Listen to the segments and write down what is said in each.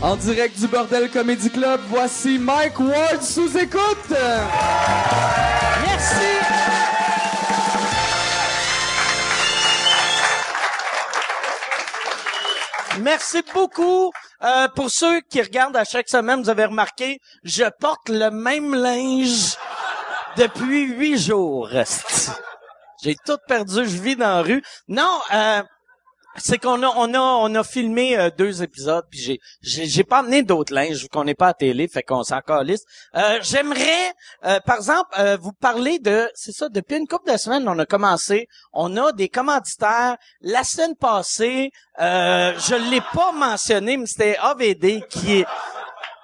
En direct du Bordel Comedy Club, voici Mike Ward sous écoute. Merci. Merci beaucoup. Euh, pour ceux qui regardent à chaque semaine, vous avez remarqué, je porte le même linge depuis huit jours. J'ai tout perdu, je vis dans la rue. Non, euh, c'est qu'on a on a on a filmé euh, deux épisodes puis j'ai j'ai j'ai pas amené d'autres linges qu'on n'est pas à télé fait qu'on s'en calisse. Euh, j'aimerais euh, par exemple euh, vous parler de c'est ça depuis une couple de semaines on a commencé on a des commanditaires la semaine passée euh, je l'ai pas mentionné mais c'était AVD qui est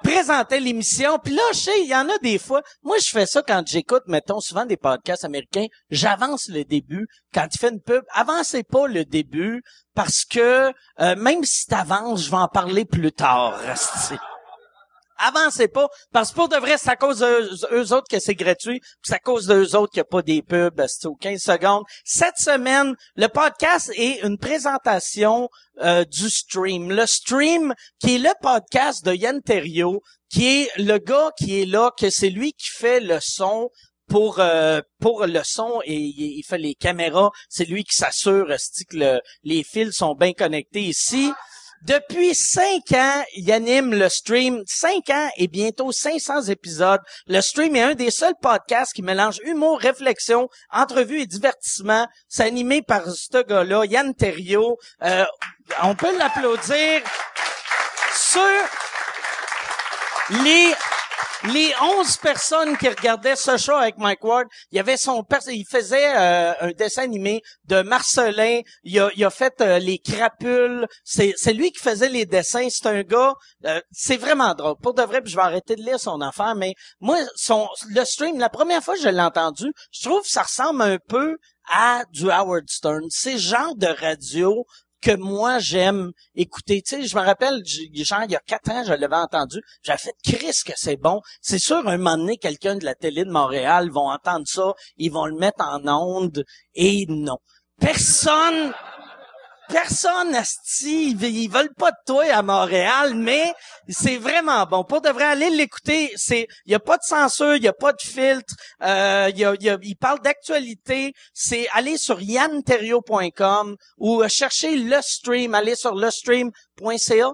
présentait l'émission. Puis là, je sais, il y en a des fois. Moi, je fais ça quand j'écoute, mettons, souvent des podcasts américains. J'avance le début. Quand il fait une pub, avancez pas le début parce que euh, même si t'avances, je vais en parler plus tard. esti. Avancez pas, parce que pour de vrai, c'est à cause d'eux eux autres que c'est gratuit, c'est à cause d'eux autres qu'il n'y a pas des pubs, c'est aux 15 secondes. Cette semaine, le podcast est une présentation euh, du stream. Le stream, qui est le podcast de Yann Terriot, qui est le gars qui est là, que c'est lui qui fait le son pour euh, pour le son et il, fait les caméras, c'est lui qui s'assure que le- les fils sont bien connectés ici. Depuis cinq ans, il anime le stream. Cinq ans et bientôt 500 épisodes. Le stream est un des seuls podcasts qui mélange humour, réflexion, entrevue et divertissement. C'est animé par ce gars-là, Yann Terriot. Euh, on peut l'applaudir. Sur les les 11 personnes qui regardaient ce show avec Mike Ward, il y avait son pers- il faisait euh, un dessin animé de Marcelin, il a, fait euh, les crapules, c'est lui qui faisait les dessins, c'est un gars, euh, c'est vraiment drôle. Pour de vrai, puis je vais arrêter de lire son affaire, mais moi son le stream, la première fois que je l'ai entendu, je trouve que ça ressemble un peu à du Howard Stern. C'est genre de radio que moi j'aime écouter. Tu sais, je me rappelle, genre il y a quatre ans, je l'avais entendu. J'avais fait Chris que c'est bon. C'est sûr, un moment donné, quelqu'un de la télé de Montréal vont entendre ça, ils vont le mettre en onde. Et non. Personne, personne, asti, ils, veulent pas de toi à Montréal, mais c'est vraiment bon. Pour de vrai, aller l'écouter, c'est, il y a pas de censure, il y a pas de filtre, euh, y a, y a- il parle d'actualité. C'est aller sur yanterio.com ou chercher le stream, aller sur lestream.ca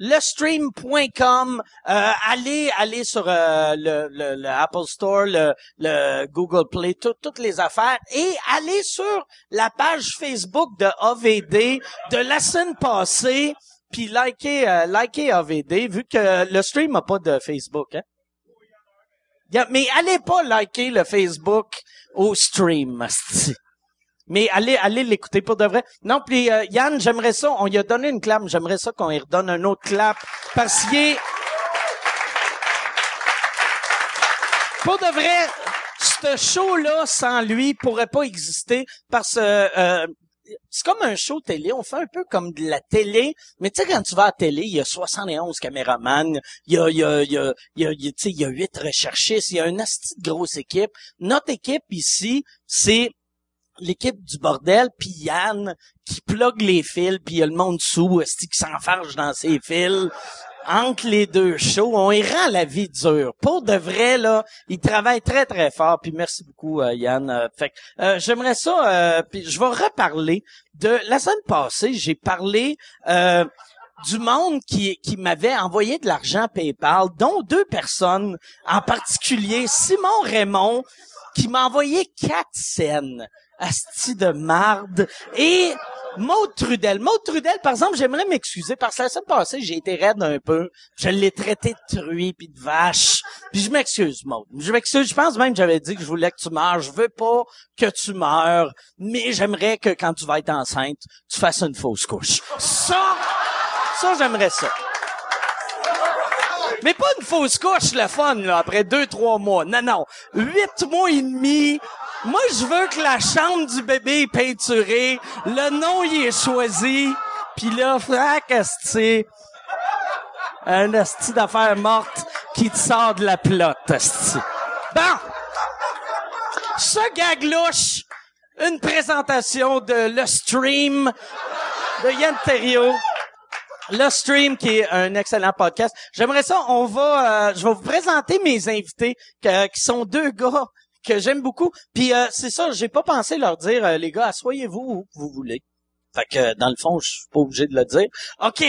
lestream.com, euh, allez, allez sur euh, le, le, le Apple Store, le, le Google Play, tout- toutes les affaires, et allez sur la page Facebook de AVD de la semaine passée, puis likez, euh, likez AVD, vu que le stream n'a pas de Facebook, hein? Mais allez pas liker le Facebook au stream. Mais allez, allez l'écouter pour de vrai. Non, puis euh, Yann, j'aimerais ça, on lui a donné une clap, j'aimerais ça qu'on lui redonne un autre clap, parce qu'il est... Pour de vrai, ce show-là, sans lui, pourrait pas exister, parce que... euh, c'est comme un show télé, on fait un peu comme de la télé, mais tu sais, quand tu vas à la télé, il y a 71 caméramans, il y a, il y a, il y a, il y a, il y a, tu sais, il y a 8 recherchistes, il y a une asti de grosse équipe. Notre équipe ici, c'est l'équipe du bordel, puis Yann qui plug les fils, puis il y a le monde sous, qui s'enfarge dans ses fils. Entre les deux shows, on y rend la vie dure. Pour de vrai, là, il travaille très, très fort. Puis merci beaucoup, euh, Yann. Euh, fait euh, j'aimerais ça, puis je vais reparler de... La semaine passée, j'ai parlé... du monde qui, qui m'avait envoyé de l'argent PayPal, dont deux personnes en particulier, Simon Raymond, qui m'a envoyé quatre scènes. Asti de marde. Et Maud Trudel. Maud Trudel, par exemple, j'aimerais m'excuser parce que la semaine passée, j'ai été raide un peu. Je l'ai traité de truie puis de vache. Puis je m'excuse, Maud. Je m'excuse. Je pense même que j'avais dit que je voulais que tu meurs. Je veux pas que tu meurs, mais j'aimerais que quand tu vas être enceinte, tu fasses une fausse couche. Ça, ça, j'aimerais ça. Mais pas une fausse couche, le fun, là, après deux, trois mois. Non, non. Huit mois et demi. Moi, je veux que la chambre du bébé est peinturée. Le nom, il est choisi. Puis là, frac, esti. Un esti d'affaires morte qui te sort de la plotte. Bon. Ce gag louche, une présentation de Le Stream de Yann Terriot. Le stream qui est un excellent podcast. J'aimerais ça, on va, euh, je vais vous présenter mes invités que- qui sont deux gars que j'aime beaucoup. Puis euh, c'est ça, j'ai pas pensé leur dire, euh, les gars, asseyez-vous où vous voulez. Fait que dans le fond, je suis pas obligé de le dire. Ok,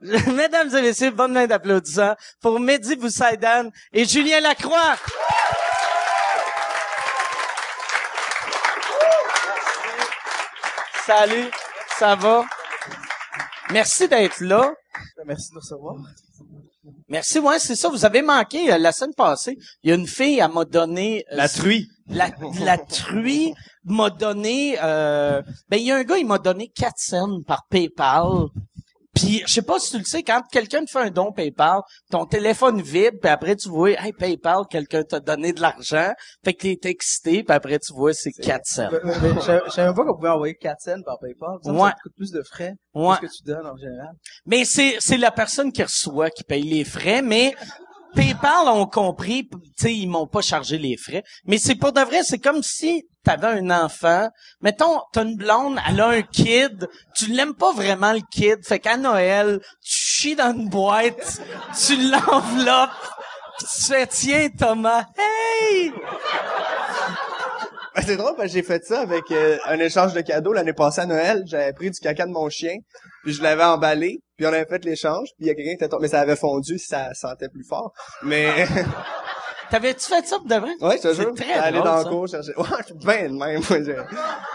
mesdames et messieurs, bonne main d'applaudissement pour Mehdi Boussaïdan et Julien Lacroix. Salut, ça va? Merci d'être là. Merci de nous recevoir. Merci, ouais, c'est ça. Vous avez manqué euh, la semaine passée. Il y a une fille, elle m'a donné euh, La truie. la, la truie m'a donné euh, ben il y a un gars il m'a donné 4 cents par PayPal. Puis je sais pas si tu le sais quand quelqu'un te fait un don PayPal, ton téléphone vibre puis après tu vois hey PayPal quelqu'un t'a donné de l'argent, fait que t'es excité puis après tu vois c'est 4 cents. Je savais- pas qu'on pouvait envoyer 4 cents par PayPal. Ça, Ouais. Ça coûte plus de frais Ouais. que ce que tu donnes en général? Mais c'est c'est la personne qui reçoit qui paye les frais, mais PayPal ont compris, tu sais, ils m'ont pas chargé les frais. Mais c'est pour de vrai, c'est comme si t'avais un enfant. Mettons, t'as une blonde, elle a un kid, tu l'aimes pas vraiment le kid, fait qu'à Noël, tu chies dans une boîte, tu l'enveloppes, tu fais tiens Thomas, hey! Ben, c'est drôle parce que j'ai fait ça avec euh, un échange de cadeaux l'année passée à Noël. J'avais pris du caca de mon chien, puis je l'avais emballé, puis on avait fait l'échange, puis il y a quelqu'un qui était tombé, mais ça avait fondu, ça sentait plus fort. Mais T'avais-tu fait ça pour de vrai? ouais, je te C'est jure, très aller dans le cours chercher. Ouais, je suis bien de même, moi, j'ai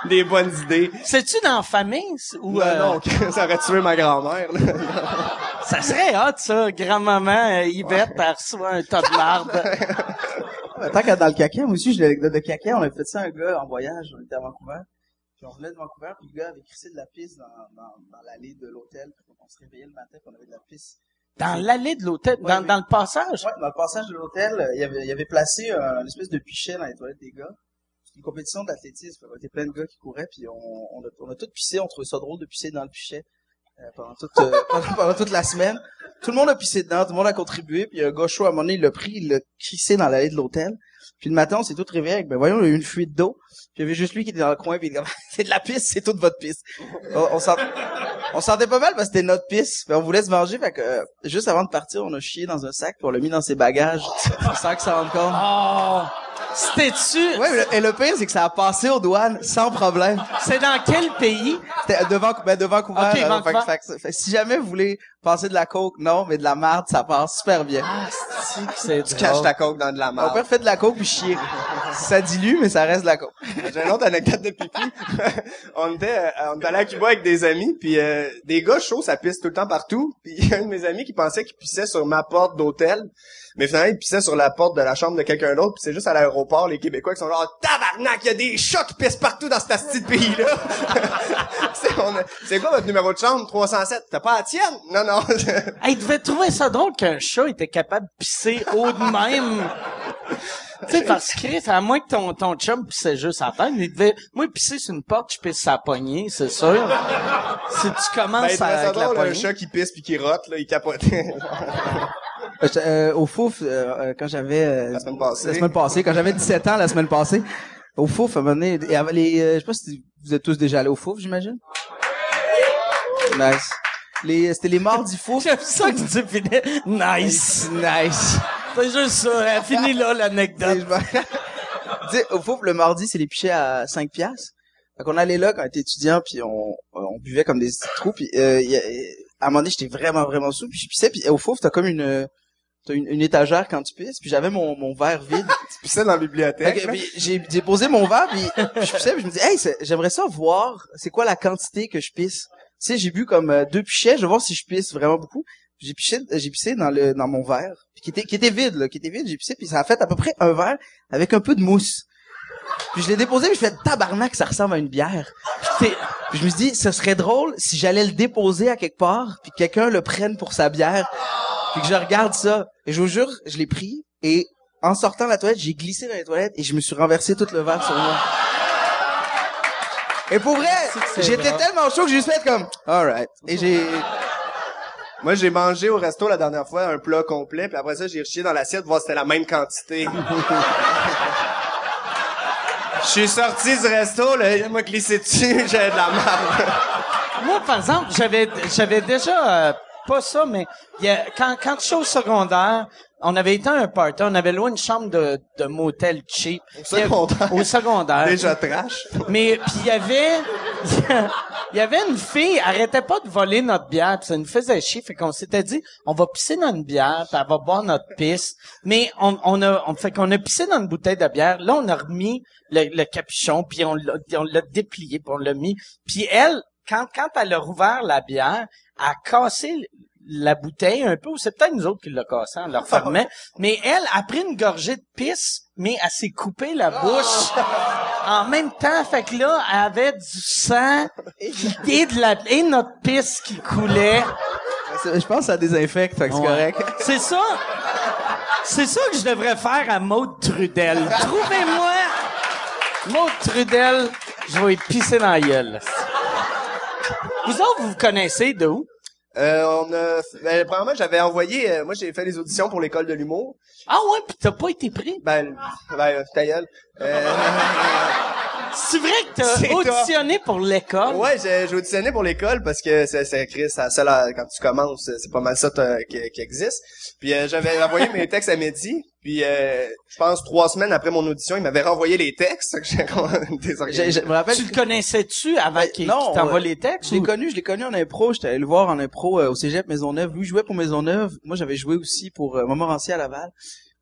des bonnes idées. C'est-tu dans la famille ou Non, euh, non, ça aurait tué ma grand-mère. là. ça serait hot ça, grand-maman euh, Yvette elle reçoit un tas de marde. Tant qu'à dans le caca, moi aussi, j'ai l'anecdote de caca. On a fait ça à un gars en voyage. On était à Vancouver. Puis on venait de Vancouver, puis le gars avait crissé de la pisse dans, dans, dans l'allée de l'hôtel. Puis On se réveillait le matin, puis on avait de la pisse. Dans l'allée de l'hôtel, dans, dans le passage? Ouais, dans le passage de l'hôtel, euh, il y avait, il y avait placé euh, une espèce de pichet dans les toilettes des gars. C'était une compétition d'athlétisme. Il y avait plein de gars qui couraient, puis on, on, a, on a tous pissé. On trouvait ça drôle de pisser dans le pichet pendant, toute, euh, pendant, pendant toute la semaine. Tout le monde a pissé dedans, tout le monde a contribué, puis un gars chaud, à un moment il l'a pris, il l'a crissé dans l'allée de l'hôtel. Puis le matin, on s'est tous réveillés avec, ben voyons, il y a eu une fuite d'eau. Puis il y avait juste lui qui était dans le coin, puis il était comme, c'est de la pisse, c'est toute votre pisse. On, on, sent- on sentait pas mal parce que c'était notre pisse. Puis on voulait se manger, fait que euh, juste avant de partir, on a chié dans un sac, puis on l'a mis dans ses bagages, sans que ça rende compte. Oh! C'était-tu? Ouais, mais le, et le pire, c'est que ça a passé aux douanes sans problème. C'est dans quel pays? C'était devant, ben, devant Vancouver. Ok, euh, Vancouver. fait que- fait que- fait que si jamais vous voulez passer de la coke, non, mais de la marde, ça passe super bien. Ah, c'est Tu caches ta coke dans de la marde. père fait de la coke puis chier. Ça dilue, mais ça reste de la coke. J'ai une autre anecdote de pipi. on était, euh, on était allé à Cuba avec des amis, puis euh, des gars chauds, ça pisse tout le temps partout. Puis il y a un de mes amis qui pensait qu'il pissait sur ma porte d'hôtel, mais finalement il pissait sur la porte de la chambre de quelqu'un d'autre. Puis c'est juste à l'aéroport les Québécois qui sont genre tabarnak, il y a des chats qui pissent partout dans cet asti de pays là. c'est, on a- c'est quoi votre numéro de chambre? 307 T'as pas la tienne? Non non. Hey, il devait trouver ça drôle qu'un chat était capable de pisser haut de même. tu sais, parce que, à moins que ton, ton chum pissait juste à terre, il devait, moi, pisser sur une porte, je pisse sa poignée, c'est sûr. si tu ben, commences à, ça avec la drôle, un poignée. chat qui pisse puis qui rote là, il capotait. Euh, euh, au Fouf, euh, euh, quand j'avais... euh, La semaine passée. La semaine passée, quand j'avais 17 ans, la semaine passée. Au Fouf, à un moment donné, les, euh, je sais pas si vous êtes tous déjà allés au Fouf, j'imagine? Nice. Les, c'était les mardis Fouf. J'aime ça que tu finis. Nice. Nice. C'est juste ça. Elle finit là, l'anecdote. Tu sais, au Fouf, le mardi, c'est les pichets à 5 piastres. Fait qu'on allait là quand on était étudiant, puis on, on buvait comme des petits trous, puis euh, il y a- à un moment donné, j'étais vraiment, vraiment sous, puis je pissais, puis au Fouf, t'as comme une, t'as une, une étagère quand tu pisses, puis j'avais mon, mon verre vide. tu pissais dans la bibliothèque. Puis j'ai j'ai posé mon verre, puis, puis je pissais, puis je me dis, hey, j'aimerais ça voir, c'est quoi la quantité que je pisse. Tu sais, j'ai bu comme euh, deux pichets, je vais voir si je pisse vraiment beaucoup. J'ai piché, j'ai pissé dans le dans mon verre, puis qui était qui était vide là, qui était vide, j'ai pissé, puis ça a fait à peu près un verre avec un peu de mousse. Puis je l'ai déposé, puis je fais tabarnak, ça ressemble à une bière. Puis, puis je me suis dit, ce serait drôle si j'allais le déposer à quelque part, puis que quelqu'un le prenne pour sa bière, puis que je regarde ça. Et je vous jure, je l'ai pris, et en sortant de la toilette, j'ai glissé dans les toilettes, et je me suis renversé tout le verre sur moi. Et pour vrai, j'étais tellement chaud que j'ai juste fait comme, alright. Et j'ai, Moi, j'ai mangé au resto la dernière fois un plat complet, puis après ça, j'ai rechié dans l'assiette voir si c'était la même quantité. Je suis sorti du resto, là, il m'a glissé dessus, j'avais de la marde. Moi, par exemple, j'avais, j'avais déjà euh, pas ça, mais il y a, quand, quand je suis au secondaire, on avait été à un party, on avait loué une chambre de, de motel cheap. Au secondaire? Au secondaire. Déjà trash. Mais puis il y avait il y avait une fille, elle arrêtait pas de voler notre bière, puis ça nous faisait chier, fait qu'on s'était dit on va pisser dans une bière, puis elle va boire notre pisse. Mais on, on a on fait qu'on a pissé dans une bouteille de bière. Là on a remis le, le capuchon, puis on l'a on l'a déplié, puis on l'a mis. Puis elle quand quand elle a rouvert la bière, elle a cassé la bouteille un peu, ou c'est peut-être nous autres qui l'a cassé en le refermait, mais elle a pris une gorgée de pisse, mais elle s'est coupée la bouche en même temps, fait que là, elle avait du sang et de la et notre pisse qui coulait. Je pense que ça désinfecte, fait que c'est Ouais. correct. C'est ça. C'est ça que je devrais faire à Maude Trudel. Trouvez-moi Maude Trudel, je vais y pisser dans la gueule. Vous autres, vous vous connaissez de où? Euh, on a, ben, premièrement, j'avais envoyé, euh, moi, j'ai fait des auditions pour l'école de l'humour. Ah ouais, pis t'as pas été pris? Ben, ben, ta gueule. Euh, C'est vrai que t'as C'est auditionné pour l'école? ouais, j'ai, j'ai auditionné pour l'école parce que c'est, c'est écrit, ça, ça, là, quand tu commences, c'est c'est pas mal ça t'as- qui, qui existe. Puis euh, j'avais envoyé mes textes à Mehdi, puis euh, je pense trois semaines après mon audition, il m'avait renvoyé les textes. Je, je me rappelle. Tu le connaissais-tu avant Ben, qu'il non, qu'il t'envoie euh, les textes? Je l'ai connu, je l'ai connu en impro. J'étais allé le voir en impro euh, au Cégep Maisonneuve. Lui il jouait pour Maisonneuve. Moi, j'avais joué aussi pour euh, Montmorency à Laval.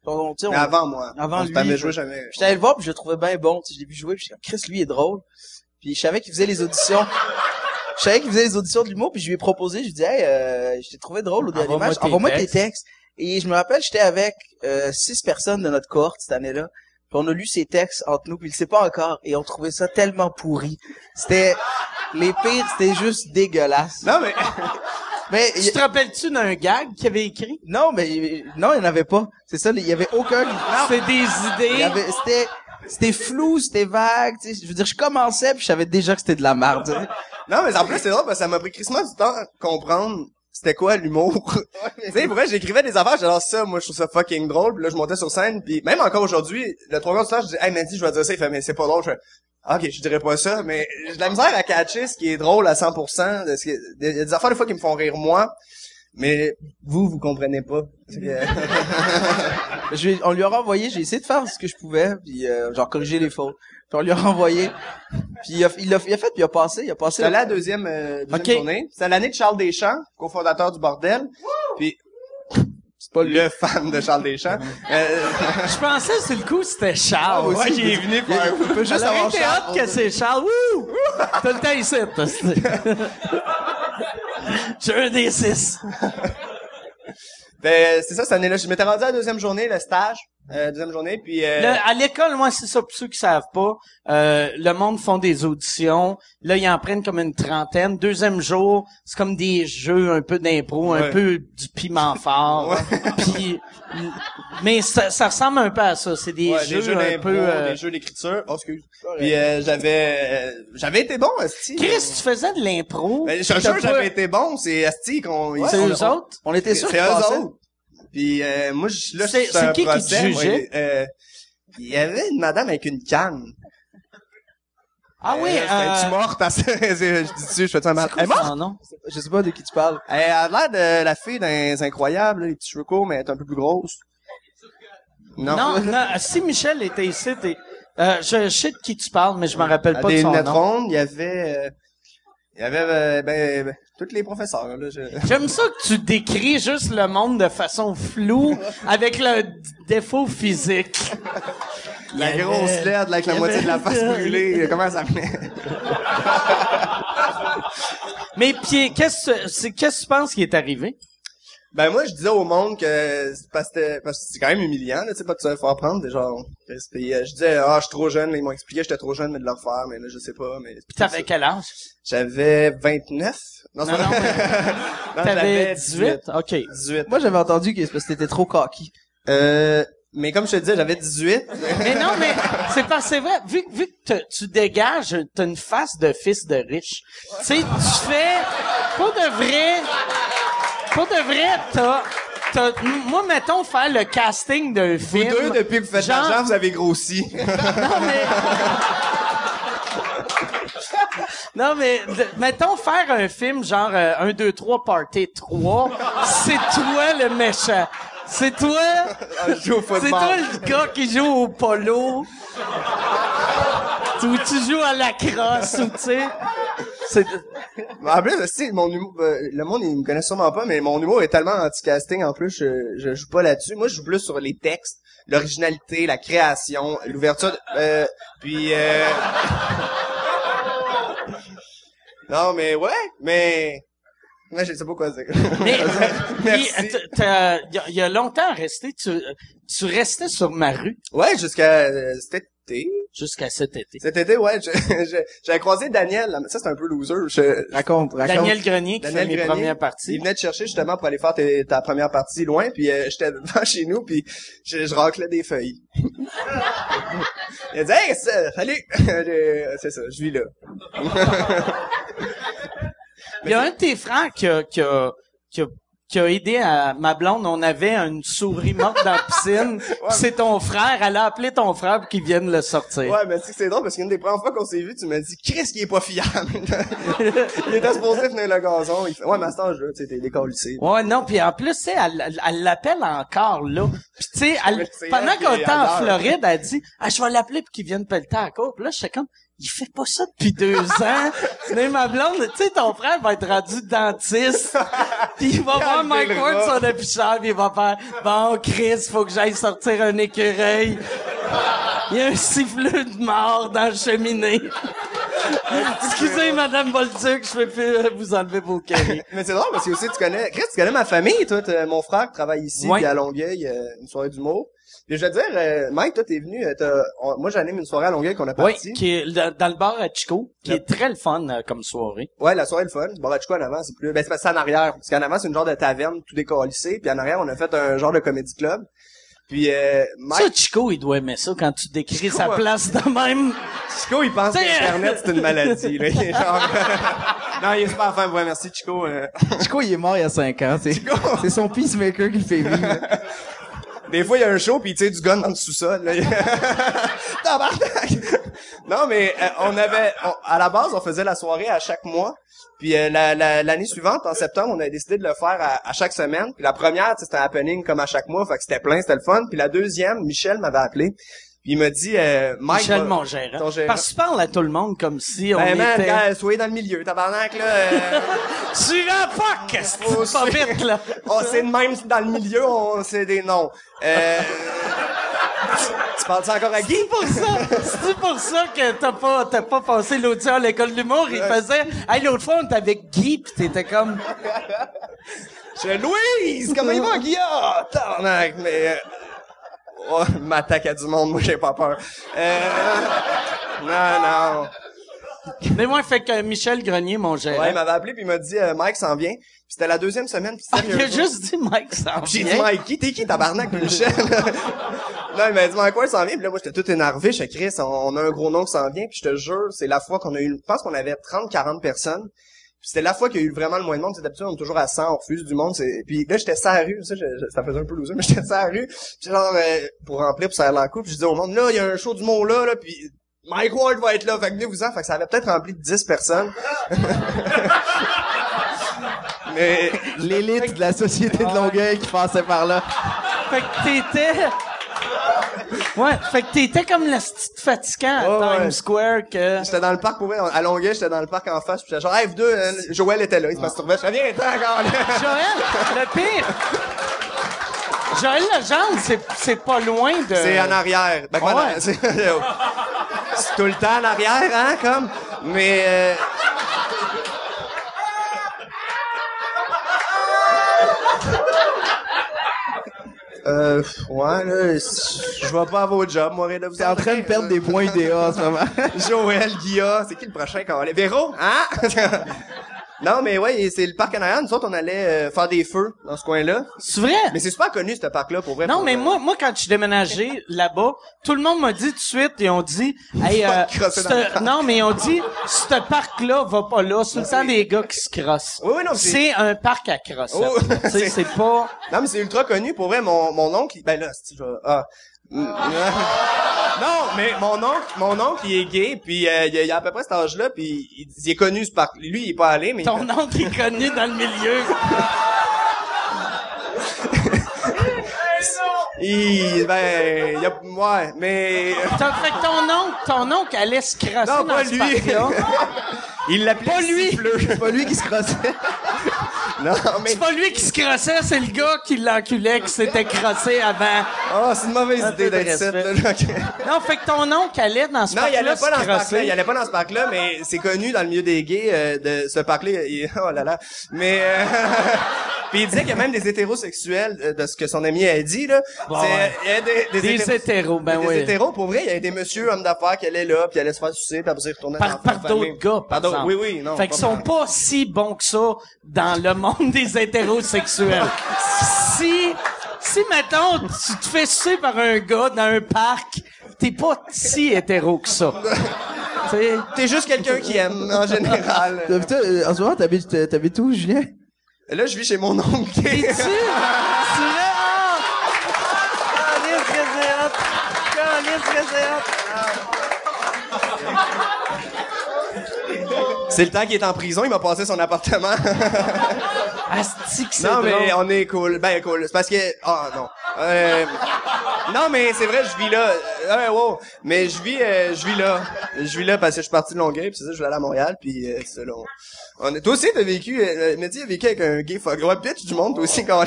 On, on- avant moi. Avant on lui, t'avais je- joué jamais. J'étais allé le voir puis je le trouvais bien bon. Je l'ai vu jouer puis comme, Chris, lui il est drôle. Puis je savais qu'il faisait les auditions. Je savais qu'il faisait les auditions de l'humour puis je lui ai proposé. Je lui ai dit, hey, euh, je t'ai trouvé drôle au dernier match. Envoie-moi tes textes. Et je me rappelle, j'étais avec euh, six personnes de notre cohorte cette année-là. Puis on a lu ses textes entre nous, puis il le sait pas encore, et on trouvait ça tellement pourri. C'était les pires, c'était juste dégueulasse. Non mais Mais Tu te rappelles-tu d'un gag qu'il avait écrit? non, mais non, il n'y en avait pas. C'est ça, il y avait aucun. C'est des Il y idées. avait, c'était, c'était flou, c'était vague. Tu sais, je veux dire, je commençais puis je savais déjà que c'était de la merde. non mais en plus c'est drôle parce que ça m'a pris crissement du temps à comprendre c'était quoi l'humour? tu sais, pour vrai, j'écrivais des affaires, j'adore ça, moi je trouve ça fucking drôle, puis là je montais sur scène, puis même encore aujourd'hui, le trois quarts du temps, je dis "Hey Mandy, je vais dire ça." Il fait "Mais c'est pas drôle." Je fais OK, je dirais pas ça, mais j'ai de la misère à catcher ce qui est drôle à 100%, de ce qui est- il y a des affaires des fois qui me font rire moi, mais vous vous comprenez pas. Que- Je lui ai- on lui a renvoyé, j'ai essayé de faire ce que je pouvais, puis euh, genre corriger les fautes. Puis on lui a renvoyé. Puis il a, il a, il a fait, puis il a passé, il a passé. C'était la deuxième, euh, deuxième Ok. journée. C'était l'année de Charles Deschamps, cofondateur du bordel. Puis c'est pas le fan de Charles Deschamps. Euh, Je pensais sur le coup c'était Charles. moi aussi, Ouais, il est venu faire. Il peut juste avoir Charles pour que c'est Charles. Wouh! T'as le temps ici. J'ai un des six. Ben, c'est ça, cette année-là. Je m'étais rendu à la deuxième journée, le stage. Euh, deuxième journée, puis... Euh, Le- à l'école, moi, c'est ça, pour ceux qui savent pas, euh, le monde font des auditions. Là, ils en prennent comme une trentaine. Deuxième jour, c'est comme des jeux un peu d'impro, un peu du piment fort. Puis, mais ça, ça ressemble un peu à ça. C'est des ouais, jeux, des jeux un peu... euh, des jeux d'écriture. Oh, excuse. Puis euh, j'avais... euh, j'avais été bon, Asti. Chris, tu faisais de l'impro. Ben, je suis sûr que j'avais été bon. C'est Asti qu'on... ils C'est eux autres? On était sûr C'est eux autres. Puis euh, moi, je, là, C'est- c'est un qui qui te procès, moi, jugeait? euh, Il y avait une madame avec une canne. Ah oui, Euh, tu euh, morte? à- je dis dessus, je fais ça mal? Elle est morte? Non. Je sais pas de qui tu parles. Elle a l'air de la fille dans les incroyables, là, les petits cheveux courts, mais elle est un peu plus grosse. Non. Non, non, si Michel était ici, t'es- euh, je, je sais de qui tu parles, mais je me rappelle pas de des son lunettes nom. rondes, il y avait, euh, il y avait, ben, ben, tous les professeurs, là, je- J'aime ça que tu décris juste le monde de façon floue, avec le défaut physique. La y grosse avait- LED, là, avec la moitié de la avait- face brûlée, comment ça venait? Mais puis, qu'est-ce que c'est- qu'est-ce que tu penses qui est arrivé? Ben, moi, je disais au monde que, c'est parce que, parce que c'est quand même humiliant, là, tu sais, pas de se faire prendre, déjà. Puis, euh, je disais, ah, je suis trop jeune, là, ils m'ont expliqué que j'étais trop jeune, mais de le refaire, mais là, je sais pas, mais. Puis t'avais quel âge? J'avais 29. Non, c'est non, pas- mais Non, t'avais j'avais 18? OK. 18. Moi, j'avais entendu que c'est parce que t'étais trop cocky. Euh, mais comme je te disais, j'avais 18. Mais non, mais c'est pas, c'est vrai, vu, vu que te- tu dégages, t'as une face de fils de riche. Tu sais, tu fais, pour de vrai, pour de vrai, t'as, t'as, moi, mettons, faire le casting d'un Vous film. deux, depuis que vous faites de genre- l'argent, vous avez grossi. Non, mais... Non, mais mettons faire un film genre euh, 1, 2, 3, Party 3, c'est toi le méchant. C'est toi... Ah, je joue au C'est football. toi le gars qui joue au polo. Ou tu joues à la crosse, ou tu sais. C'est... En plus, si, mon humour, euh, le monde, il me connaît sûrement pas, mais mon humour est tellement anti-casting, en plus, je, je joue pas là-dessus. Moi, je joue plus sur les textes, l'originalité, la création, l'ouverture, de- euh, puis, euh... non, mais ouais, mais, mais je sais pas quoi dire. Mais, il y, a- il y a longtemps resté, tu, tu restais sur ma rue. Ouais, jusqu'à euh, cet été. jusqu'à cet été. Cet été, ouais, j'avais croisé Daniel, là, mais ça c'est un peu loser. Je, Raconte, raconte. Daniel Grenier qui Daniel fait mes Grenier, premières Il parties. venait te chercher justement pour aller faire tes- ta première partie loin, puis euh, j'étais devant chez nous, puis je, je raclais des feuilles. il a dit « Hey, ça, salut! » C'est ça, je vis là. Il y a un de tes frères qui a, qui a, qui a, qui a aidé à ma blonde. On avait une souris morte dans la piscine. Puis C'est ton frère. Elle a appelé ton frère pour qu'il vienne le sortir. Ouais, mais tu sais que c'est drôle parce qu'une des premières fois qu'on s'est vu, tu m'as dit « Chris, qui est pas fiable! » Il était supposé venir le gazon. Il fait « Ouais, mais à cet âge-là, tu sais, t'es décalissé. Ouais, non, puis en plus, tu sais, elle elle- elle l'appelle encore, là. Puis tu sais, pendant qu'on est était en. Floride, elle dit « Ah, je vais l'appeler pour qu'il vienne pelleter à la cour. » Puis là, j'étais comme « Il fait pas ça depuis deux ans. » Mais ma blonde, tu sais, ton frère va être rendu dentiste. Puis il va voir Mike le Ward, rat. son afficheur, puis il va faire « Bon, Chris, faut que j'aille sortir un écureuil. Il y a un sifflet de mort dans la cheminée. » Excusez, Madame Bolduc, je peux plus euh, vous enlever vos caries. Mais c'est drôle parce que aussi tu connais, Chris, tu connais ma famille, toi, t'as- mon frère qui travaille ici, puis à Longueuil, euh, une soirée d'humour. Puis je veux dire, euh, Mike, toi, t'es venu, euh, t'as- on- moi j'anime une soirée à Longueuil qu'on a Oui, partie. qui est dans dans le bar à Chico, qui est très le fun euh, comme soirée. Ouais, la soirée est le fun. Bon, en avant, c'est plus, ben c'est parce que c'est en arrière. Parce qu'en avant, c'est une genre de taverne, tout décalissé, puis en arrière, on a fait un genre de comédie club. Puis euh, Ça, Mike, Chico, il doit aimer ça quand tu décris Chico, sa ouais. place de même. Chico, il pense T'sais- qu'Internet, c'est une maladie. Là. Il est genre... non, il est super fin, ouais, merci Chico. euh. Chico, il est mort il y a 5 ans. C'est, c'est son peacemaker qui le fait vivre. Des fois, il y a un show, puis il tire du gun dans le sous-sol. non, mais euh, on avait... à la base, on faisait la soirée à chaque mois. Puis euh, la- la- l'année suivante, en septembre, on a décidé de le faire à, chaque semaine. Puis la première, tu sais, c'était un happening comme à chaque mois, fait que c'était plein, c'était le fun. Puis la deuxième, Michel m'avait appelé. Puis il m'a dit... Euh, Mike, Michel, va- mon gérant. ton gérant. Parce que tu parles à tout le monde comme si on Ben, man, était... gars, soyez dans le milieu, tabarnak, là. euh, Suivant fuck! C'est Faut pas suivre. vite, là? on c'est de même dans le milieu, on c'est des noms. Euh, tu parles ça encore à Guy? C'est pour ça, c'est pour ça que t'as pas, t'as pas passé l'audition à l'école de l'humour. Il faisait, hey, l'autre fois, on était avec Guy pis t'étais comme, Je Louise, comment il va, Guillaume? Tabarnak, mais... Oh, m'attaque à du monde, moi j'ai pas peur. Euh, non, non. mais moi, fait que Michel Grenier, mon gérant. Ouais, il m'avait appelé puis il m'a dit euh, Mike s'en vient. Puis c'était la deuxième semaine. Puis Ah, c'était il a juste dit Mike s'en J'ai dit vient. Mike, qui t'es qui tabarnak Michel? non, il m'a dit Mike quoi il s'en vient. Puis là moi j'étais tout énervé, je Chris, on, on a un gros nom qui s'en vient. Puis je te jure, c'est la fois qu'on a eu, je pense qu'on avait 30 40 personnes. C'était la fois qu'il y a eu vraiment le moins de monde. C'est d'habitude on est toujours à 100, on refuse du monde. C'est... Puis là j'étais sur la rue, ça, je- je- ça faisait un peu loser, mais j'étais sur la rue. Puis genre euh, pour remplir pour ça la coupe, puis je dis au monde là il y a un show du mot là là. Puis Mike Ward va être là, fait que venez-vous-en. Fait que ça avait peut-être rempli de 10 personnes. mais L'élite de la société de Longueuil qui passait par là. Fait que t'étais, ouais, fait que t'étais comme le petit fatigant à Times ouais. Square que, J'étais dans le parc pour à Longueuil, j'étais dans le parc en face, puis j'étais genre, hey, vous deux, euh, Joël était là, il se masturbait. Je fais, viens, attends encore là. Joël, le pire, Joël Legendre, c'est, c'est pas loin de... C'est en arrière. Ben, Ah ouais. non, c'est, c'est tout le temps en arrière, hein, comme. Mais, euh, Euh, ouais, là, je vais pas à vos jobs, moi, rien de vous T'es en train de perdre des points IDA en ce moment. Joël, Guilla, c'est qui le prochain qu'on va aller? Véro? Hein? non, mais ouais, c'est le parc en arrière. Nous autres, on allait euh, faire des feux dans ce coin-là. C'est vrai? Mais c'est super connu, ce parc-là, pour vrai. Non, pour, mais moi, moi, quand je suis déménagé là-bas, tout le monde m'a dit tout de suite, et on dit, hey, euh, c'te- non, mais on dit, ce parc-là va pas là. C'est le temps des gars qui se crossent. Oui, oui, non, c'est- un parc à crosser. Oh, c'est- pas, Non, mais c'est ultra connu. Pour vrai, mon, mon oncle, ben là, ah, Non, mais mon oncle, mon oncle, il est gay, puis euh, il, a, il a à peu près cet âge-là, puis il, il est connu ce parc. Lui, il est pas allé, mais il- Ton oncle est connu dans le milieu. il, ben, il a, ouais, mais T'as fait que ton oncle, ton oncle allait se crasser non, dans pas ce lui. parc-là. il l'appelait Pas lui. C'est pas lui qui se crossait. Non, mais C'est pas lui qui se crassait, c'est le gars qui l'enculait, qui s'était crassé avant. oh, c'est une mauvaise Un idée d'être là. ok. Non, fait que ton oncle allait dans ce Non, il parc-là allait pas dans ce parc-là. Il allait pas dans ce parc-là, mais c'est connu dans le milieu des gays euh, de ce parc-là. il- Oh là là. Mais euh, puis il disait qu'il y a même des hétérosexuels euh, de ce que son ami a dit là. Bon, ouais. il y a des, des, Des hétéros- hétéros, ben des oui. hétéros, pour vrai, il y a des messieurs hommes d'affaires qui allaient là, puis allaient se faire sucer, puis après ils retournaient Par, dans par d'autres gars, par d'autres- exemple. Oui, oui, non. Fait qu'ils sont par- pas si bons que ça dans le monde des hétérosexuels. si, si, mettons, tu te fais sucer par un gars dans un parc, t'es pas si hétéro que ça. Tu T'es juste quelqu'un qui aime, en général. Euh, en ce moment, t'habites, euh, t'habites où, Julien? Là, je vis chez mon oncle? Tu? Ah! Que c'est c'est le temps qu'il est en prison, il m'a passé son appartement. Asti que c'est Non, mais drôle. on est cool. Ben, cool. C'est parce que... Ah, non. Euh, non, mais c'est vrai, je vis là. Euh, wow. Mais je vis, euh, je vis là. Je vis là parce que je suis parti de Longueuil, puis c'est ça, je vais aller à Montréal, puis euh, c'est là. On, on est, toi aussi, t'as vécu... Euh, Mehdi a vécu avec un gay fuck. Ouais, bitch du monde, toi aussi, quand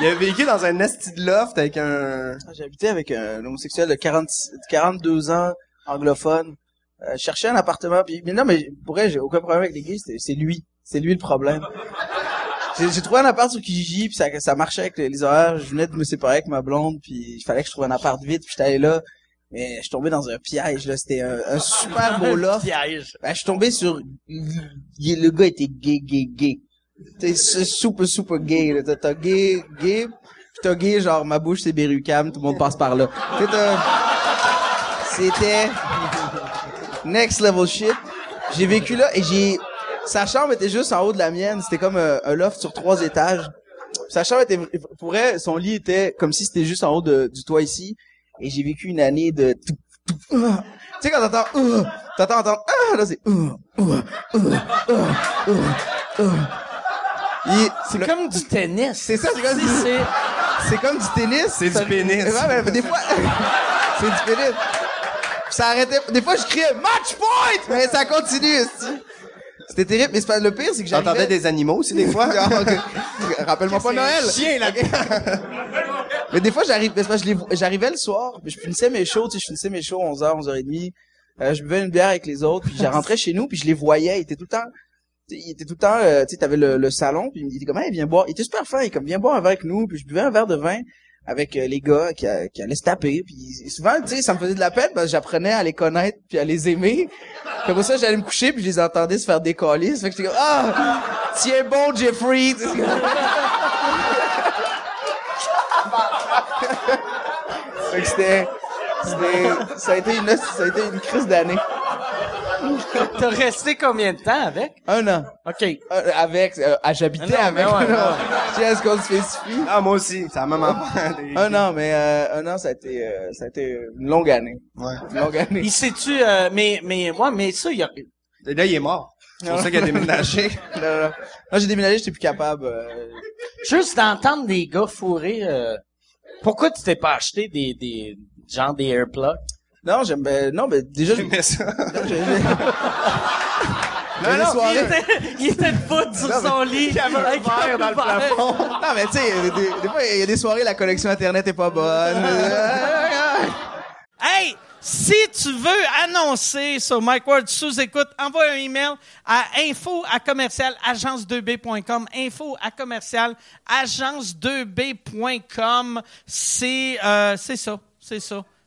Il a vécu dans un esti de loft avec un... Ah, J'ai habité avec un homosexuel de 40, 42 ans, anglophone. Euh, je cherchais un appartement, puis mais non, mais pour vrai, j'ai aucun problème avec les gays, c'est lui. C'est lui le problème. J'ai trouvé un appart sur Kijiji, puis ça, ça marchait avec les, les horaires. Je venais de me séparer avec ma blonde, puis il fallait que je trouve un appart vite, puis j'étais allé là. Mais je suis tombé dans un piège, là. C'était un, un super beau loft. Piège. Ben, je suis tombé sur... Le gars était gay, gay, gay. T'es su- super, super gay, là. T'as- gay, gay, pis t'as gay, genre, ma bouche, c'est Berrucam, tout le monde passe par là. C'était... Next level shit. J'ai vécu là, et j'ai... Sa chambre était juste en haut de la mienne. C'était comme un, un loft sur trois étages. Sa chambre était... Pour elle, son lit était comme si c'était juste en haut de- du toit ici. Et j'ai vécu une année de... Tu sais, quand t'entends... ah, T'entends entendre... Ah, là, c'est... C'est comme du tennis. C'est ça, c'est comme c'est... c'est comme du tennis. C'est du pénis. Ouais, mais des fois, c'est du pénis. Ça arrêtait. Des fois, je criais match point, mais ça continue. C'était terrible. Mais c'est pas le pire, c'est que. J'entendais des animaux aussi, des fois? Rappelle-moi pas Noël. Chien, là? Mais des fois, j'arrive, j'arrivais le soir, puis je finissais mes shows, tu sais, je finissais mes shows 11h, 11h30. Euh, je buvais une bière avec les autres, puis je rentrais chez nous, puis je les voyais, ils étaient tout le temps, tu sais, il était tout le temps, euh, tu sais, t'avais le, le salon, puis il était comme, hey, viens boire. Il était super fin, il comme, viens boire un verre avec nous, puis je buvais un verre de vin avec euh, les gars qui, a- qui allaient se taper, puis souvent, tu sais, ça me faisait de la peine, parce que j'apprenais à les connaître, puis à les aimer. Après ça, j'allais me coucher, puis je les entendais se faire décoller. Ça fait que j'étais comme, ah, tiens bon, Jeffrey. Fait que c'était, c'était, ça a été une, ça a été une crise d'année. T'as resté combien de temps avec? Un an. OK. Euh, avec, euh, j'habitais avec. ouais, non. ouais. Tu sais, est-ce qu'on se spécifie? Ah, moi aussi. C'est la même Un an, mais euh, un an, ça a été, euh, ça a été une longue année. Ouais. Une longue année. Il sait-tu, euh, mais, mais, moi, mais ça, il y a, Et là, il est mort. C'est pour ça qu'il a déménagé. Non, non, non. Moi, j'ai déménagé, j'étais plus capable. euh, juste d'entendre des gars fourrés, euh, pourquoi tu t'es pas acheté des, des, genre des airplugs? Non, j'aime, ben, non, ben, déjà, j'ai, Mais ça. j'ai- j'ai- Non, non, soirées- Il était, il était debout sur mais- son lit. Il y avait un avec verre dans le verre. plafond. Non, mais tu sais, des, des- des fois, il y a des soirées, la connexion Internet est pas bonne. Hey, si tu veux annoncer sur Mike Ward sous écoute, envoie un email à info à commercial agence2b.com. Info à commercial agence2b.com. C'est euh, c'est ça, c'est ça,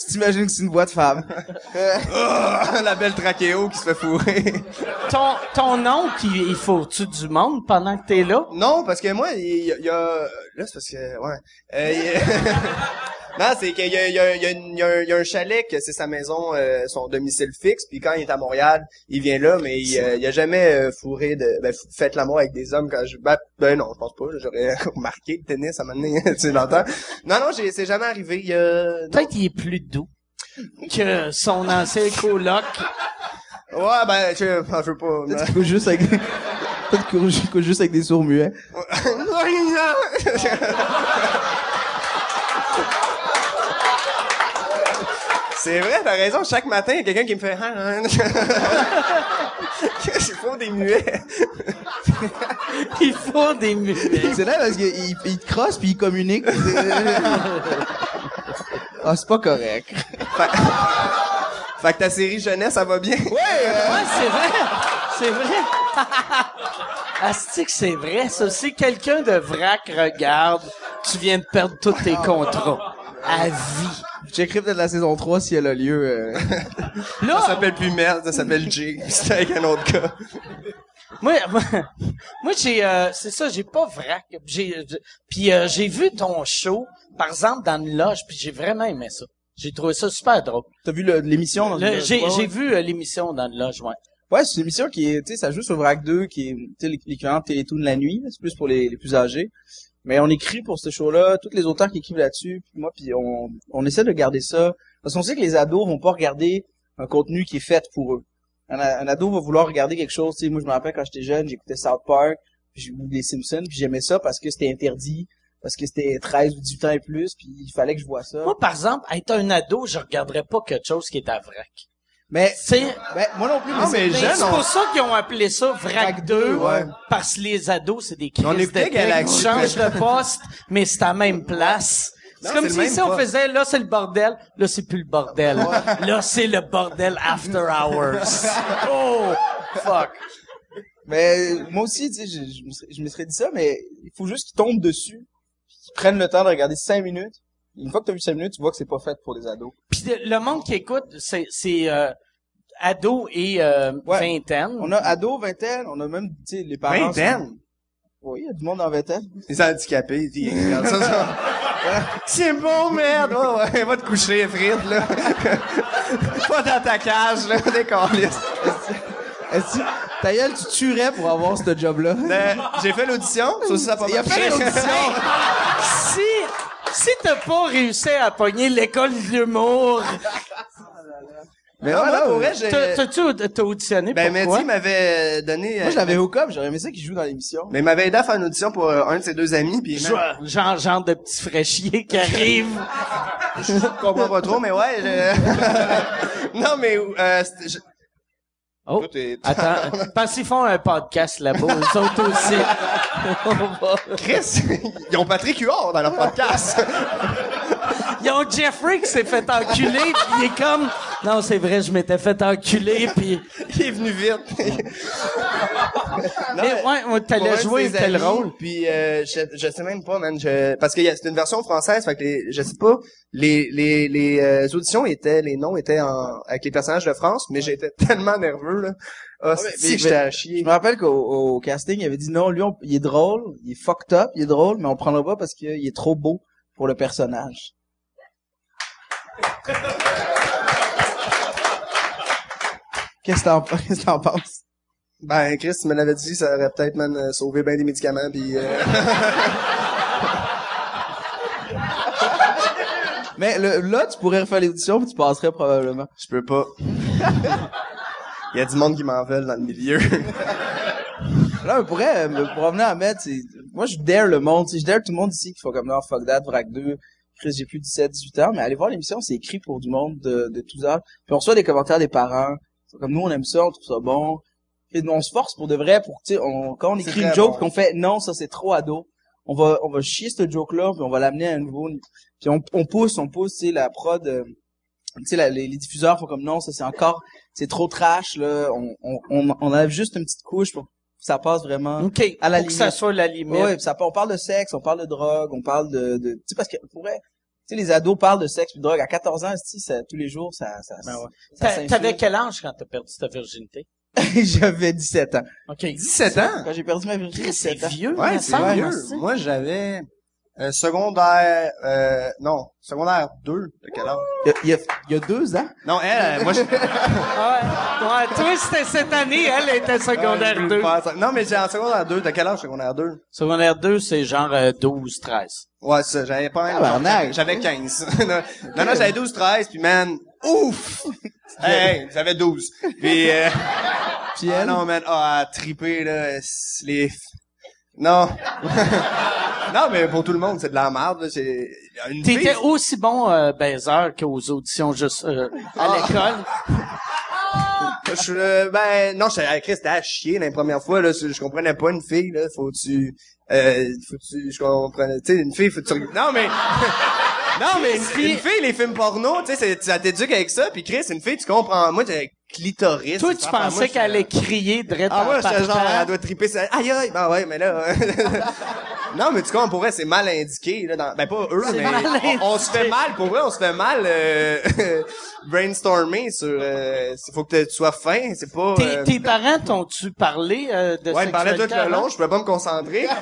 Tu t'imagines que c'est une voix de femme? La belle trachéo qui se fait fourrer. Ton, ton oncle, il, il faut-tu du monde pendant que t'es là? Non, parce que moi, il y, a- il y a... Là, c'est parce que... Ouais. Euh, non, c'est qu'il y a, il y, a, il y, a une- il y a un, il y a un chalet que c'est sa maison, euh, son domicile fixe. Puis quand il est à Montréal, il vient là, mais il, euh, il a jamais euh, fourré de... Ben, fait l'amour avec des hommes quand je... Ben, ben non, je pense pas. J'aurais remarqué le tennis à un moment donné, tu sais, dans le temps. Non, non, j'ai- c'est jamais arrivé. Il y a... non. Peut-être qu'il est plus doux que son ancien coloc. Ouais, ben, je, je veux pas... Peut-être qu'il couche juste avec, peut-être juste avec des sourds muets. C'est vrai, t'as raison. Chaque matin, il y a quelqu'un qui me fait... Je fais des muets. Il faut des muets. C'est là parce qu'il il, il te crosse puis il communique. ah, c'est pas correct. Fait que ta série jeunesse, ça va bien? Ouais, c'est vrai. C'est vrai. Asti que c'est vrai, ça. Si quelqu'un de vrac regarde, tu viens de perdre tous tes contrats. À vie. J'écris peut-être la saison 3 si elle a lieu. euh. Ça s'appelle plus Merde, ça s'appelle Jay. C'était avec un autre gars. moi, moi, moi, j'ai, euh, c'est ça, j'ai pas vrac. J'ai, euh, puis euh, j'ai vu ton show, par exemple, dans une loge, puis j'ai vraiment aimé ça. J'ai trouvé ça super drôle. T'as vu le- l'émission? dans Le- le- j'ai, ouais, j'ai ouais. vu euh, l'émission dans une loge, ouais. Ouais, c'est une émission qui est, tu sais, ça joue sur Vrac 2, qui est, tu sais, l'é- l'équivalent de Télétoon de la nuit, là, c'est plus pour les, les plus âgés. Mais on écrit pour ce show-là, tous les auteurs qui écrivent là-dessus, puis moi, puis on, on essaie de garder ça, parce qu'on sait que les ados vont pas regarder un contenu qui est fait pour eux. Un, ado va vouloir regarder quelque chose, sais, moi je me rappelle quand j'étais jeune, j'écoutais South Park, puis les Simpsons, puis j'aimais ça parce que c'était interdit, parce que c'était 13 ou 18 ans et plus, puis il fallait que je vois ça. Moi, par exemple, être un ado, je regarderais pas quelque chose qui est à vrac. Mais, C'est, ben, moi non plus, Non, mais c'est- jeune, c'est on- pour ça qu'ils ont appelé ça Vrac Vrac 2, 2, ouais. parce que les ados, c'est des crises On écoutait Galaxy. de poste, mais c'est à la même place. C'est comme si ici on faisait, là c'est le bordel, là c'est plus le bordel. Là c'est le bordel after hours. Oh, fuck. Mais moi aussi, tu sais, je, je me serais dit ça, mais il faut juste qu'ils tombent dessus, qu'ils prennent le temps de regarder cinq minutes. Une fois que t'as vu cinq minutes, tu vois que c'est pas fait pour des ados. Puis le- monde qui écoute, c'est, euh, ado et euh, Ouais. vingtaine. On a ados, vingtaine, on a même, tu sais, les parents. sont- Vingtaine? Oui, il y a du monde en vingtaine. Les handicapés, ils regardent ça, ça. C'est bon, merde! Ouais, ouais, va te coucher, frite, là. Pas dans ta cage, là, décaliste. Est-ce que, ta gueule, tu tuerais pour avoir ce job-là? Euh, J'ai fait l'audition, ça aussi, ça a pas Il a fait l'audition! si si t'as pas réussi à pogner l'école de l'humour, Mais Non, moi, voilà, pour ouais. vrai, j'ai... t'as- t'as-tu t'as auditionné Ben? Mehdi m'avait donné... Moi, je l'avais au com, j'aurais aimé ça qu'il joue dans l'émission. Mais il m'avait aidé à faire une audition pour euh, un de ses deux amis, puis Genre, genre, genre de petit fraîchier qui arrive. je comprends pas trop, mais ouais, je... non, mais, euh, je- Oh, attends. Parce qu'ils font un podcast là-bas, eux autres aussi. Chris, ils ont Patrick Huard dans leur podcast. Ils ont Jeffrey qui s'est fait enculer, puis il est comme... Non, c'est vrai, je m'étais fait enculer, puis... il est venu vite. Non, Mais ouais, ouais, t'allais un jouer amis, rôle? Puis euh, je, je sais même pas, man. Je, parce que y a- c'est une version française, fait que les, je sais pas. Les les les euh, auditions étaient, les noms étaient en, avec les personnages de France, mais j'étais tellement nerveux là. Ah, si mais- j'étais à Je chier. me rappelle qu'au au casting, il avait dit non, lui, on- il est drôle, il est fucked up, il est drôle, mais on le prendra pas parce qu'il est trop beau pour le personnage. Qu'est-ce que t'en, penses? Ben Chris, tu me l'avais dit, ça aurait peut-être man euh, sauvé bien des médicaments. Puis euh, Mais le- là, tu pourrais refaire l'édition puis tu passerais probablement. je peux pas. Il y a du monde qui m'en veulent dans le milieu. Là, mais pour, vrai, euh, pour revenir à mettre, moi, je dare le monde, je dare tout le monde ici qui font comme, non, fuck that, vrac 2, Chris, j'ai plus 17, 18 ans, mais allez voir l'émission, c'est écrit pour du monde de, de tous âges. Puis on reçoit des commentaires des parents, comme nous, on aime ça, on trouve ça bon. Et on se force pour de vrai, pour, tu sais, on, quand on écrit une joke, bon. qu'on fait, non, ça c'est trop ado, on va, on va chier ce joke-là, puis on va l'amener à un nouveau, puis on, on pousse, on pousse, tu sais, la prod, euh, tu sais, la- les, les diffuseurs font comme, non, ça c'est encore, c'est trop trash, là, on, on, on, enlève juste une petite couche pour ça passe vraiment. OK. À la Faut que ça limite. soit la limite. Ouais, ça, on parle de sexe, on parle de drogue, on parle de, de tu sais parce que pour vrai, tu sais, les ados parlent de sexe et de drogue. À 14 ans, ça, tous les jours, ça, ça, Ben ouais. ça T'a- T'avais quel âge quand t'as perdu ta virginité? J'avais 17 ans. OK. 17 ans? Quand j'ai perdu ma virginité, C'est 17 ans. vieux, Ouais, me c'est vieux. Moi, j'avais euh, secondaire, euh, non, secondaire 2, de quel âge? Il y a, il y a- il y a deux ans? Non, elle, euh, moi, je... Ouais. Ouais, toi, c'était cette année, elle était secondaire Ouais, je 2. veux pas ça. Non, mais j'ai en secondaire 2, de quel âge secondaire 2? Secondaire 2, c'est genre euh, 12, 13. Ouais, c'est ça, j'avais pas un Tabarnak. J'avais 15. non, non, non, j'avais 12, 13, puis man, ouf! hey, j'avais 12. Puis, euh, Puis ah elle, non, man, ah, triper, là, c'est les... Non. non, mais pour tout le monde, c'est de la merde, fille, T'étais aussi bon euh, baiser qu'aux auditions juste euh, à Ah. l'école. Je euh, ben, non, Chris, c'était à chier la première fois, là, je comprenais pas une fille, là, faut tu, euh, faut tu, je comprenais, tu sais, une fille, faut tu, non, mais, non, mais une, une fille, les films porno, tu sais, ça t'éduque avec ça, puis Chris, une fille, tu comprends, moi, j'ai clitoris. Toi, tu moi, pensais qu'elle allait crier direct Ah, moi, j'étais genre, elle doit triper ça. Aïe, aïe, ben ouais, mais là, non, mais tu comprends, pour vrai, c'est mal indiqué, là, dans, ben pas eux, C'est mais mal on, on se fait mal, pour vrai, on se fait mal, euh, brainstormer sur, euh, il faut que tu sois fin, c'est pas, Tes, euh, tes parents t'ont-tu parlé euh, de Ouais, il me parlait tout le long, je pouvais pas me concentrer.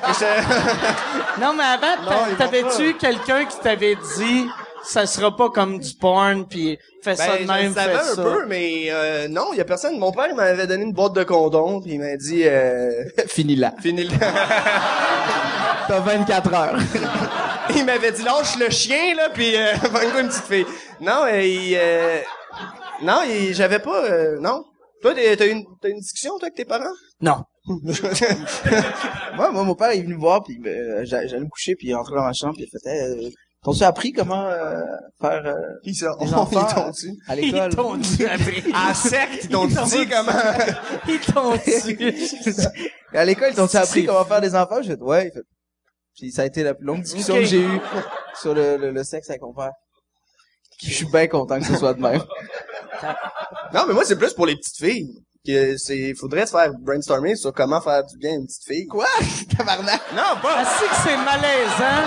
Non, mais avant, Non, t'a- ils vont t'avais-tu quelqu'un qui t'avait dit ça sera pas comme du porn puis fais ça ben, de même, je savais fais un ça. peu, mais euh, non, il y a personne. Mon père il m'avait donné une boîte de condoms, puis il m'a dit euh, fini là. fini le... T'as 24 heures. il m'avait dit lâche le chien là, puis euh, une petite fille. Non, euh, il, euh, non, il- j'avais pas euh, non. Toi, t'as eu une, t'as eu une discussion toi avec tes parents? Non. moi, moi, mon père est venu me voir, puis euh, j'a- j'allais me coucher, puis il est rentré dans ma chambre, puis il a fait, hey, euh, t'as-tu appris comment euh, faire euh, Qui ça des Ils enfants t'ont à, dit. à Ils l'école? t'ont dit après. À secte, ils t'ont Ils t'ont dit comment. Ils t'ont dit. à l'école, ils t'ont appris comment faire des enfants? J'ai fait, ouais. Puis ça a été la plus longue discussion que j'ai eue sur le, le, le sexe avec mon père. Je suis bien content que ce soit de même. Non, mais moi c'est plus pour les petites filles. Que c'est faudrait se faire brainstormer sur comment faire du bien à une petite fille. Quoi? Tabarnak! Non, pas Ah, si que c'est malaisant.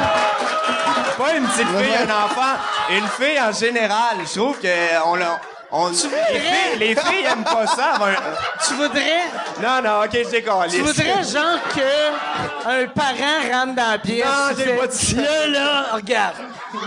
Pas une petite fille, un enfant. Une fille en général. Je trouve que on l'a. On, les, filles, les filles aiment pas ça. un- Tu voudrais, Non, non, ok, je décolle. tu voudrais genre que un parent rentre dans la pièce. Non, tu j'ai pas dit ça. Là, là, regarde.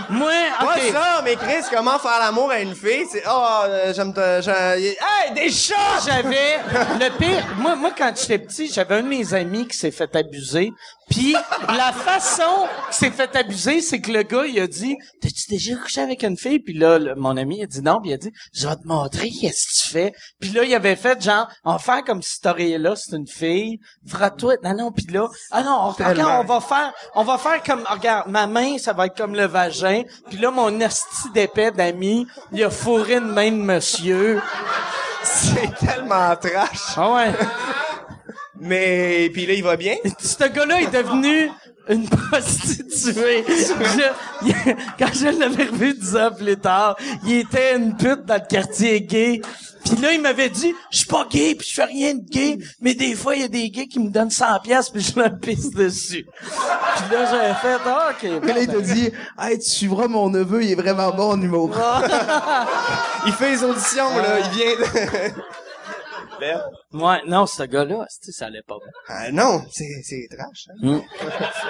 Moi, Pas ok. ça, mais Chris, comment faire l'amour à une fille? C'est, oh, euh, j'aime te, hey, des chats! J'avais le pire. Moi, moi, quand j'étais petit, j'avais un de mes amis qui s'est fait abuser. Puis la façon qu'il s'est fait abuser, c'est que le gars, il a dit, t'as-tu déjà couché avec une fille? Puis là, le- mon ami a dit non. Puis il a dit, je vais te montrer qu'est-ce que tu fais. Puis là, il avait fait genre, on va faire comme si t'aurais là, c'est une fille. Frotte-toi. Non, non. Puis là, ah non, on, regarde, on va faire, on va faire comme, regarde, ma main, ça va être comme le vagin. Puis là, mon asti d'épais d'ami, il a fourré une main de monsieur. C'est tellement trash. Ah ouais. Mais, puis là, il va bien? Ce gars-là est devenu une prostituée. Je- il- quand je l'avais revu dix ans plus tard, il était une pute dans le quartier gay. Puis là, il m'avait dit, je suis pas gay, puis je fais rien de gay, mais des fois, il y a des gays qui me donnent 100 pièces puis je leur pisse dessus. Puis là, j'avais fait, ah, OK. Puis là, il t'a dit, hey, tu suivras mon neveu, il est vraiment bon en humour. Il fait les auditions, là. Il vient de... Ouais, non, ce gars-là, tu sais, ça allait pas bien. Ah, non, c'est, c'est trash, hein.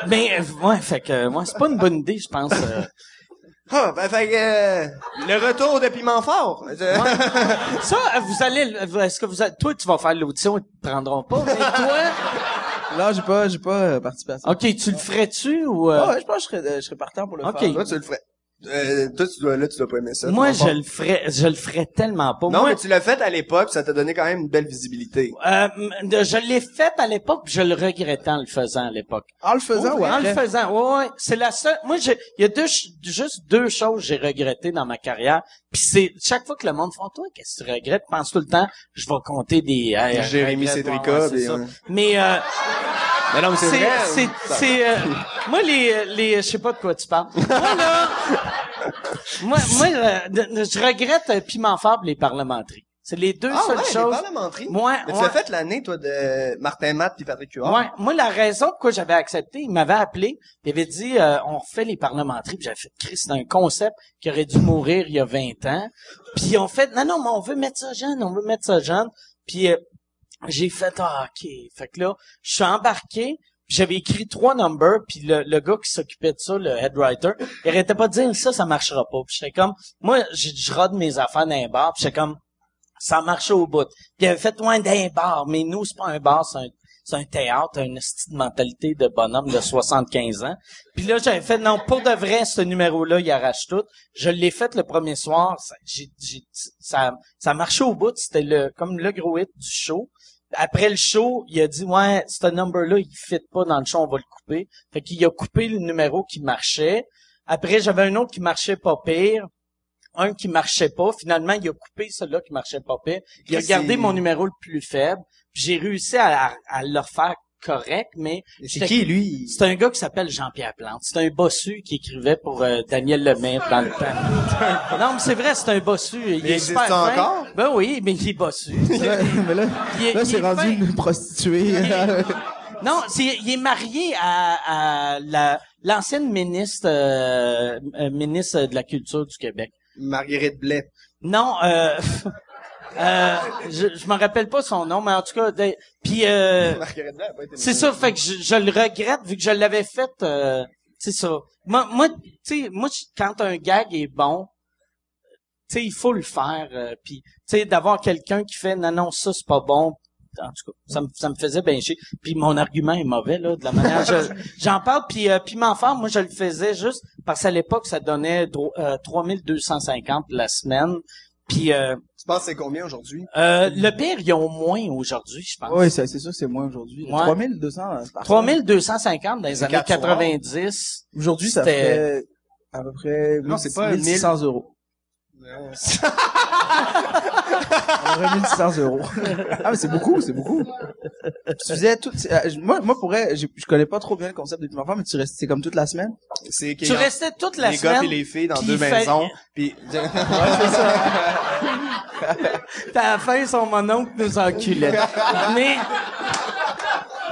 Mais, euh, ouais, fait que, moi, c'est pas une bonne idée, je pense. euh. Ah, ben, fait que, euh, le retour de Piment Fort. Ça, euh, vous allez, euh, est-ce que vous allez, toi, tu vas faire l'audition, ils te prendront pas, mais toi, Là, j'ai pas, j'ai pas euh, participé à ça. ok, tu le ferais-tu ou, euh, Ah ouais, je pense que je serais, euh, je serais partant pour le Ok. faire. Toi, tu le ferais. Euh, toi, tu dois, là, tu dois pas aimer ça. moi, je le ferais, je le ferais tellement pas. Non, moi, mais tu l'as fait à l'époque, ça t'a donné quand même une belle visibilité. euh, je l'ai fait à l'époque, puis je le regrettais en le faisant à l'époque. En le faisant, ouais. en le faisant, ouais, ouais. C'est la seule. Moi, j'ai- il y a deux, juste deux choses que j'ai regrettées dans ma carrière. Puis c'est chaque fois que le monde fait, toi, qu'est-ce que tu regrettes? Pense tout le temps, je vais compter des. hey, Jérémy Cédrica, ouais, des- ouais. Mais euh, Mais non, mais c'est c'est, vrai. c'est, c'est, euh, moi les, les, je sais pas de quoi tu parles. Moi là, moi, moi, euh, je regrette euh, piment pour les parlementeries. C'est les deux Ah seules ouais, les choses. parlementeries? Moi, Mais tu ouais. as fait l'année, toi, de Martin Matt puis Patrick Huard? Ouais, moi la raison pourquoi j'avais accepté, il m'avait appelé, il avait dit euh, on refait les parlementaires, puis j'avais fait Chris, c'est un concept qui aurait dû mourir il y a 20 ans. Puis on fait non non, mais on veut mettre ça jeune, on veut mettre ça jeune. Puis euh, j'ai fait ah, OK. Fait que là, je suis embarqué, j'avais écrit trois numbers, puis le, le gars qui s'occupait de ça, le head writer, il arrêtait pas de dire ça ça marchera pas. Puis j'étais comme moi je, je mes affaires dans un bar, puis j'étais comme ça marchait au bout. Puis il avait fait loin d'un bar, mais nous, c'est pas un bar, c'est un, c'est un théâtre, une petite mentalité de bonhomme de 75 ans. Puis là, j'avais fait, non, pour de vrai, ce numéro-là, il arrache tout. Je l'ai fait le premier soir, ça, j'ai, j'ai, ça, ça marchait au bout, c'était le, comme le gros hit du show. Après le show, il a dit, ouais, ce number-là, il fit pas dans le show, on va le couper. Fait qu'il a coupé le numéro qui marchait. Après, j'avais un autre qui marchait pas pire un qui marchait pas. Finalement, il a coupé celui-là qui marchait pas pire. Il a gardé mon numéro le plus faible. J'ai réussi à, à, à le refaire correct, mais C'est qui, lui? c'est un gars qui s'appelle Jean-Pierre Plante. C'est un bossu qui écrivait pour euh, Daniel Lemaitre dans le temps. non, mais c'est vrai, c'est un bossu. Il, est existe super fin. encore? Ben oui, mais il est bossu. Mais là, Il est- là il c'est est rendu fin. une prostituée. Non, c'est, il est marié à, à la, l'ancienne ministre, euh, euh, ministre de la Culture du Québec. Marguerite Blais. Non, euh, euh, je, je me rappelle pas son nom, mais en tout cas, de- puis euh, c'est ça, fait que je, je le regrette vu que je l'avais fait. Euh, c'est ça. Moi, moi, tu sais, moi, quand un gag est bon, tu sais, il faut le faire. euh, puis, tu sais, d'avoir quelqu'un qui fait non, non, ça c'est pas bon. En tout cas, ça me, ça me faisait bien chier. Puis mon argument est mauvais là, de la manière je- j'en parle. Puis euh, puis m'en moi je le faisais juste parce qu'à l'époque ça donnait dro- euh, 3250 la semaine. Puis euh, Tu penses que c'est combien aujourd'hui? euh, le pire, ils ont moins aujourd'hui, je pense. oui, c'est c'est sûr que c'est moins aujourd'hui. Ouais. 3200 par 3250 dans les années quatre soirs. 90. Aujourd'hui, ça C'était- fait à peu près Non, c'est pas 1600 euros. À peu près 1600 euros. ah, mais c'est beaucoup, c'est beaucoup. Tu faisais tout, c'est- euh, moi, moi, pourrais, je, je connais pas trop bien le concept depuis ma femme, mais tu restais c'est comme toute la semaine. C'est Tu restais toute la les gars semaine. et les filles dans deux fait- maisons. Puis T'as la fin, son mononcle nous enculait. Mais,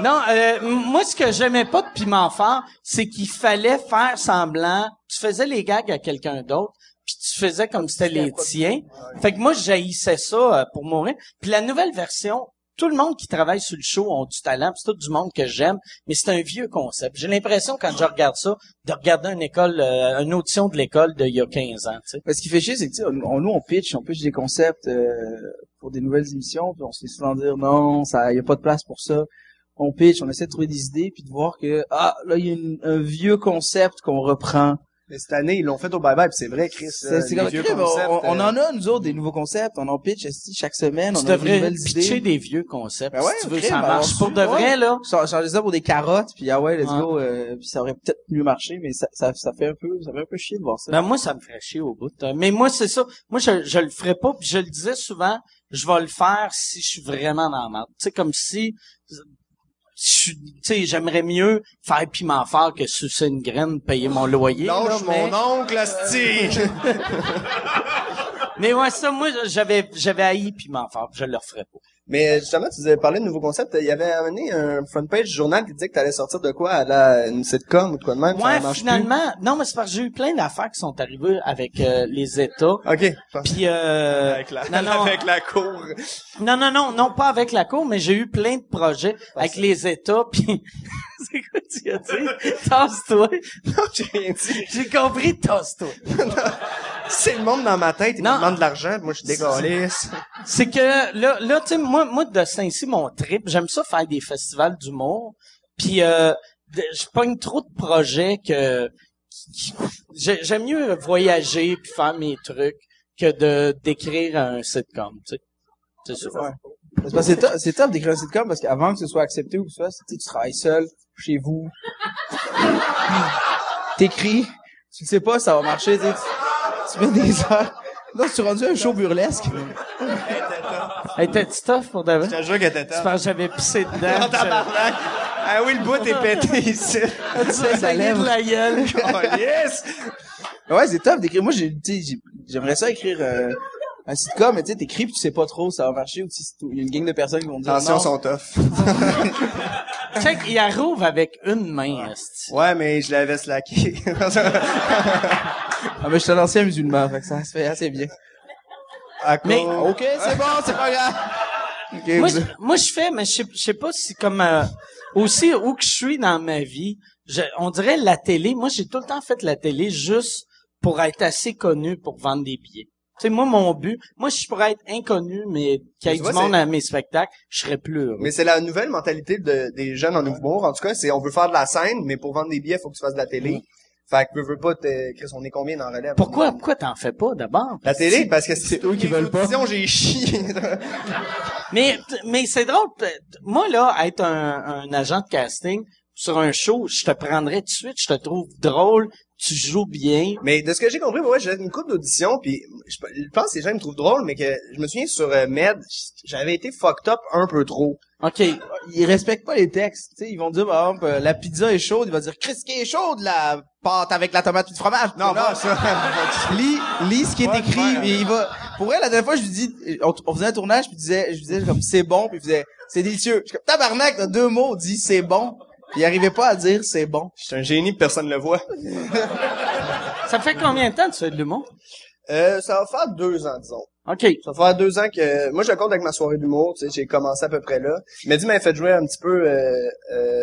non, euh, moi, ce que j'aimais pas de Piment Fort, c'est qu'il fallait faire semblant. Tu faisais les gags à quelqu'un d'autre, puis tu faisais comme si c'était les tiens. Fait que moi, j'haïssais ça euh, pour mourir. Puis la nouvelle version, tout le monde qui travaille sur le show ont du talent, c'est tout du monde que j'aime, mais c'est un vieux concept. J'ai l'impression, quand je regarde ça, de regarder une école, euh, une audition de l'école d'il y a 15 ans, tu sais. Mais ce qui fait chier, c'est que, tu sais, on, on- nous, on pitch, on pitch des concepts, euh, pour des nouvelles émissions, puis on se fait souvent dire, non, ça, y a pas de place pour ça. On pitch, on essaie de trouver des idées, puis de voir que, ah, là, il y a une- un vieux concept qu'on reprend. Mais cette année, ils l'ont fait au bye-bye, puis c'est vrai, Chris. C'est comme vieux concepts, on- on euh, en a, nous autres, des nouveaux concepts, on en pitch chaque semaine, Tu on a des devrais nouvelles pitcher idées. des vieux concepts. Ben ouais, si tu veux, crime, ça marche. Pour de ouais. vrai, là. Cha- changer ça pour des carottes, puis ah ouais, let's go, euh, puis ça aurait peut-être mieux marché, mais ça, ça, ça fait un peu, ça fait un peu chier de voir ça. Ben, moi, ça me ferait chier au bout. hein. Mais moi, c'est ça. Moi, je, je le ferais pas, puis je le disais souvent, je vais le faire si je suis vraiment dans la merde. Tu sais, comme si, tu sais, j'aimerais mieux faire piment fort que sucer une graine, payer mon loyer. là, Lâche mais, mon oncle, asti! mais ouais, ça, moi, j'avais, j'avais haï piment fort, je le referais pas. Mais justement, tu nous avais parlé de nouveaux concepts. Il y avait amené un front page journal qui disait que t'allais sortir de quoi? À la, une sitcom ou de quoi de même? Ouais, finalement, non, mais c'est parce que j'ai eu plein d'affaires qui sont arrivées avec euh, les États. OK. Puis euh, avec la, non, non, avec la cour. non, non, non, non, pas avec la cour, mais j'ai eu plein de projets avec les États. Puis c'est quoi tu as dit? Tasse-toi. Non, j'ai rien dit. J'ai compris, tasse-toi. C'est le monde dans ma tête, il Non. me demande de l'argent, moi je suis dégueulasse. C'est que là, là, tu sais, moi, moi de Saint-Cy, mon trip, j'aime ça faire des festivals d'humour. Puis euh, je pogne trop de projets que j'aime mieux voyager puis faire mes trucs que de d'écrire un sitcom, tu sais. C'est ça. C'est top, c'est top d'écrire un sitcom parce qu'avant que ce soit accepté ou que ce soit, tu sais, tu travailles seul, chez vous. T'écris, tu sais pas, ça va marcher, tu tu, tu mets des heures. Non, tu es rendu un show burlesque. Hey, t'es-tu tough pour vrai? Je te jure qu'elle était Je top. pense que j'avais pissé dedans. Tabarnak. Ah oui, le bout est pété ici. Tu ça lève. de la gueule. Oh, yes! Ouais, c'est top d'écrire. Moi, tu j'ai- j'aimerais ça écrire, euh, un sitcom, mais tu sais, t'écris pis tu sais pas trop si ça va marcher ou si c'est- il y a une gang de personnes qui vont dire Attention, non. sont tough. Check, il arrive avec une main, esti. Ouais, mais je l'avais slacké. Ah, mais je suis un ancien musulman, fait que ça se fait assez bien. À Mais- Ok, c'est bon, c'est pas grave. Moi, vous- je, moi, je fais, mais je sais, je sais pas si comme euh, aussi où que je suis dans ma vie, je, on dirait la télé. Moi, j'ai tout le temps fait la télé juste pour être assez connu pour vendre des billets. Tu sais, moi, mon but, moi, je pourrais être inconnu, mais qu'il y ait du vois, monde c'est- à mes spectacles, je serais plus heureux. Mais c'est la nouvelle mentalité de- des jeunes en humour. En tout cas, c'est on veut faire de la scène, mais pour vendre des billets, faut que tu fasses de la télé. Fait que veux, veux pas, Chris, on est combien dans relève? Pourquoi, pourquoi t'en fais pas d'abord? La télé, parce que c'est eux qui veulent pas. Sinon, j'ai chié. Mais, mais c'est drôle. Moi, là, être un, un agent de casting sur un show, je te prendrais tout de suite, je te trouve drôle, tu joues bien. mais de ce que j'ai compris, moi, j'ai une couple d'auditions, puis je, pense que les gens me trouvent drôle, mais que je me souviens sur euh, Med, j'avais été fucked up un peu trop. OK. Ils respectent pas les textes, tu sais, ils vont dire, par exemple, euh, la pizza est chaude, il va dire, Chris, qui est chaude, la pâte avec la tomate et du fromage. Non, pas ça. lis, lis ce qui est Ouais, écrit, ouais. mais il va, pour elle, la dernière fois, je lui dis, on, on faisait un tournage, puis je disais, je lui disais, comme, c'est bon, puis il faisait, c'est délicieux. Je suis comme, tabarnak, t'as deux mots, dit, c'est bon. Puis il arrivait pas à dire, c'est bon. Je suis un génie, personne le voit. Ça fait combien de temps que tu fais de l'humour? Euh, ça va faire deux ans, disons. OK. Ça va faire deux ans que... Moi, je compte avec ma soirée d'humour, tu sais, j'ai commencé à peu près là. Il m'a dit, mais fait jouer un petit peu... Euh, euh,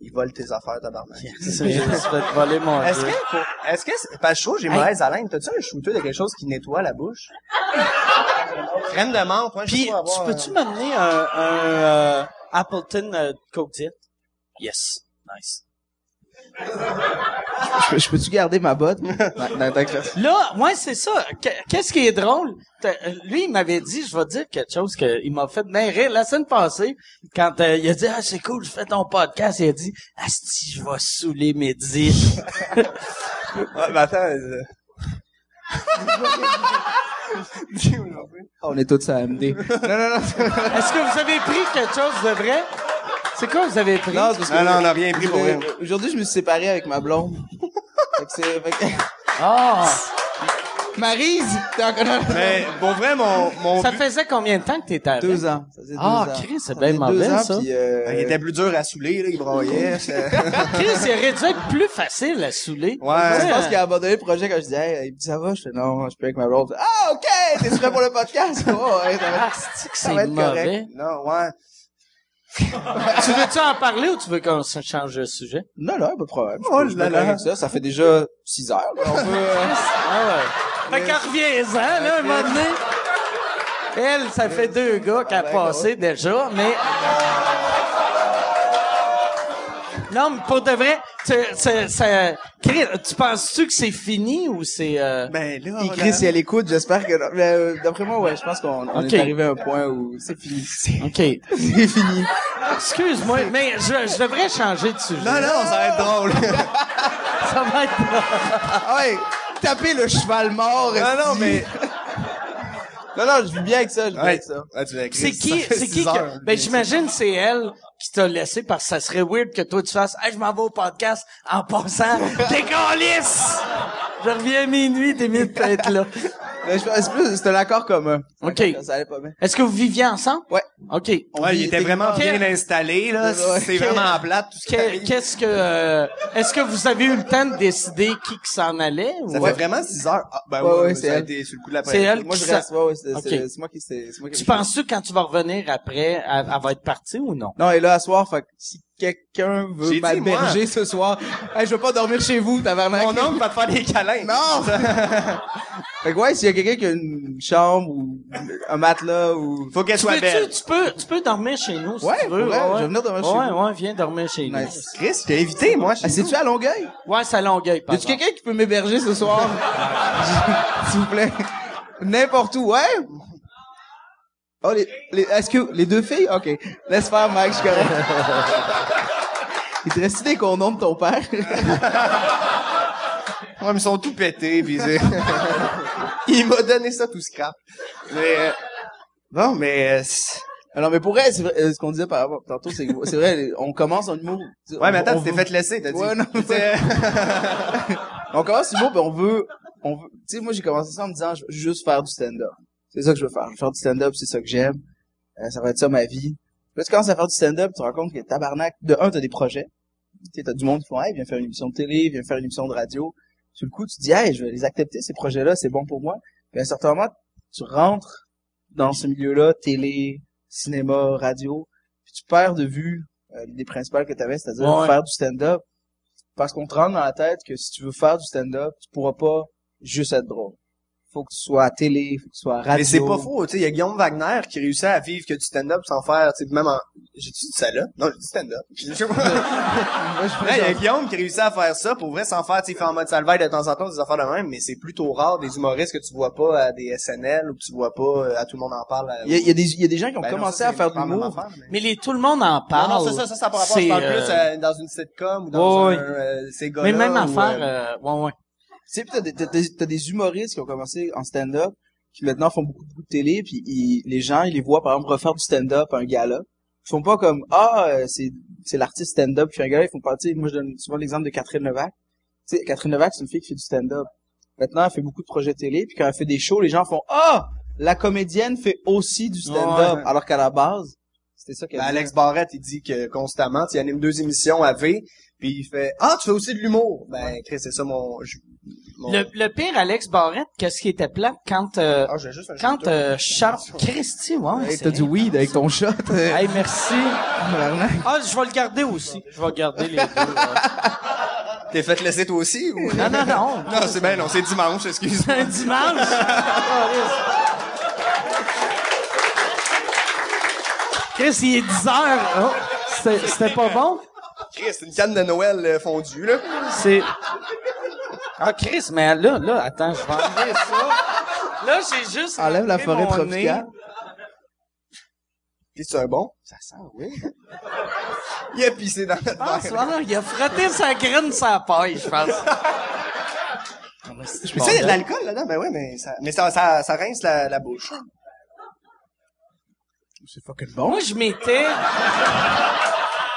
il vole tes affaires, tabarnak. C'est ça, je me suis fait voler mon Est-ce que, est-ce que, c'est- parce que je trouve que j'ai Hey. mauvaise haleine. T'as-tu un shooter de quelque chose qui nettoie la bouche? Crème de menthe, ouais, Puis, tu peux-tu m'amener un, un euh, Appleton euh, Coke Diet? Yes. Nice. Je, peux- je peux-tu garder ma botte? dans, Là, ouais, c'est ça. Qu- Qu'est-ce qui est drôle? Lui, il m'avait dit, je vais te dire quelque chose qu'il m'a fait bien rire la semaine passée, quand euh, il a dit, ah, c'est cool, je fais ton podcast, il a dit, asti, je vais saouler mes dix. Ouais, mais attends, euh, On est tous à MD. non, non, non. Est-ce que vous avez pris quelque chose de vrai? C'est quoi vous avez pris? Non, c'est parce que- Non, non, on n'a rien pris pour rien. Aujourd'hui, je me suis séparé avec ma blonde. fait que c'est, fait que- Ah! Maryse, t'es en connais? Mais, pour vrai, mon, mon Ça but- faisait combien de temps que t'étais avec? Deux ans. Ça faisait deux Ah, ans. Chris, c'est Ça bien faisait mauvais, deux ans, ça. puis, euh, il était plus dur à saouler, là, il broyait. c'est- Chris, il aurait dû être plus facile à saouler. Ouais. je pense qu'il a abandonné le projet quand je disais, hey, il me dit, ça va? Je fais, non, je peux avec ma blonde. Ah, ok! T'es prêt pour le podcast? Oh, ouais, ça va. Ah, c'est que Ça c'est va être mauvais? correct. non, ouais. tu veux-tu en parler ou tu veux qu'on se change de sujet? Non, non, pas de problème. Je Oh je là là. Ça, ça fait déjà six heures. là. On peut, euh, Ah ouais. Fait qu'en reviens-en, là, un moment donné. Elle, ça fait deux gars qu'elle a passé déjà, mais... Non, mais pour de vrai, tu, tu, ça- Chris, tu penses-tu que c'est fini ou c'est... euh, Ben, là, Et Chris, si elle écoute, j'espère que... non. Mais, euh, d'après moi, ouais, je pense qu'on on Ok. est arrivé à un point où c'est fini. OK. C'est fini. Excuse-moi, mais je, je devrais changer de sujet. Non, non, ça va être drôle. Ça va être... Ah ouais, taper le cheval mort. non, non, esti. mais... Non, non, je vis bien avec ça, je vis bien Ouais, avec ça. Ouais, C'est qui, c'est qui que, ben, j'imagine c'est elle qui t'a laissé parce que ça serait weird que toi tu fasses, hey, je m'en vais au podcast en passant, t'es! Je reviens à minuit, t'es mieux de être là. Mais je pense plus, c'était l'accord commun. OK. Ça allait pas bien. Est-ce que vous viviez ensemble? Ouais. OK. On Ouais, vit il était vraiment bien installé, là. C'est vraiment plate, tout ce qui Que-. Qu'est-ce que, euh, est-ce que vous avez eu le temps de décider qui qui s'en allait? ou- Ça fait vraiment 6 heures. Ah, ben Ouais, ouais, ouais, ouais, c'est elle. été sur le coup de la C'est elle Moi, qui je s'en- reste. Ouais, ouais, c'est moi qui, c'est c'est moi qui Tu penses-tu que quand tu vas revenir après, elle, elle va être partie ou non? Non, et là, à soir, fait que si quelqu'un veut dit, m'alberger ce soir, hey, je veux pas dormir chez vous, tabarnak. Mon oncle va te faire des câlins. Non! fait que ouais, s'il y a quelqu'un qui a une chambre ou un matelas ou... Faut qu'elle soit belle. tu, peux, tu peux dormir chez nous si Ouais, tu veux. vrai, ouais, je vais venir dormir chez ouais, vous. Ouais, viens dormir chez nous. Nice. Chris, je t'ai invité, moi. chez Ah, nous. c'est-tu à Longueuil? Ouais, c'est à Longueuil, Y a-tu quelqu'un qui peut m'héberger ce soir? S'il vous plaît. N'importe où, ouais? Oh, les, les, est-ce que, les deux filles? Ok. Laisse faire, Mike, je correct. Il te reste des condoms de ton père? Ouais, mais ils sont tout pétés, pis. Il m'a donné ça tout scrap. Mais, euh, bon, mais, euh, mais pour vrai, c'est vrai, euh, ce qu'on disait par rapport, tantôt, c'est c'est vrai, on commence en humour. ouais, mais attends, tu t'es fait laisser, t'as dit. Ouais, non, On commence humour, pis on veut, on veut, tu sais, moi, j'ai commencé ça en me disant, je veux juste faire du stand-up. c'est ça que je veux faire. Je veux faire du stand-up, c'est ça que j'aime. Euh, ça va être ça ma vie. Puis tu commences à faire du stand-up, tu te rends compte que tabarnak, de un, t'as des projets. Tu t'as du monde qui font, hey, viens faire une émission de télé, viens faire une émission de radio. Sur le coup, tu dis, hey, je vais les accepter, ces projets-là, c'est bon pour moi. Puis à un certain moment, tu rentres dans ce milieu-là, télé, cinéma, radio, puis tu perds de vue euh, l'idée principale que tu avais, c'est-à-dire Ouais. faire du stand-up. Parce qu'on te rentre dans la tête que si tu veux faire du stand-up, tu pourras pas juste être drôle. Faut que tu sois à télé, faut que tu sois à radio. Mais c'est pas faux, tu sais, il y a Guillaume Wagner qui réussit à vivre que du stand-up sans faire, tu sais, même en... J'ai dit ça là? Non, j'ai dit stand-up. Moi, je Ouais, il y a Guillaume qui réussit à faire ça, pour vrai, sans faire, tu sais, fait en mode salvaille de temps en temps des affaires de même, mais c'est plutôt rare des humoristes que tu vois pas à des SNL ou que tu vois pas euh, à tout le monde en parle. à- Il y y a des, il y a des gens qui ont Ben non, commencé ça, à faire de l'humour. mais- Mais les, tout le monde en parle. Non, non, ça, ça, ça, ça par rapport, je parle euh, plus euh, dans une sitcom ou dans Ouais, un, euh, ces gars Mais même ou, affaire, euh, euh, ouais, ouais. Tu sais, pis t'as des, t'as, des- t'as des humoristes qui ont commencé en stand-up, qui maintenant font beaucoup, beaucoup de télé, puis ils- les gens, ils les voient, par exemple, refaire du stand-up à un gala. Ils font pas comme, ah, euh, c'est, c'est l'artiste stand-up qui fait un gala, ils font pas, tu sais, moi, je donne souvent l'exemple de Catherine Levac. Tu sais, Catherine Levac, c'est une fille qui fait du stand-up. Maintenant, elle fait beaucoup de projets télé, puis quand elle fait des shows, les gens font, ah, la comédienne fait aussi du stand-up, Ouais. alors qu'à la base, c'était ça qu'elle Ben. Alex Barrette, il dit que constamment, il anime deux émissions à V, puis il fait « Ah, tu fais aussi de l'humour! » Ben, Chris, c'est ça mon... je- Le, le pire, Alex Barrette, qu'est-ce qui était plat quand, euh, Ah, juste un quand, euh, Charles, Christy, ouais. Hey, t'as du weed avec ton shot. euh, Hey, merci. Ah, je vais le garder aussi. Je vais garder les deux. T'es fait laisser toi aussi, ou... Non, non, non. Non, c'est bien, non, c'est dimanche, excuse-moi. Un dimanche. Chris, il est 10 heures. Oh, c'était c'était pas bon? Chris, c'est une canne de Noël euh, fondue, là. C'est... Ah, Chris, mais là, là, attends, je vais enlever ça. Là, j'ai juste... Enlève la forêt mon tropicale. nez. Puis c'est un bon. Ça sent, oui. Il a pissé dans notre Ah, verre. il a frotté sa graine sa paille, je pense. Mais a de l'alcool là-dedans. Ben ouais, mais ça, mais ça, ça, ça rince la, la bouche. C'est fucking bon. Moi, je m'étais...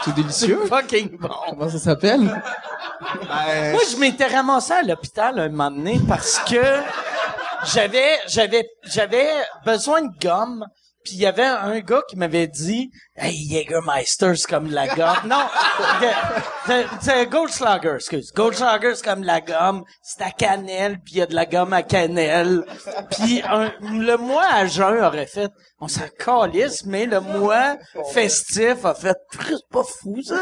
C'est délicieux. Fucking bon. Comment ça s'appelle? Ben, Moi, je m'étais ramassé à l'hôpital un moment donné parce que j'avais, j'avais, j'avais besoin de gomme. Puis il y avait un gars qui m'avait dit, hey, Jägermeister, c'est comme la gomme. non, c'est- Goldschlager, excuse. Goldschlager, c'est comme la gomme. C'est à cannelle, puis il y a de la gomme à cannelle. Puis le mois à jeun aurait fait, on s'en mais le mois festif a fait, c'est pas fou, ça.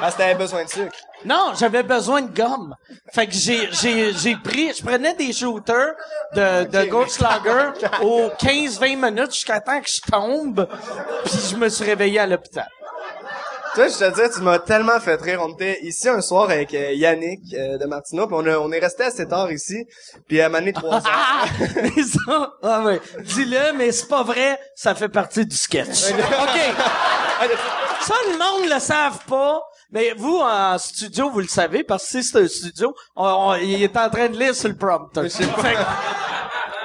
Parce que t'avais besoin de sucre. Non, j'avais besoin de gomme. Fait que j'ai, j'ai, j'ai pris, je prenais des shooters de, de Goldschlager aux 15-20 minutes jusqu'à temps que je tombe, puis je me suis réveillé à l'hôpital. Tu vois, je te dis, tu m'as tellement fait rire. On était ici un soir avec euh, Yannick euh, de Martineau, puis on, a- on est resté assez tard ici, puis à mané trois heures. Ah! Mais ça, ah ouais. Dis-le, mais c'est pas vrai, ça fait partie du sketch. OK. Ça, le monde le savent pas. Mais vous, en studio, vous le savez, parce que si c'est un studio, on- on- il est en train de lire sur le prompter. Fait que-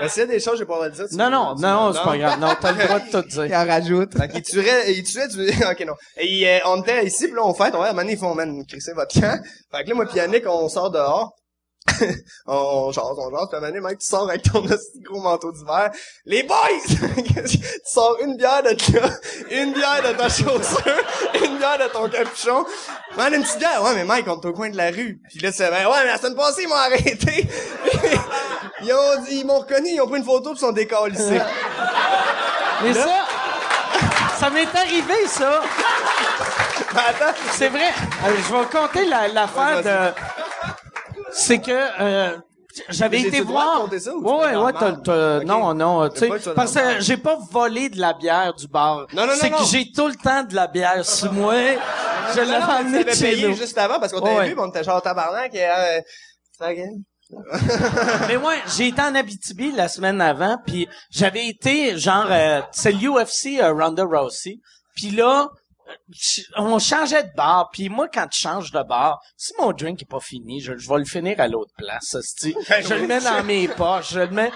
Mais s'il y a des choses, j'ai pas le droit de dire. tu non, non, tu non, veux- c'est pas grave. Non, t'as le droit de tout dire. Il en rajoute. Fait qu'il tuerait, il tuait du, ok, non. Et euh, on était ici, puis là, on fête, on va, à un moment donné, ils font, man, crissez votre camp. Fait que là, moi, pis Yannick, on sort dehors. on jase, on jase, puis à un moment donné, mec, tu sors avec ton gros manteau d'hiver. Les boys! tu sors une bière de là, une bière de ta chaussure, une bière de ton capuchon. Man, une petite bière. Ouais, mais Mike, on est au coin de la rue. Puis là, c'est, ben, ouais, mais la semaine passée, ils m'ont arrêté. ils ont dit, ils m'ont reconnu, ils ont pris une photo, puis ils sont décalissés. Mais ça, ça m'est arrivé, ça. Attends. C'est vrai. Euh, je vais compter la- l'affaire Vas-y, de... C'est que... euh, j'avais Mais été voir. ça ou ouais, ouais, ouais, t'as, t'as- non, non, tu sais, parce que j'ai pas volé de la bière du bar. Non, non, non, C'est que j'ai tout le temps de la bière sur moi. Je l'avais amené chez nous. juste avant parce qu'on t'avait Ouais. vu, pis on était genre tabarnak et euh. Mais ouais, j'ai été en Abitibi la semaine avant, puis j'avais été genre euh, c'est l'UFC euh, Ronda Rousey. Puis là on changeait de bar, puis moi quand je change de bar, si mon drink est pas fini, je, je vais le finir à l'autre place, hostie. Je le mets dans mes poches, je le mets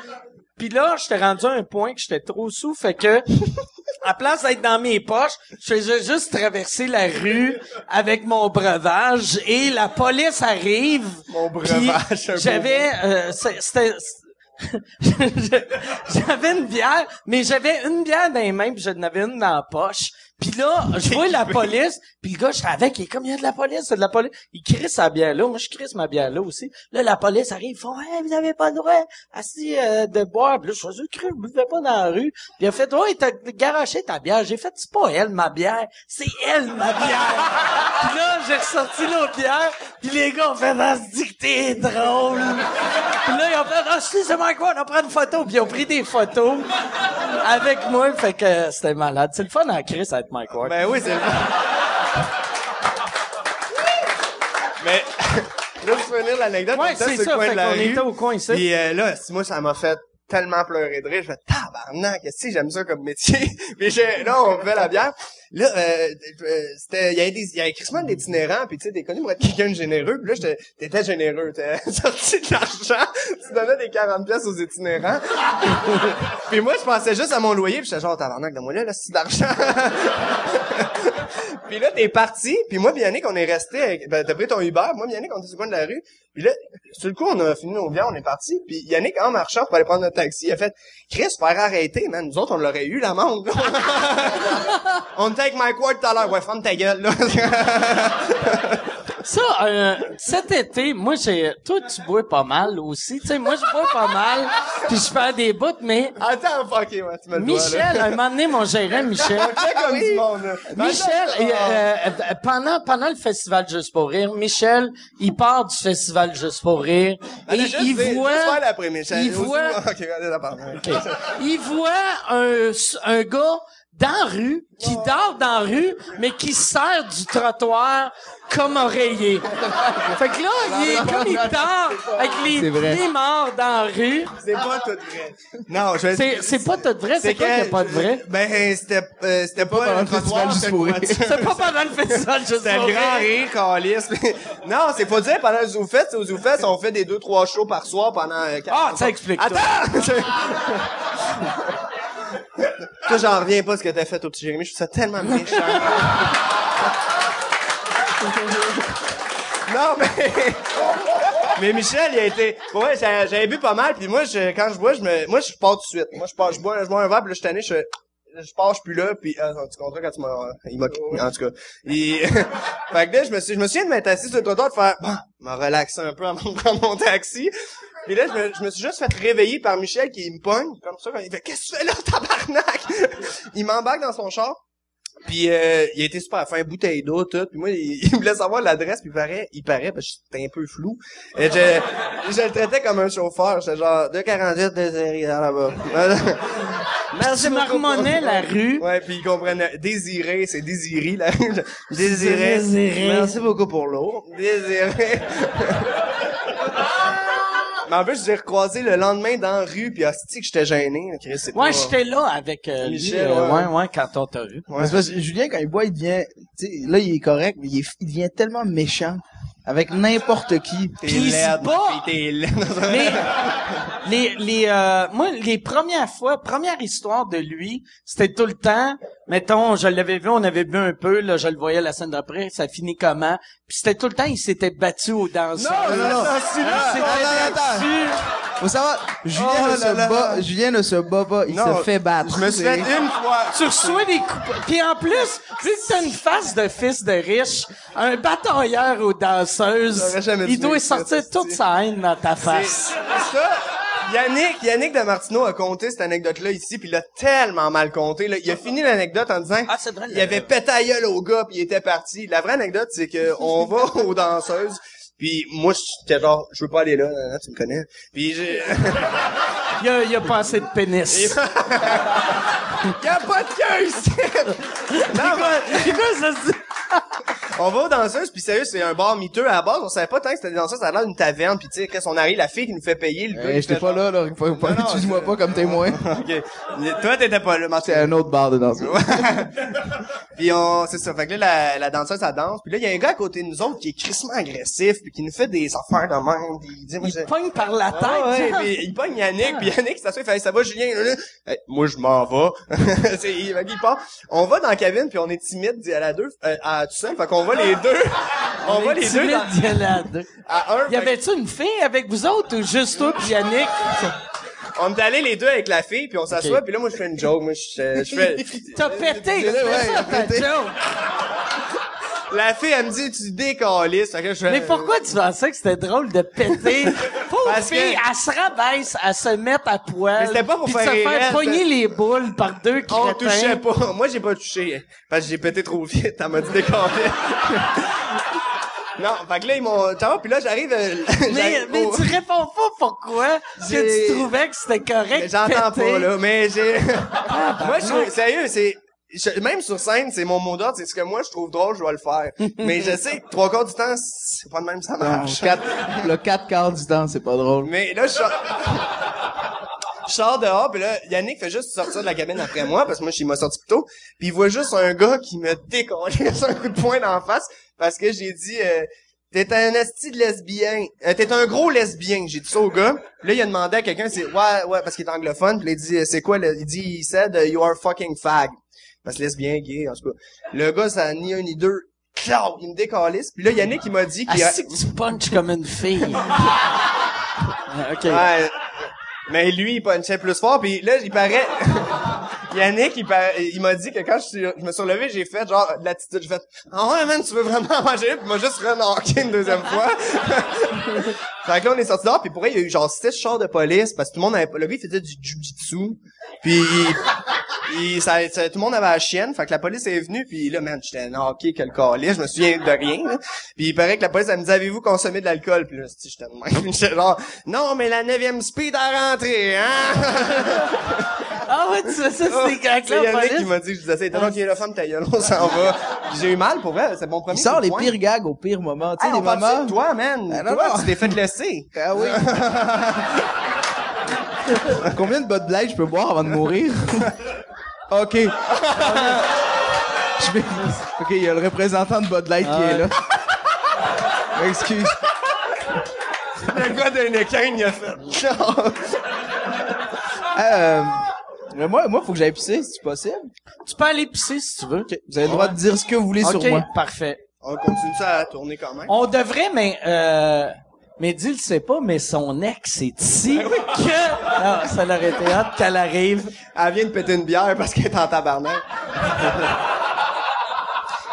puis là, j'étais rendu à un point que j'étais trop sous, fait que à place d'être dans mes poches, je faisais juste traverser la rue avec mon breuvage et la police arrive. Mon breuvage, J'avais, euh, c'était, j'avais une bière, mais j'avais une bière dans les mains, puis j'en avais une dans la poche. Puis là, je vois la police, puis le gars, je savais qu'il est comme, il y a de la police, c'est de la police. Il crie sa bière là, moi je crie ma bière là aussi. Là, la police arrive, ils font, hey, vous avez pas le droit assis euh, de boire. Puis là, je suis cru, je buvais pas dans la rue. Puis il a fait, ouais, t'as garoché ta bière. J'ai fait, c'est pas elle, ma bière, c'est elle, ma bière. puis là, j'ai ressorti l'autre bière, puis les gars ont fait, ah, c'est t'es drôle. puis là, ils ont fait, ah, si, c'est quoi, on a pris une photo. Puis ils ont pris des photos avec moi, fait que c'était malade. C'est le fun à Chris à Mike Ward. Ben oui, c'est le Mais, là, je peux venir l'anecdote. Ouais, c'est ça, fait qu'on était au coin ici. Puis euh, là, moi, ça m'a fait tellement pleurer de rire. Je fais, tabarnak, que j'aime ça comme métier. puis j'ai, là, on fait la bière. Là, euh, euh, c'était, il y avait des, il y avait crissement d'itinérants, puis tu sais, t'es connu pour être quelqu'un de généreux. Puis là, t'étais généreux, t'es sorti de l'argent, tu donnais des 40 pièces aux itinérants. puis moi, je pensais juste à mon loyer, puis j'étais genre, tabarnak, donne-moi là, là, c'est d'argent. Puis là, t'es parti, puis moi, Yannick, on est resté, avec, ben, t'as pris ton Uber, moi, Yannick, on était sur le coin de la rue, puis là, sur le coup, on a fini nos biens, on est parti, puis Yannick, en marchant pour aller prendre notre taxi, il a fait, Chris, faire arrêter, man, nous autres, on l'aurait eu, l'amende, on était avec Mike Ward tout à l'heure, ouais, ferme ta gueule, là. Ça, euh, cet été, moi, j'ai, toi, tu bois pas mal aussi. Tu sais, moi, je bois pas mal, puis je fais des bouts, mais Attends, ok, ouais, tu me le dois, Michel, là. un moment donné, mon gérant, Michel, Fais comme du monde, là. Michel, euh, euh, pendant pendant le festival Juste pour rire, Michel, il part du festival Juste pour rire et Allez, il voit il voit- il voit un un gars dans la rue qui dort dans la rue mais qui sert du trottoir comme oreiller. fait que là, il est comme il dort avec les pieds morts dans la rue. C'est pas tout vrai. Non, je vais C'est c'est pas tout vrai, c'est quoi qu'il y a pas de vrai? Ben, c'était, euh, c'était pas, pendant un le festival juste c'était pour. C'est pas pendant le festival Juste C'était pour le grand rire. calice. non, c'est pas dire pendant le ZooFest. Au ZooFest, on fait des deux, trois shows par soir pendant euh, quatre Ah, ça explique. Attends! Toi, j'en reviens pas ce que t'as fait au petit Jérémy. Je trouve ça tellement méchant. non, mais... Mais Michel, il a été... Vrai, j'avais bu pas mal, puis moi, je, quand je bois, je me... Moi, je pars tout de suite. Moi, je pars, je bois, je bois un verre, puis là, je suis je je pars, je suis plus là, puis ah, tu comprends quand tu m'as, il m'a, en tout cas. Et, fait que là, je me suis, je me souviens de m'être assis sur le trottoir, de faire, bon, me relaxer un peu avant de prendre mon taxi. Puis là, je me, je me suis juste fait réveiller par Michel qui me pogne, comme ça, il fait, qu'est-ce que tu fais là, tabarnak? il m'embarque dans son char. Puis euh, il a été super fin, bouteille d'eau, tout. Puis moi, il, il voulait savoir l'adresse, puis il paraît, il paraît, parce que j'étais un peu flou. Et je, je le traitais comme un chauffeur. J'étais genre, 248 Désiré, là-bas. Merci Tu marmonnais la rue. Ouais, puis il comprenait. Désiré, c'est désiré, là. Désiré. Désiré. Merci beaucoup pour l'eau. Désiré. Mais en plus, je l'ai recroisé le lendemain dans la rue, puis hostie que j'étais gêné. Chris, c'est Ouais, pas- j'étais là avec euh, lui, Michel, euh, ouais. ouais, ouais, quand on t'a vu. Mais c'est parce que Julien, quand il boit, il devient, tu sais, là, il est correct, mais il, est- il devient tellement méchant avec n'importe qui. T'es Puis laide, laide. Mais les les euh, moi les premières fois, première histoire de lui, c'était tout le temps. Mettons, je l'avais vu, on avait bu un peu, là, je le voyais la scène d'après, ça finit comment Puis c'était tout le temps, il s'était battu aux danseurs. non, non, non. Il s'était attends, attends. battu. Faut savoir, Julien Oh ne là se là. bat, Julien ne se bat pas, il Non, se fait battre. Je me suis fait une fois. Tu reçois des coups. Puis en plus, vu que t'as une face de fils de riche, un batailleur aux danseuses, J'aurais jamais dû il doit ça, sortir toute sa haine dans ta C'est face. ça. Yannick, Yannick de Martineau a compté cette anecdote-là ici, puis il l'a tellement mal compté. Là. Il a fini l'anecdote en disant Ah, c'est vrai, il avait gueule au gars, puis il était parti. La vraie anecdote, c'est que on va aux danseuses, puis moi, j'étais genre, je veux pas aller là, tu me connais. Puis j'ai... Il y a, il y a pas assez de pénis. Il y a pas de queue ici! non, mais- C'est ça se? On va aux danseuses, puis sérieux, c'est un bar miteux. À la base, on savait pas tant que c'était des danseuses, ça a l'air d'une taverne, puis tu sais, quand on arrive, la fille qui nous fait payer, le gars... Qui j'étais pas genre- là, là. Faut pas, utilise-moi c'est- pas comme témoin. OK. Toi, t'étais pas là, C'est Martin. un autre bar de danse. Puis on, c'est ça. Fait que là, la, la danseuse, elle danse. Puis là, il y a un gars à côté de nous autres qui est crissement agressif, puis qui nous fait des affaires de même. Puis il dit, moi, Il pogne par la tête. Ah ouais, genre. puis il pogne Yannick, puis Yannick il s'assoit, il fait, ça va Julien? Là, là. Hey, moi je m'en vais. c'est, il, qu'il part. On va dans la cabine, puis on est timide à deux, euh, à tout seul, fait qu'on va les deux. on va les deux dans- d'y aller à deux. à un. Y avait-tu une fille avec vous autres ou juste toi pis Yannick? on est allés les deux avec la fille, puis on s'assoit, puis là, moi, je fais une joke. Moi, je, je fais... T'as pété, Ouais, il a ta joke. La fille, elle me dit, tu décalisses. Fait que je fais... Mais pourquoi tu pensais que c'était drôle de péter? Pauvre Parce fille, que- elle se rabaisse à se mettre à poil. Mais c'était pas pour puis de faire se rire, faire c'était- pogner les boules par deux crétins. On touchait pas. Moi, j'ai pas touché. Parce que j'ai pété trop vite. Elle m'a dit décaler. non, fait que là, ils m'ont... Ciao, puis là, j'arrive... euh, Mais, j'arrive mais au- tu réponds pas pourquoi que J'ai- tu trouvais que c'était correct. Mais j'entends péter. pas, là, mais j'ai... moi, je trouve, sérieux, c'est... je- même sur scène, c'est mon mot d'ordre, c'est ce que moi je trouve drôle, je vais le faire. mais je sais que trois quarts du temps, c'est pas de même ça Non, marche. quatre- le 4 quarts du temps, c'est pas drôle. Mais là, je sors... Je sors dehors, puis là, Yannick fait juste sortir de la cabine après moi, parce que moi, il m'a sorti plus tôt, puis il voit juste un gars qui me décolle un coup de poing d'en face, parce que j'ai dit... euh, T'es un esti de lesbien. Euh, T'es un gros lesbien. J'ai dit ça au gars. Là, il a demandé à quelqu'un, c'est ouais, ouais, parce qu'il est anglophone. Puis il dit, euh, c'est quoi le, il dit, il said, uh, you are fucking fag. Parce que lesbien, gay, en tout cas. Le gars, ça a ni un ni deux. Clac! Il me décalisse. Puis là, Yannick, il m'a dit Ah, qu'il a... que tu punches comme une fille. Ah, OK. Ouais. Mais lui, il punchait plus fort, puis là, il paraît... Yannick, il, m'a dit que quand je, je me suis relevé, j'ai fait genre de l'attitude, j'ai fait « Ah ouais, man, tu veux vraiment manger? » Puis il m'a juste renarqué une deuxième fois. fait que là, on est sorti dehors, puis pour vrai, il y a eu genre six chars de police, parce que tout le monde avait... Le gars, il faisait du jujitsu, puis... il- ça, ça- tout le monde avait la chienne, fait que la police est venue, puis là, man, j'étais knocké que le je me souviens de rien. Puis il paraît que la police, elle me dit, avez-vous consommé de l'alcool? Puis là, j'étais de même. Genre, non, mais la neuvième speed a rentré, hein? Ah ouais, tu fais ça, c'est C'est avec la Yannick qui police? m'a dit que je disais ça. Il était donc, il est la femme, ta gueule, on s'en va. Puis J'ai eu mal, pour vrai, c'est mon premier Il sort de les pires gags au pire moment. Tu sais, Hey, les moments... de toi, man? Ah, non, toi, tu t'es fait laisser. Ah oui. Combien de Bud Light je peux boire avant de mourir? OK. Je vais- OK, il y a le représentant de Bud Light qui est là. Excuse. Le gars d'un équin, il a fait. Euh, mais moi, moi, faut que j'aille pisser, si c'est possible. Tu peux aller pisser si tu veux. Vous avez le droit de dire ce que vous voulez OK, sur moi. parfait. On continue ça à tourner quand même. On devrait, mais euh, mais dis le sait pas, mais son ex est ici. que? Ah, ça l'aurait été hâte qu'elle arrive. Elle vient de péter une bière parce qu'elle est en tabarnak.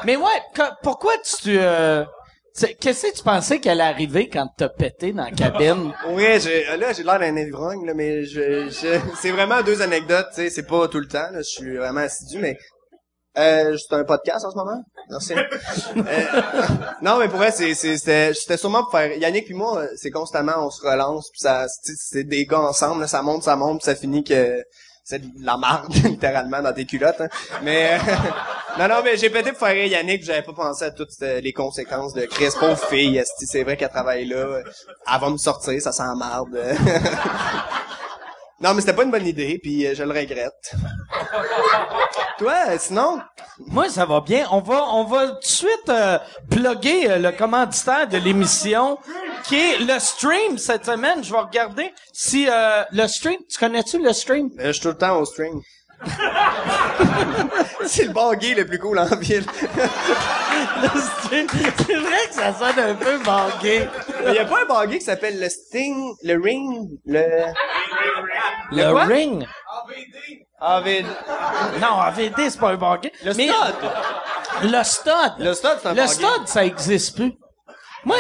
Mais ouais, que- pourquoi tu euh, tu- qu'est-ce que tu pensais qu'elle allait arriver quand t'as pété dans la cabine? Oui, j'ai, là, j'ai l'air d'un ivrogne, là, mais je, je, c'est vraiment deux anecdotes, tu sais, c'est pas tout le temps, là, je suis vraiment assidu, mais, euh, c'est un podcast en ce moment? Merci. Euh, non, mais pour vrai, c'est, c'est, c'était, c'était sûrement pour faire, Yannick puis moi, euh, c'est constamment, on se relance, puis ça, c'est, c'est des gars ensemble, là, ça monte, ça monte, puis ça finit que, c'est de la marde, littéralement, dans tes culottes, hein. Mais, euh, non, non, mais j'ai pété pour faire Yannick, j'avais pas pensé à toutes euh, les conséquences de Chris, pauvre fille, c'est vrai qu'elle travaille là, euh, elle va me sortir, ça sent marde. non, mais c'était pas une bonne idée, puis euh, je le regrette. Toi, euh, sinon? Moi, ça va bien. On va, on va tout de suite euh, plugger euh, le commanditaire de l'émission, qui est le stream cette semaine. Je vais regarder si euh, le stream. Tu connais-tu le stream? Je suis tout le temps au string. c'est le bar gay le plus cool en ville. C'est vrai que ça sonne un peu mangué. Il y a pas un bar gay qui s'appelle le Sting, le Ring, le... Le ring? AVD. Non, AVD, c'est pas un bar gay. Le Mais stud. Le stud. Le stud, c'est un Le bar gay. stud, ça existe plus. Moi,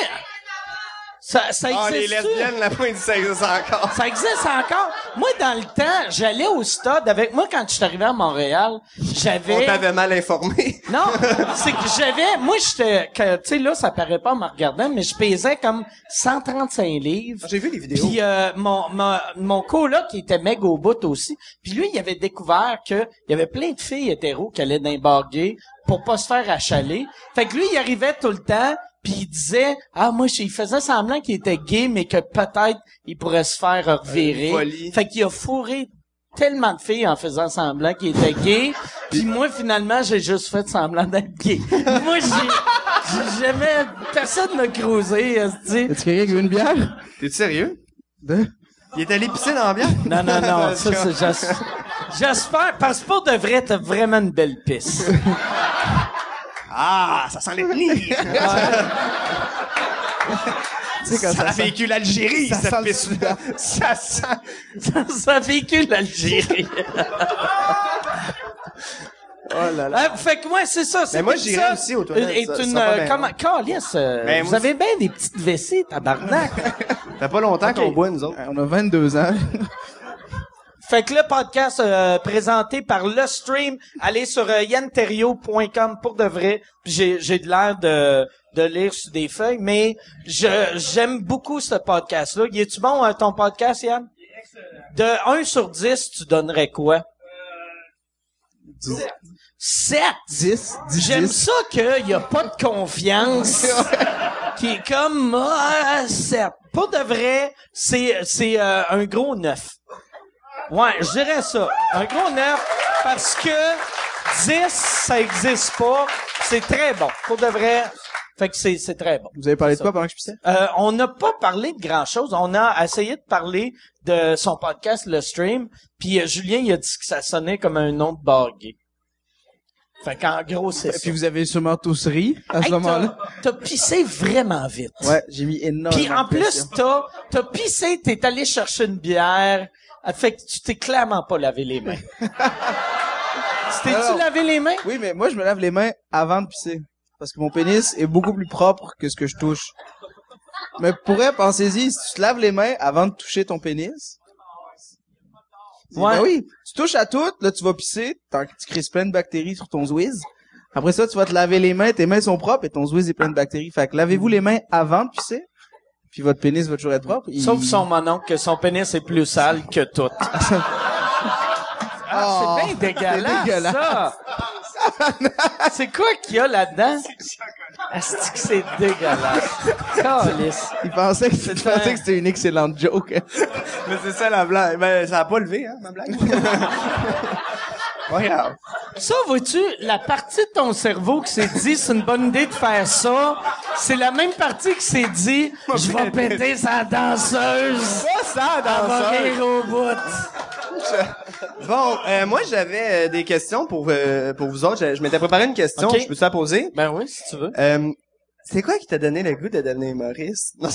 ça, ça Ah, les existe lesbiennes, la pointe, ça existe encore. Ça existe encore. Moi, dans le temps, j'allais au stade avec moi quand je suis arrivé à Montréal. On J'avais. t'avait mal informé. Non, c'est que j'avais. Moi, j'étais. Tu sais, là, ça paraît pas en me regardant, mais je pesais comme 135 livres. J'ai vu les vidéos. Puis euh, mon, mon, mon coloc, qui était méga au bout aussi. Puis lui, il avait découvert que il y avait plein de filles hétéros qui allaient dans les bars gays pour pas se faire achaler. Fait que lui, il arrivait tout le temps, puis il disait ah moi, il faisait semblant qu'il était gay, mais que peut-être il pourrait se faire revirer. fait qu'il a fourré tellement de filles en faisant semblant qu'il était gay. Puis moi, finalement, j'ai juste fait semblant d'être gay. moi, j'ai, j'ai jamais... Personne m'a cruisé, esti. Est-ce quelqu'un qui veut une bière? T'es sérieux? De? Il est allé pisser dans la bière? Non, non, non, ça, c'est j'es- J'espère, parce que pour de vrai, t'as vraiment une belle pisse. Ah, ça sent quand Ça ça a vécu l'Algérie, ça cette sent. Ça sent... ça, ça véhicule l'Algérie. Oh là là. Euh, fait que ouais, c'est ça. Mais moi, c'est j'irais ça. aussi aux toilettes, Et ça- une, ça euh, bien. comment, Calice, euh, Ben, vous moi, avez bien des petites WC, tabarnak. Ça fait pas longtemps qu'on boit, nous autres. Euh, On a 22 ans. Fait que le podcast euh, présenté par Le Stream, allez sur euh, yanterio.com pour de vrai. Puis J'ai j'ai de l'air de de lire sur des feuilles, mais je j'aime beaucoup ce podcast-là. Y est-tu bon euh, ton podcast, Yann? De 1 sur 10, tu donnerais quoi? 7! 10, 10, J'aime 10. ça qu'il y a pas de confiance. qui est comme ah, 7. Pour de vrai, c'est c'est euh, un gros 9. Ouais, je dirais ça. Un gros 9 parce que 10 ça existe pas. C'est très bon. Pour de vrai, fait que c'est c'est très bon. Vous avez parlé de quoi pendant que je pissais? Euh, on n'a pas parlé de grand chose. On a essayé de parler de son podcast, le stream. Puis euh, Julien, il a dit que ça sonnait comme un nom de bar gay. Fait qu'en gros, c'est ça. Puis vous avez sûrement tous ri à ce Hey, moment-là. t'as, t'as pissé vraiment vite. Ouais, j'ai mis énormément Puis en de plus, t'as, t'as pissé, t'es allé chercher une bière. Fait que tu t'es clairement pas lavé les mains. tu t'es-tu lavé les mains? Oui, mais moi, je me lave les mains avant de pisser. Parce que mon pénis est beaucoup plus propre que ce que je touche. Mais pour vrai, pensez-y, si tu te laves les mains avant de toucher ton pénis. Ouais. Ben oui, tu touches à tout, là tu vas pisser, tant que tu crées plein de bactéries sur ton zwiz. Après ça, tu vas te laver les mains, tes mains sont propres et ton zwiz est plein de bactéries. Fait que lavez-vous les mains avant de pisser, puis votre pénis va toujours être propre. Il- Sauf son mononcle, que son pénis est plus sale que tout. Ah, Oh, c'est bien dégueulasse, c'est dégueulasse. ça. c'est quoi qu'il y a là-dedans? Que c'est dégueulasse? Calice. Il pensait que, il pensait que c'était une excellente joke. Mais c'est ça la blague. Ben, ça a pas levé, hein, ma blague. Ça, vois-tu, la partie de ton cerveau qui s'est dit, c'est une bonne idée de faire ça, c'est la même partie qui s'est dit, je vais péter sa danseuse. Pas ça, Elle va dans rire au bout. Bon, euh, moi, j'avais euh, des questions pour, euh, pour vous autres. Je, je m'étais préparé une question. Ok. Je peux te la poser? Ben oui, si tu veux. Euh, c'est quoi qui t'a donné le goût de devenir humoriste? Non,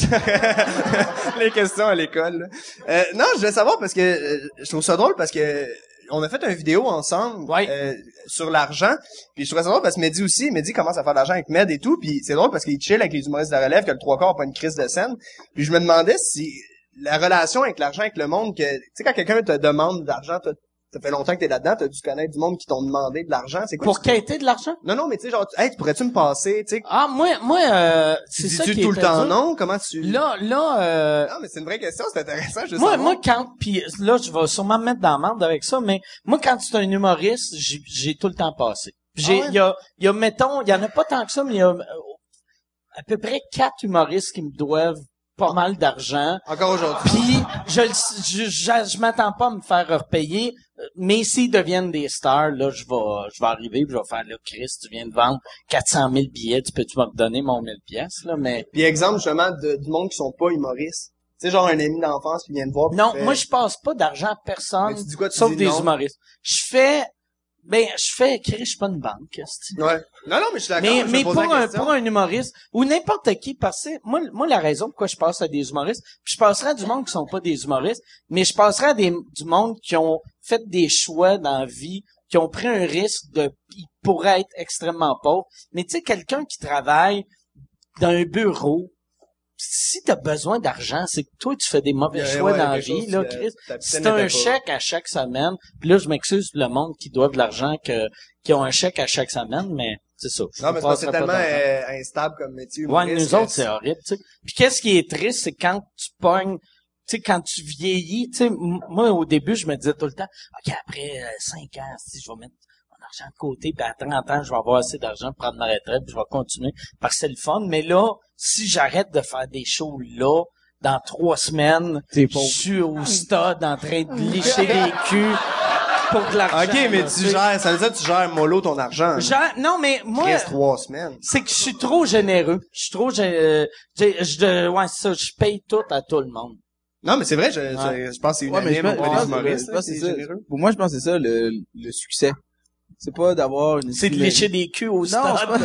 Les questions à l'école. là. Euh, non, je voulais savoir parce que je trouve ça drôle parce que on a fait une vidéo ensemble Ouais. euh, sur l'argent. Puis je trouvais ça drôle parce que Mehdi aussi, Mehdi commence à faire de l'argent avec Med et tout. Puis c'est drôle parce qu'il chill avec les humoristes de la relève, que le trois quarts pas une crise de scène. Puis je me demandais si la relation avec l'argent, avec le monde, que tu sais quand quelqu'un te demande de l'argent, ça fait longtemps que t'es là-dedans, t'as dû connaître du monde qui t'ont demandé de l'argent. C'est quoi? Pour quêter de l'argent? Non, non, mais tu sais, genre, hey, tu pourrais-tu me passer, tu sais, Ah, moi, moi, euh, c'est ça qui tout le temps non? Comment tu... Là, là, euh, Non, mais c'est une vraie question, c'est intéressant, je moi, moi, quand, puis là, je vais sûrement me mettre dans la merde avec ça, mais moi, quand tu es un humoriste, j'ai, tout le temps passé. J'ai, il Ah ouais? y a, il y a, mettons, il y en a pas tant que ça, mais il y a euh, à peu près quatre humoristes qui me doivent pas mal d'argent. Encore aujourd'hui. Puis je, le- je, je, je m'attends pas à me faire repayer, euh, mais s'ils deviennent des stars, là, je vais, je vais arriver, puis je vais faire là, Chris, tu viens de vendre 400 000 billets, tu peux-tu me donner mon 1000 pièces là, mais Puis exemple, justement, de, du monde qui sont pas humoristes. Tu sais, genre un ami d'enfance qui vient te voir. non, moi je passe pas d'argent à personne, Mais tu dis quoi, tu sauf dis des non? humoristes. Je fais, ben, je fais, je suis pas une banque. Ouais. Non, non, mais je suis d'accord. Mais, mais pour un, pour un humoriste, ou n'importe qui, parce que moi, moi, la raison pourquoi je passe à des humoristes, puis je passerai à du monde qui sont pas des humoristes, mais je passerai à des, du monde qui ont fait des choix dans la vie, qui ont pris un risque de, ils pourraient être extrêmement pauvres. Mais tu sais, quelqu'un qui travaille dans un bureau, si t'as besoin d'argent, c'est que toi, tu fais des mauvais Ouais, choix ouais, dans la vie, là, Chris. ta C'est piscine un chèque à chaque semaine. Puis là, je m'excuse le monde qui doit de l'argent, que, qui ont un chèque à chaque semaine, mais c'est ça. Non, mais c'est tellement euh, instable comme métier. Ouais, nous autres, c'est horrible, tu sais. Puis qu'est-ce qui est triste, c'est quand tu pognes, tu sais, quand tu vieillis, tu sais, moi, au début, je me disais tout le temps, OK, après euh, 5 ans, si je vais mettre argent de côté, puis à 30 ans, je vais avoir assez d'argent pour prendre ma retraite, puis je vais continuer, parce que c'est le fun. Mais là, si j'arrête de faire des shows là, dans trois semaines, je pauvre. suis au stade en train de licher des culs pour de l'argent. Ok, mais là, tu gères, ça veut dire que tu gères mollo ton argent. Genre, non, mais moi, Reste trois semaines. c'est que je suis trop généreux. Je suis trop, j'ai- je, de- ouais, c'est ça, je paye tout à tout le monde. Non, mais c'est vrai, je, Ouais. je, je pense que c'est Ouais, mais je unanime pense, je des pense- humoristes, je pense que c'est c'est ça. généreux. Pour moi, je pense que c'est ça, le, le succès. C'est pas d'avoir une... C'est de lécher des culs au Non, stade. c'est pas,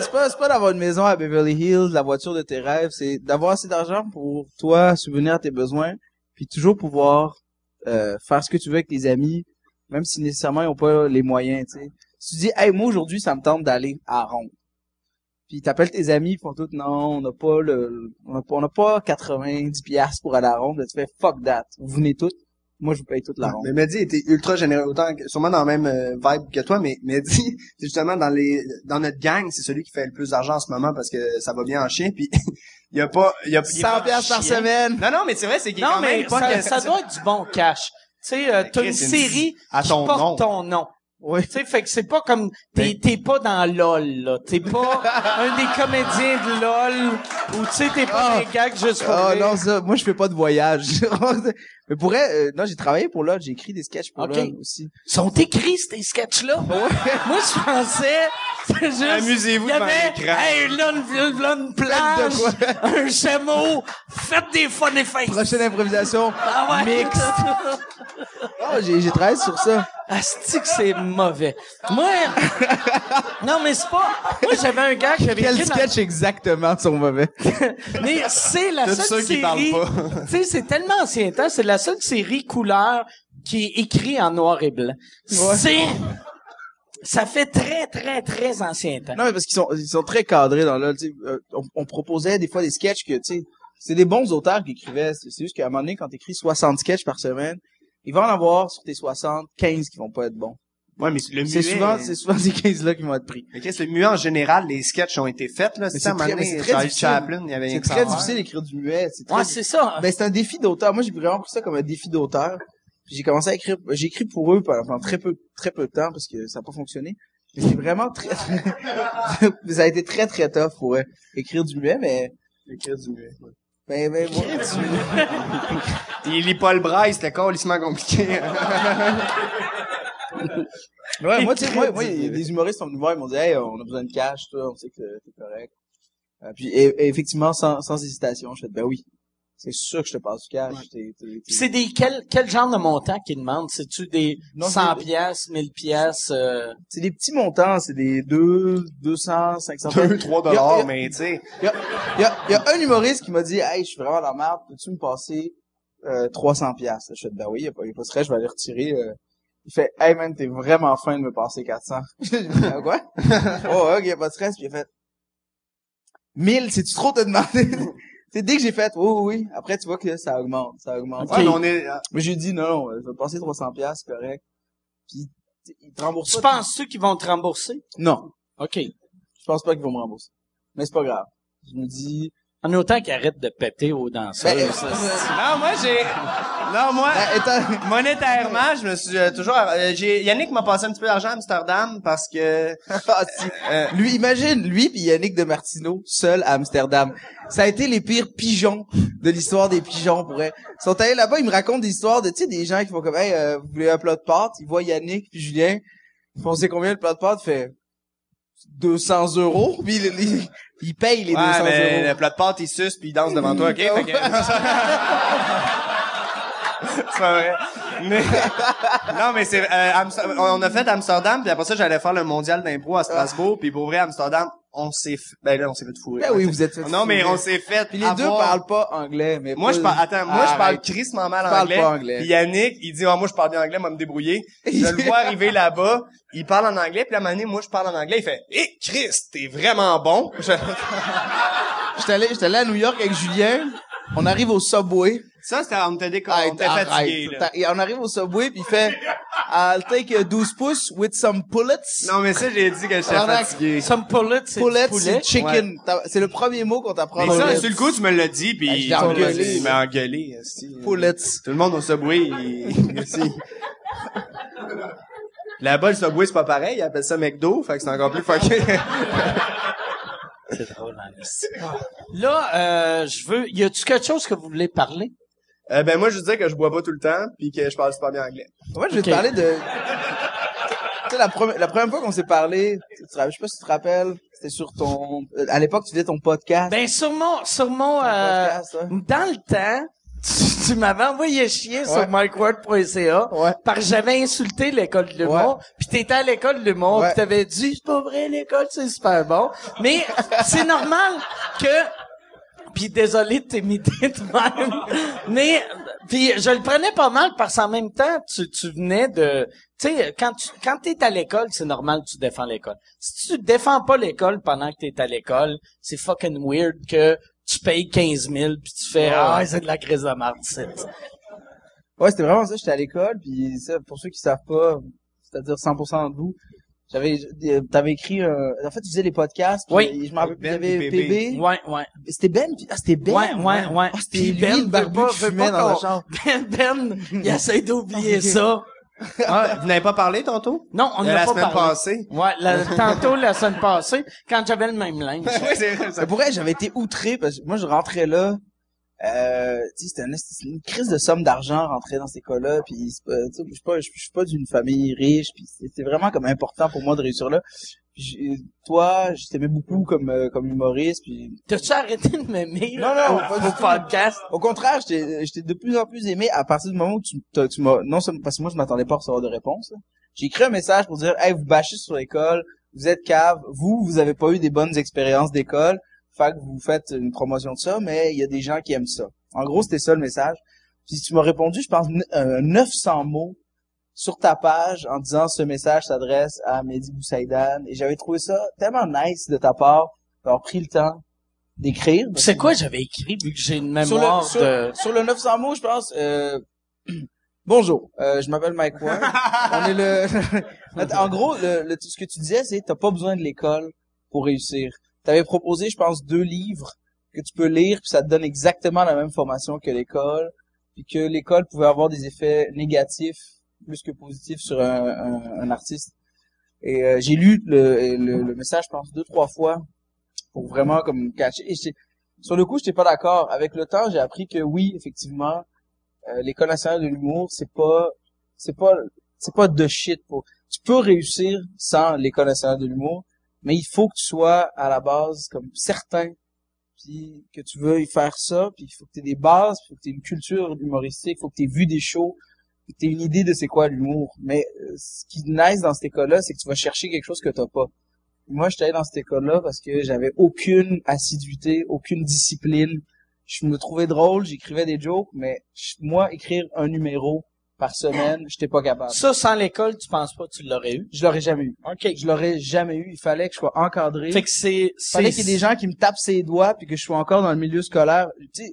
c'est pas, c'est pas, d'avoir une maison à Beverly Hills, la voiture de tes rêves, c'est d'avoir assez d'argent pour toi subvenir à tes besoins, puis toujours pouvoir euh, faire ce que tu veux avec tes amis, même si nécessairement ils ont pas les moyens, tu sais. Si tu dis, hey, moi aujourd'hui, ça me tente d'aller à Ronde. Puis t'appelles tes amis, ils font tout, non, on n'a pas le, on n'a pas, on n'a pas 90 piastres pour aller à Ronde. Là, tu fais, fuck that. Vous venez toutes. Moi, je vous paye toute la ronde. Mais Mehdi était ultra généreux, autant que, sûrement dans la même euh, vibe que toi, mais Mehdi, c'est justement dans les dans notre gang, c'est celui qui fait le plus d'argent en ce moment parce que ça va bien en chien, puis il y a pas... Il y a, il y a 100 pas- piastres par semaine. Non, non, mais c'est vrai, c'est qu'il Non, quand mais même pas ça, que- ça doit être du bon cash. Tu sais, euh, t'as une série à qui porte nom. ton nom. Oui. Tu sais, fait que c'est pas comme t'es t'es pas dans LOL là, t'es pas un des comédiens de LOL ou tu sais t'es pas Ah. des gags juste pour Oh rire. non, ça, moi je fais pas de voyage. Mais pour euh, non, j'ai travaillé pour LOL, j'ai écrit des sketchs pour Ok. LOL aussi. sont écrits ces sketchs là. Moi je pensais c'est juste Amusez-vous devant l'écran. hey là une, là, une plage, un chameau, faites des fun effects. Prochaine improvisation. Ah ouais. Mixte. Oh, j'ai, j'ai travaillé sur ça. Asti que c'est mauvais. Moi, non mais c'est pas. Moi j'avais un gars qui avait Quel écrit dans- sketch exactement sont mauvais? Mais c'est la seule ceux qui série. parlent Tu sais, c'est tellement ancien temps, c'est la seule série couleur qui est écrite en noir et blanc. C'est. Ça fait très, très, très ancien temps. Non, mais parce qu'ils sont, ils sont très cadrés dans sais, euh, on, on proposait des fois des sketchs que, tu sais, c'est des bons auteurs qui écrivaient. C'est c'est juste qu'à un moment donné, quand t'écris 60 sketchs par semaine, il va en avoir sur tes 60, 15 qui vont pas être bons. Ouais, mais le C'est muet- souvent, c'est souvent ces 15-là qui vont être pris. Mais qu'est-ce que le muet en général, les sketchs ont été faits, là. Mais C'est à un moment mais donné, c'est très Charlie difficile. Chaplin, il y avait C'est ça très difficile d'écrire du muet. C'est très Ouais, c'est ça. Ben, c'est un défi d'auteur. Moi, j'ai vraiment pris ça comme un défi d'auteur. Puis J'ai commencé à écrire, j'ai écrit pour eux pendant, très peu, très peu de temps parce que ça n'a pas fonctionné. Mais c'est vraiment très, ça a été très très tough pour eux. écrire du muet, mais, Écrire du muet. ben, ben, moi, Il lit pas le braille, c'était carrément compliqué. Ouais, moi, tu sais, moi, moi, des humoristes sont venus me voir, ils m'ont dit, hey, on a besoin de cash, toi, on sait que t'es correct. Euh, puis, et- et effectivement, sans, sans hésitation, je fais, ben oui. C'est sûr que je te passe du cash. t'es- t'es- t'es- C'est des quel quel genre de montant qu'ils demandent? C'est-tu des Non, 100 c'est- pièces, 1000 pièces euh... c'est des petits montants, c'est des 2, 200, 500 2, 3 Il y a- dollars, mais tu sais. Il y a, y a- y a un humoriste qui m'a dit, hey, je suis vraiment dans la merde, peux-tu me passer euh, 300 piastres? Je fais, ben oui, il y a pas, il y a pas de stress, je vais aller retirer. euh. Il fait, hey man, t'es vraiment fin de me passer 400. J'ai dit, Ah, quoi? oh, ok, pas de stress. Puis il a fait, 1000, c'est-tu trop te demander? C'est dès que j'ai fait, oui, oui, oui. Après, tu vois que ça augmente, ça augmente. Ouais, mais on est, Mais j'ai dit, non, non, je vais passer 300 piastres, c'est correct. Puis, t- il te rembourse Tu pas. penses-tu qu'ils vont te rembourser? Non. OK. Je pense pas qu'ils vont me rembourser. Mais c'est pas grave. Je me dis, En autant qu'ils arrêtent de péter aux danseurs. Ben, ça, Non, moi, j'ai... Non, moi... ben, étant- Monétairement, je me suis euh, toujours... euh, j'ai Yannick m'a passé un petit peu d'argent à Amsterdam parce que... Ah, si. Euh, Lui, imagine, lui puis Yannick de Martino, seul à Amsterdam. Ça a été les pires pigeons de l'histoire des pigeons, pour vrai. Ils sont allés là-bas, ils me racontent des histoires de, tu sais, des gens qui font comme, hey, euh, vous voulez un plat de pâtes? Ils voient Yannick puis Julien. Ils font, c'est combien le plat de pâtes? Fait 200 euros. Puis ils payent les ouais, 200 mais euros. le plat de pâtes, il suce puis il danse devant toi, OK? Fait que- c'est pas vrai. Mais... non, mais c'est... euh, on a fait Amsterdam, puis après ça, j'allais faire le mondial d'impro à Strasbourg, puis pour vrai, Amsterdam, on s'est... f- Ben là, on s'est fait fourrer. Ben oui, vous êtes fait Non, mais on s'est fait Puis les deux parlent pas anglais, mais Moi, pas- je parle, attends, moi, je parle crissement mal Je parle anglais. pas anglais. Puis Yannick, il dit, ah, moi, je parle bien anglais, moi, me débrouiller. Je le vois arriver là-bas, il parle en anglais, puis moment donné, moi, je parle en anglais, il fait, hé, Chris, t'es vraiment bon. Je- J'étais allé, j'étais allé à New York avec Julien. On arrive au Subway. Ça, c'était, on t'a dit qu'on Arrête, était fatigué, arrête. là. Et on arrive au Subway puis il fait I'll take a 12 pouces with some pullets. Non, mais ça, j'ai dit que j'étais fatigué. Some pullets, c'est Pullets, du poulet? c'est chicken. C'est le premier mot qu'on t'apprend. Mais ça, sur le coup, tu me l'as dit, Ben, puis engueulé, il m'a engueulé. Pullets. Tout le monde au Subway, il... esti. Là-bas, le Subway, c'est pas pareil, ils appellent ça McDo, fait que c'est encore plus fucké. C'est drôle, hein. Là, euh, je veux... Y a-tu quelque chose que vous voulez parler? Euh, ben moi je dis que je bois pas tout le temps puis que je parle super bien anglais. Moi, je vais te parler de. Tu sais, la, première- la première fois qu'on s'est parlé, tu te rappelles- je sais pas si tu te rappelles, c'était sur ton. euh, À l'époque, tu faisais ton podcast. Ben, sur mon... Sur mon... Euh, podcast, hein. dans le temps... tu m'avais envoyé chier sur micword.ca Ouais. parce que j'avais insulté l'école de l'humour, puis t'étais à l'école de l'humour, Ouais. puis t'avais dit c'est pas vrai l'école c'est super bon, mais c'est normal que puis désolé de t'imiter de même, mais puis je le prenais pas mal parce qu'en même temps tu tu venais de tu sais quand tu quand t'es à l'école c'est normal que tu défends l'école. Si tu défends pas l'école pendant que t'es à l'école, c'est fucking weird que tu payes 15 000 puis tu fais ah c'est de la crise de c'est Ouais, c'était vraiment ça. J'étais à l'école, puis ça, pour ceux qui savent pas, c'est-à-dire 100% d'entre vous, j'avais, euh, t'avais écrit, euh, en fait, tu faisais les podcasts. puis, Oui. euh, Je m'en rappelle, Ben puis PB. PB. Ouais, ouais. C'était Ben, ah, c'était Ben. Ouais, ouais, ouais. Ah, c'était lui, Ben le barbu qui fumait dans la chambre. Ben, ben, il essaie d'oublier ça. Ah, vous n'avez pas parlé tantôt? Non, on n'a la pas semaine parlé. passée. Ouais, la- tantôt, la semaine passée, quand j'avais le même linge. oui, c'est vrai, ça. Mais pour vrai, j'avais été outré parce que moi, je rentrais là. Euh, c'était c'était une crise de somme d'argent rentrer dans ces cas-là. Puis, c'est je suis pas, je suis pas d'une famille riche. Puis, c'était vraiment comme important pour moi de réussir là. Puis, toi, je t'aimais beaucoup comme euh, comme humoriste. Puis, T'as-tu arrêté de m'aimer? Non, non, au, pas podcast? au contraire, j'étais de plus en plus aimé à partir du moment où tu, tu m'as non seulement parce que moi je m'attendais pas à recevoir de réponse. J'ai écrit un message pour dire, hey, vous bâchez sur l'école, vous êtes cave, vous, vous avez pas eu des bonnes expériences d'école, fait que vous faites une promotion de ça, mais il y a des gens qui aiment ça. En gros, c'était ça le message. Puis tu m'as répondu, je pense, n- euh, 900 mots sur ta page en disant ce message s'adresse à Mehdi Boussaïdan et j'avais trouvé ça tellement nice de ta part d'avoir pris le temps d'écrire. C'est quoi j'avais écrit, vu que j'ai une sur mémoire le, sur, de... sur le 900 mots, je pense. Euh, bonjour, euh, je m'appelle Mike Ward. On est le. en gros, le, le- ce que tu disais, c'est t'as pas besoin de l'école pour réussir. T'avais proposé, je pense, deux livres que tu peux lire, puis ça te donne exactement la même formation que l'école, puis que l'école pouvait avoir des effets négatifs plus que positifs sur un, un- un artiste. Et euh, j'ai lu le, le, le message, je pense, deux trois fois pour vraiment comme cacher. Et sur le coup, j'étais pas d'accord. Avec le temps, j'ai appris que oui, effectivement, euh, l'école nationale de l'humour, c'est pas, c'est pas, c'est pas de shit pour. Tu peux réussir sans l'école nationale de l'humour, mais il faut que tu sois à la base comme certain, puis que tu veuilles faire ça, puis il faut que tu aies des bases, il faut que tu aies une culture humoristique, il faut que tu aies vu des shows, que tu aies une idée de c'est quoi l'humour. Mais euh, ce qui nice dans cette école-là, c'est que tu vas chercher quelque chose que t'as pas. Moi, j'étais allé dans cette école-là parce que j'avais aucune assiduité, aucune discipline. Je me trouvais drôle, j'écrivais des jokes, mais moi, écrire un numéro par semaine, j'étais pas capable. Ça, sans l'école, tu penses pas que tu l'aurais eu? Je l'aurais jamais eu. OK. Je l'aurais jamais eu. Il fallait que je sois encadré. Fait que c'est... Il fallait qu'il y ait des gens qui me tapent ses doigts puis que je sois encore dans le milieu scolaire. Tu sais,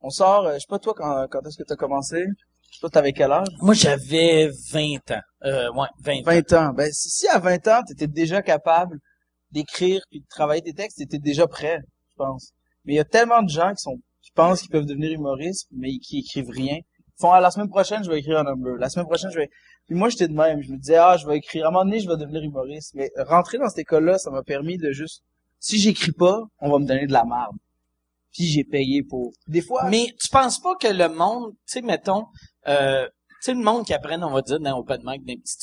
on sort, euh, je sais pas toi quand, quand est-ce que t'as commencé? Toi, t'avais quel âge? Moi, j'avais 20 ans. Euh, ouais, 20 ans. 20 ans. Ben, si, si à 20 ans, t'étais déjà capable d'écrire puis de travailler tes textes, t'étais déjà prêt, je pense. Mais il y a tellement de gens qui sont, qui pensent qu'ils peuvent devenir humoristes, mais qui écrivent rien. Font, ah, la semaine prochaine, je vais écrire un number. La semaine prochaine, je vais, puis moi, j'étais de même. Je me disais, ah, je vais écrire. À un moment donné, je vais devenir humoriste. Mais rentrer dans cette école-là, ça m'a permis de juste, si j'écris pas, on va me donner de la merde. Puis j'ai payé pour. Des fois, Mais tu penses pas que le monde, tu sais, mettons, euh, tu sais, le monde qui apprenne, on va dire, dans Open Mic, dans les petites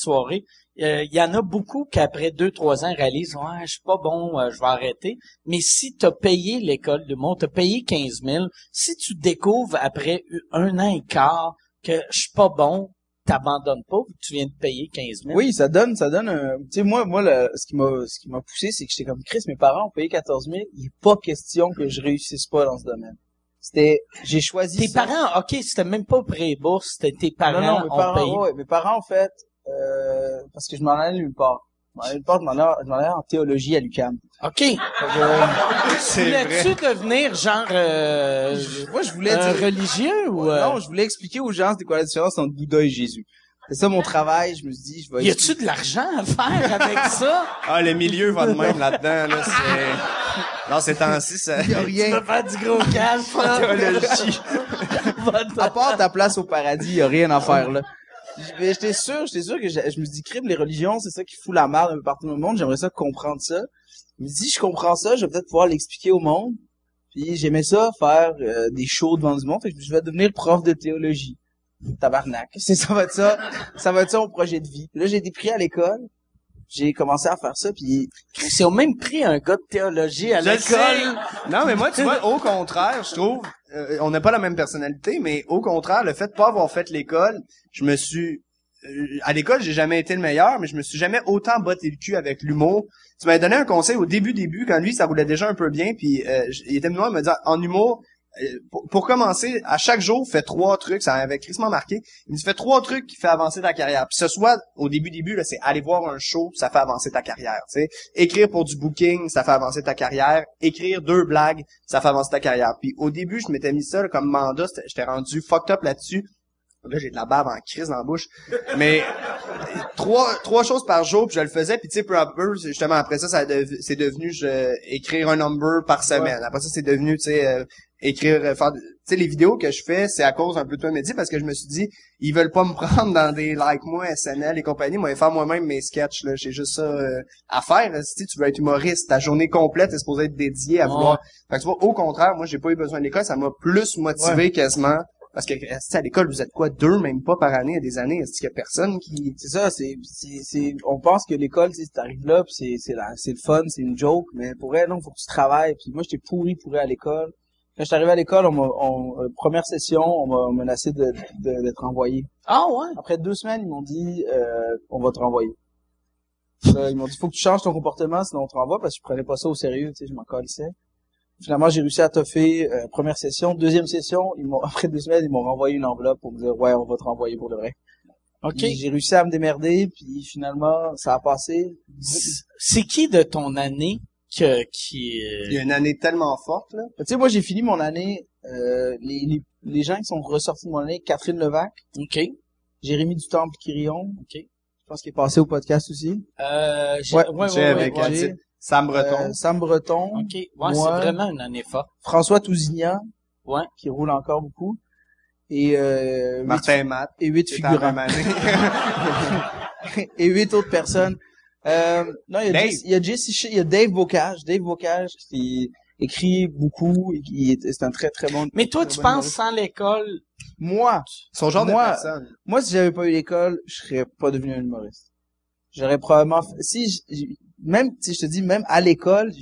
soirées, euh, il y en a beaucoup qui, après deux, trois ans, réalisent, ouais, je suis pas bon, euh, je vais arrêter. Mais si t'as payé l'école de monde, t'as payé 15 000, si tu découvres après un an et quart que je suis pas bon, t'abandonnes pas, tu viens de payer 15 000. Oui, ça donne, ça donne un, tu sais, moi, moi, le- ce qui m'a, ce qui m'a poussé, c'est que j'étais comme Chris, mes parents ont payé 14 000, il est pas question que je réussisse pas dans ce domaine. C'était, j'ai choisi Tes ça. parents, ok, c'était même pas pré-bourse, c'était tes parents non, non, mes ont parents, payé. ouais, mes parents, en fait, euh, parce que je m'en allais nulle part. Je m'en allais nulle part, je m'en allais, je m'en allais en théologie à l'UQAM. Ok. C'est vrai. Voulais-tu devenir genre euh, moi, je voulais euh, dire, religieux ou euh, non, je voulais expliquer aux gens c'était quoi la différence entre Bouddha et Jésus. C'est ça mon travail, je me suis dit, je vais y a-tu de l'argent à faire avec ça? Ah, le milieu va de même là-dedans, là, c'est... Non, ces temps-ci, ça... Il y a Tu rien. peux faire du gros cash là. Théologie. à part ta place au paradis, il y a rien à faire là. Mais J'étais sûr, j'étais sûr que je, je me dis crime les religions, c'est ça qui fout la merde un peu partout dans le monde, j'aimerais ça comprendre ça. Je me dis je comprends ça, je vais peut-être pouvoir l'expliquer au monde. Puis j'aimais ça faire euh, des shows devant du monde, fait que je vais devenir prof de théologie. Tabarnak. C'est ça va être ça, ça va être ça mon projet de vie. Puis là j'ai été pris à l'école. J'ai commencé à faire ça puis C'est au même prix un gars de théologie à l'école. Non, mais moi, tu vois, au contraire, je trouve, euh, on n'a pas la même personnalité, mais au contraire, le fait de pas avoir fait l'école, je me suis euh, à l'école, j'ai jamais été le meilleur, mais je me suis jamais autant botté le cul avec l'humour. Tu m'avais donné un conseil au début début quand lui ça roulait déjà un peu bien, puis euh, il était venu me disait en humour pour, pour commencer, à chaque jour, fais trois trucs, ça avait crissement marqué. Il me dit, fais trois trucs qui fait avancer ta carrière. Puis ce soit, au début, début, là, c'est aller voir un show, ça fait avancer ta carrière, tu sais. Écrire pour du booking, ça fait avancer ta carrière. Écrire deux blagues, ça fait avancer ta carrière. Puis au début, je m'étais mis ça là, comme mandat, j'étais rendu fucked up là-dessus. Là, j'ai de la bave en crise dans la bouche. Mais trois trois choses par jour, puis je le faisais, puis tu sais, peu à peu, justement après ça, ça c'est devenu je, écrire un number par semaine. Après ça, c'est devenu, tu sais, euh, écrire, euh, faire, tu sais, les vidéos que je fais, c'est à cause un peu de toi, Mehdi, parce que je me suis dit, ils veulent pas me prendre dans des like moi, SNL et compagnie, moi, je vais faire moi-même mes sketchs, là, j'ai juste ça euh, à faire. Si tu veux être humoriste, ta journée complète est supposée être dédiée à Ouais. vouloir. Fait que tu vois, au contraire, moi, j'ai pas eu besoin de l'école, ça m'a plus motivé quasiment. Parce que, à l'école, vous êtes quoi, deux, même pas par année, à des années, est-ce qu'il y a personne qui, C'est ça, c'est, c'est, on pense que l'école, tu t'arrives là, puis c'est, c'est la, c'est le fun, c'est une joke, mais pour elle, non, faut que tu travailles. Puis moi, j'étais pourri pourri à l'école. Quand je suis arrivé à l'école, on on, euh, première session, on m'a menacé de, de- d'être envoyé. Ah ouais? Après deux semaines, ils m'ont dit, euh, on va te renvoyer. Euh, ils m'ont dit, faut que tu changes ton comportement, sinon on te renvoie, parce que je prenais pas ça au sérieux, tu sais, je m'en colissais. Finalement, j'ai réussi à toffer, euh, première session. Deuxième session, ils m'ont, après deux semaines, ils m'ont renvoyé une enveloppe pour me dire, ouais, on va te renvoyer pour de vrai. OK. J'ai réussi à me démerder, puis finalement, ça a passé. C'est qui de ton année que, qui... euh, il y a une année tellement forte, là. Tu sais, moi, j'ai fini mon année, euh, les, les, les gens qui sont ressortis de mon année, Catherine Levac, OK. Jérémy Dutemple Quirion, OK. je pense qu'il est passé au podcast aussi. Euh, j'ai- Ouais, ouais, ouais, avec ouais. titre. Sam Breton. Euh, Sam Breton, OK. Ouais, Moi- c'est vraiment une année forte. François Tousignan, Ouais. qui roule encore beaucoup, et, euh, Martin Matt. et huit figurants. et huit autres personnes. Euh, non, il y a, Dave. Jesse- il y a Jesse Shea- il y a Dave Bocage, Dave Bocage qui écrit beaucoup et qui est, c'est un très très bon. Mais toi, tu bon penses sans l'école, Moi, Son genre Moi- de personne. moi si j'avais pas eu l'école, je serais pas devenu un humoriste. J'aurais probablement si même tu sais je te dis même à l'école,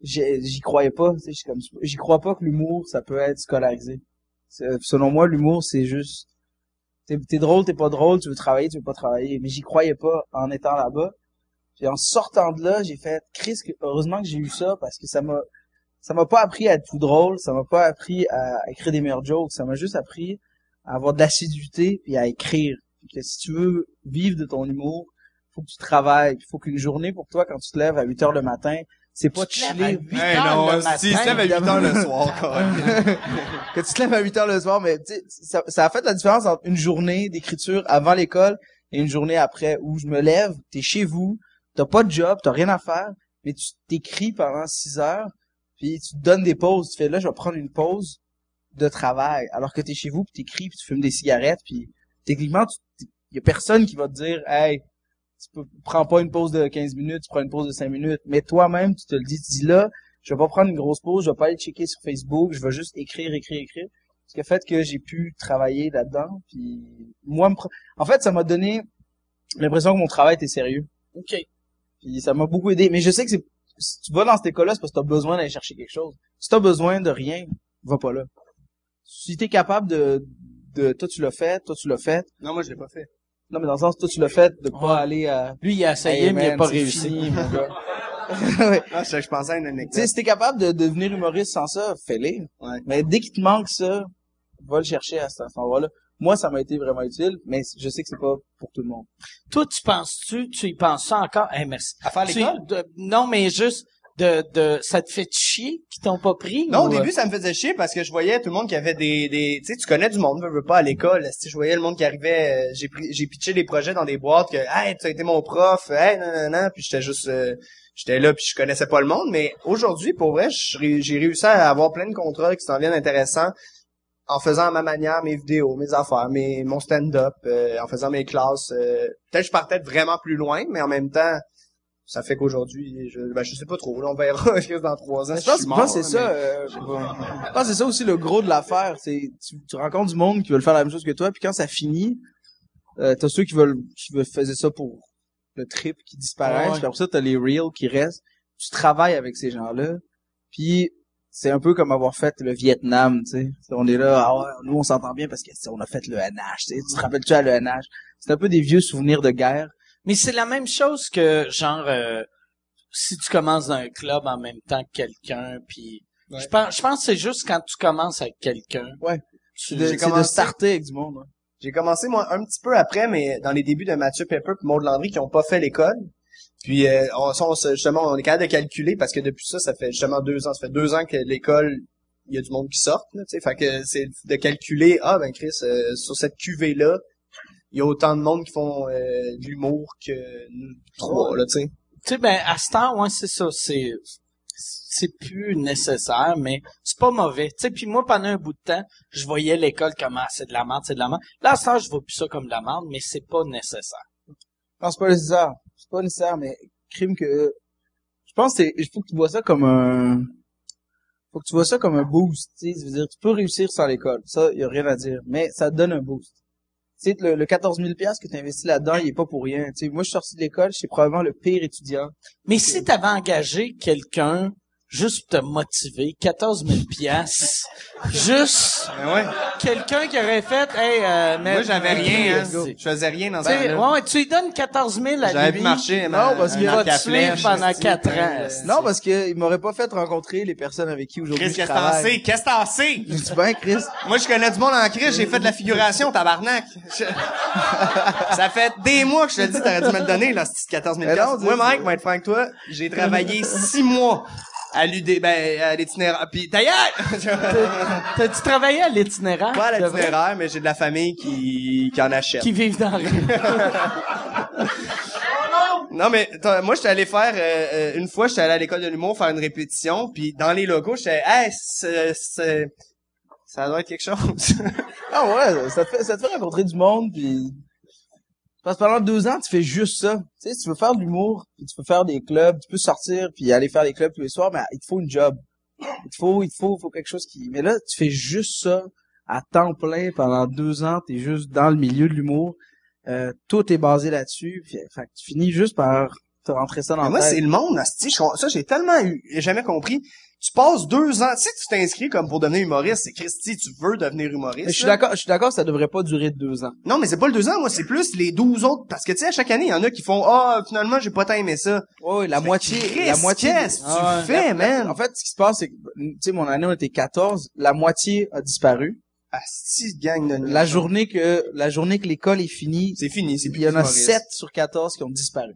j'y croyais pas, tu sais, je suis comme j'y crois pas que l'humour ça peut être scolarisé. C'est- Selon moi, l'humour c'est juste t'es drôle, t'es pas drôle, tu veux travailler, tu veux pas travailler, mais j'y croyais pas en étant là-bas. Puis en sortant de là, j'ai fait Chris, heureusement que j'ai eu ça parce que ça m'a ça m'a pas appris à être tout drôle, ça m'a pas appris à, à écrire des meilleurs jokes, ça m'a juste appris à avoir de l'assiduité puis à écrire. Puis que si tu veux vivre de ton humour, faut que tu travailles, il faut qu'une journée pour toi quand tu te lèves à 8 heures le matin, c'est pas de tu te lèves à chiller. 8 Hey, heures non, le matin. si, il se lève à 8 heures le soir, quand même. que tu te lèves à 8 heures le soir, mais tu ça, ça a fait la différence entre une journée d'écriture avant l'école et une journée après où je me lève, t'es chez vous, t'as pas de job, t'as rien à faire, mais tu t'écris pendant 6 heures, puis tu te donnes des pauses, tu fais là, je vais prendre une pause de travail, alors que t'es chez vous, puis t'écris, puis tu fumes des cigarettes, puis techniquement, il y a personne qui va te dire, hey, tu peux, prends pas une pause de 15 minutes, tu prends une pause de 5 minutes, mais toi-même, tu te le dis, tu dis là, je vais pas prendre une grosse pause, je vais pas aller checker sur Facebook, je vais juste écrire, écrire, écrire. Ce qui a fait que j'ai pu travailler là-dedans, puis moi, en fait, ça m'a donné l'impression que mon travail était sérieux. OK. Puis ça m'a beaucoup aidé. Mais je sais que c'est, si tu vas dans cette école-là, c'est parce que t'as besoin d'aller chercher quelque chose. Si t'as besoin de rien, va pas là. Si t'es capable de, de, toi tu l'as fait, toi tu l'as fait. Non, moi, je l'ai pas fait. Non, mais dans le sens, toi tu l'as fait, de pas Ouais. aller à, Lui, il a essayé, Hey, mais il a pas réussi. fini, mon gars. Ouais. Ah, je, je pensais à une Tu sais, anecdote. si t'es capable de, de devenir humoriste sans ça, fais-le. Ouais. Mais dès qu'il te manque ça, va le chercher à cet endroit-là. Moi, ça m'a été vraiment utile, mais je sais que c'est pas pour tout le monde. Toi, tu penses-tu, tu y penses ça encore? Eh, merci. À faire l'école? non, mais juste de, de, ça te fait chier qu'ils t'ont pas pris? Non, au ou, euh, début, ça me faisait chier parce que je voyais tout le monde qui avait des, des, tu sais, tu connais du monde, veux, veux pas à l'école. Si je voyais le monde qui arrivait, euh, j'ai j'ai pitché des projets dans des boîtes que, hey, tu as été mon prof, hey, non, non, non, puis j'étais juste, euh, j'étais là puis je connaissais pas le monde, mais aujourd'hui, pour vrai, je j'ai réussi à avoir plein de contrats qui s'en viennent intéressants en faisant à ma manière mes vidéos, mes affaires, mes, mon stand-up, euh, en faisant mes classes. euh, peut-être que je partais vraiment plus loin, mais en même temps, ça fait qu'aujourd'hui, je, ben, je sais pas trop, là, on verra dans trois ans. Je pense, je pense que c'est ça. euh, je pense c'est ça aussi le gros de l'affaire. C'est tu, tu rencontres du monde qui veulent faire la même chose que toi, puis quand ça finit, euh, t'as ceux qui veulent qui veulent faisaient ça pour le trip qui disparaissent. Ouais. Puis après ça, t'as les reals qui restent. Tu travailles avec ces gens-là. Puis c'est un peu comme avoir fait le Vietnam, tu sais. On est là, ah ouais, nous on s'entend bien parce que on a fait le NH, tu sais. Tu te rappelles-tu à le NH? C'est un peu des vieux souvenirs de guerre. Mais c'est la même chose que, genre, euh, si tu commences dans un club en même temps que quelqu'un, puis... Ouais. Je pense, je pense que c'est juste quand tu commences avec quelqu'un. Ouais. Tu, C'est de, commencé- starter avec du monde. ouais. J'ai commencé moi un petit peu après, mais dans les débuts de Mathieu Pepper et Maud Landry qui ont pas fait l'école. Puis euh, on, justement, on est capable de calculer parce que depuis ça, ça fait justement deux ans. Ça fait deux ans que l'école, il y a du monde qui sort. Là, tu sais, fait que c'est de calculer. Ah ben Chris, euh, sur cette cuvée là, il y a autant de monde qui font euh, de l'humour que nous trois là, tu sais. Tu sais, ben, à ce temps, ouais, c'est ça, c'est, c'est plus nécessaire, mais c'est pas mauvais. Tu sais, puis moi, pendant un bout de temps, je voyais l'école comme, ah, c'est de la merde, c'est de la merde. Là, à ce temps, je vois plus ça comme de la merde, mais c'est pas nécessaire. Non, c'est pas nécessaire. C'est pas nécessaire, mais crime que, je pense que c'est, il faut que tu vois ça comme un, faut que tu vois ça comme un boost, tu sais. Je veux dire, tu peux réussir sans l'école. Ça, y a rien à dire. Mais ça te donne un boost. Tu sais, le, le 14 000 piastres que tu investis là-dedans, il est pas pour rien. Tu sais, moi, je suis sorti de l'école, j'étais probablement le pire étudiant. Mais si t'avais engagé quelqu'un juste pour te motiver, 14 000 piastres, juste Ben ouais. quelqu'un qui aurait fait, hey, euh, mais, Moi j'avais rien, hein. Je faisais rien dans sais, ça. ouais, ouais, tu lui donnes 14 000 à J'avais marcher. Non, parce Il qu'il va un te suivre pendant esti, 4 puis, ans. euh. Non, parce que il m'aurait pas fait rencontrer les personnes avec qui aujourd'hui Chris, je qu'est-ce que t'en travaille. sais? Qu'est-ce que t'en sais? Je dis bien, Chris. Moi, je connais du monde en crise, j'ai fait de la figuration, tabarnak. Je- Ça fait des mois que je te le dis, t'aurais dû me le donner, là, ce 14 000 Mais non, piastres. Moi, Mike, moi, être franc avec toi, j'ai travaillé six mois à l'UD, ben, à l'itinéraire. Puis, d'ailleurs, T'as-tu travaillé à l'itinéraire? pas à l'itinéraire, mais j'ai de la famille qui, qui en achète. Qui vivent dans. Non, mais moi, j'étais allé faire, euh, euh, une fois, j'étais allé à l'école de l'humour faire une répétition, puis dans les locaux, j'étais, hey, c'est, c'est- ça doit être quelque chose. Ah ouais, ça te fait, ça te fait rencontrer du monde, puis parce que pendant deux ans, tu fais juste ça. Tu sais, tu veux faire de l'humour, tu peux faire des clubs, tu peux sortir puis aller faire des clubs tous les soirs, mais il te faut une job. Il te faut, il te faut, faut quelque chose qui. Mais là, tu fais juste ça à temps plein pendant deux ans. T'es juste dans le milieu de l'humour. Euh, tout est basé là-dessus. Fait tu finis juste par te rentrer ça dans Mais moi, c'est le monde, asti, ça, j'ai tellement eu, jamais compris. Tu passes deux ans, tu sais, tu t'inscris comme pour devenir humoriste, c'est Christy, tu veux devenir humoriste. Mais je suis d'accord, je suis d'accord, ça devrait pas durer deux ans. Non, mais c'est pas le deux ans, moi, c'est plus les douze autres, parce que tu sais, à chaque année, il y en a qui font, ah, finalement, j'ai pas tant aimé ça. Ouais, la moitié, la moitié. qu'est-ce que tu Ah fais, man? En fait, ce qui se passe, c'est que, tu sais, mon année, on était 14, la moitié a disparu. Asti, gang de La journée que, la journée que l'école est finie, C'est fini, c'est plus il y en a humoriste. 7 sur 14 qui ont disparu.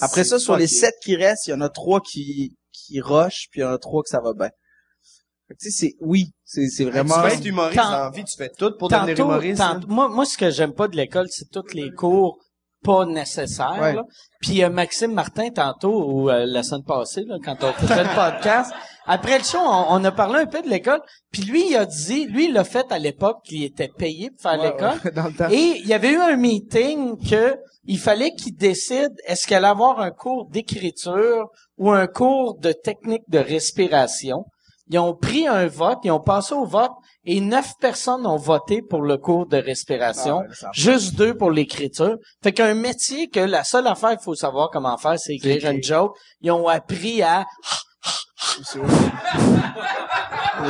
Après ça, sur les. 7 qui restent, il y en a 3 qui, qui rushent, puis il y en a 3 que ça va bien. Fait que, Tu sais, c'est, oui, c'est, c'est vraiment, Tu veux être humoriste Tant- dans la vie, tu fais tout pour devenir Tantôt, humoriste. tantôt- moi, moi, ce que j'aime pas de l'école, c'est tous les cours pas nécessaires. Ouais. là. Puis euh, Maxime Martin, tantôt, ou euh, la semaine passée, là, quand on faisait le podcast, après le show, on, on a parlé un peu de l'école. Puis lui, il a dit, lui, il l'a fait à l'époque, qu'il était payé pour faire Ouais, l'école. ouais, dans le temps. Et il y avait eu un meeting que il fallait qu'il décide est-ce qu'elle allait avoir un cours d'écriture ou un cours de technique de respiration. Ils ont pris un vote, ils ont passé au vote et neuf personnes ont voté pour le cours de respiration, Ah juste deux pour l'écriture. Fait qu'un métier que la seule affaire qu'il faut savoir comment faire, c'est écrire une joke. Ils ont appris à Mais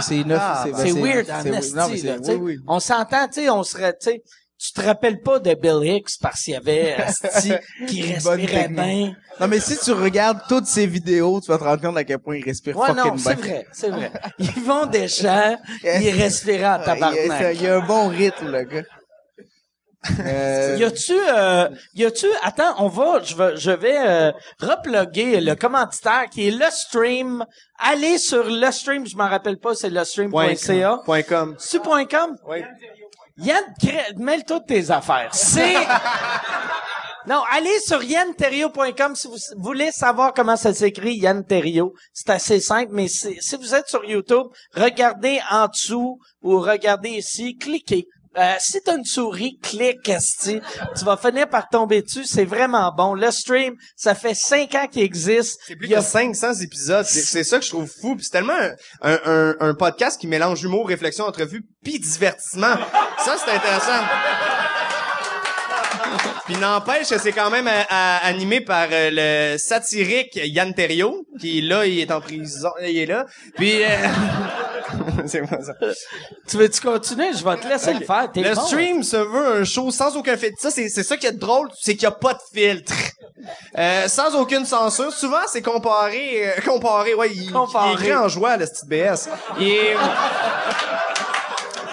c'est neuf, Ah, c'est, ben, c'est- weird c'est- en non, mais esti, c'est- là, tu sais. oui, oui. On s'entend, tu sais, on serait, tu sais, tu te rappelles pas de Bill Hicks parce qu'il y avait esti, qui respirait bien. Non, mais si tu regardes toutes ces vidéos, tu vas te rendre compte à quel point il respire Ouais, fucking non, c'est vrai, c'est vrai. Ils vont des champs, en Il y, a, tabarnak. il y a un bon rythme, le gars. Euh, Y a-tu, euh, y a-tu, attends, on va, je vais, je vais euh, reploguer le commanditaire qui est le stream. Allez sur le stream, je m'en rappelle pas, c'est le stream.ca. Point com. C'est point .com? Oui. Yann, mêle toutes tes affaires. C'est... Non, allez sur yannterrio.com si vous voulez savoir comment ça s'écrit, Yann Terrio. C'est assez simple, mais si vous êtes sur YouTube, regardez en dessous ou regardez ici, cliquez. Euh, si t'as une souris, clique, esti. Tu vas finir par tomber dessus. C'est vraiment bon. Le stream, ça fait cinq ans qu'il existe. C'est plus Il y a- que 500 épisodes. C'est, ça que je trouve fou. C'est tellement un, un, un, un podcast qui mélange humour, réflexion, entrevue, puis divertissement. Ça, c'est intéressant. Puis n'empêche, c'est quand même euh, à- animé par euh, le satirique Yann Terriot, qui là, il est en prison, il est là. Puis euh, c'est pas ça. Tu veux-tu continuer? Je vais te laisser le faire. T'es Le bon. stream se veut un show sans aucun filtre. Ça, c'est, c'est ça qui est drôle, c'est qu'il y a pas de filtre. Euh, sans aucune censure. Souvent, c'est comparé, euh, comparé, ouais, il, Comparé. il est en joie, le petit BS. Il est-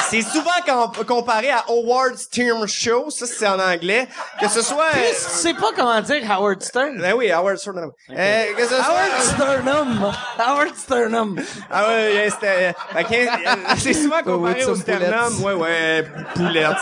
C'est souvent com- comparé à Howard Stern Show, ça c'est en anglais. Que ce soit... Chris, tu sais pas comment dire Howard Stern? Ben oui, Howard Stern. Euh, que ce soit... Howard Sternum. Howard Sternum. Ah ouais, c'était... euh, c'est souvent comparé au sternum. Ouais, ouais, poulette.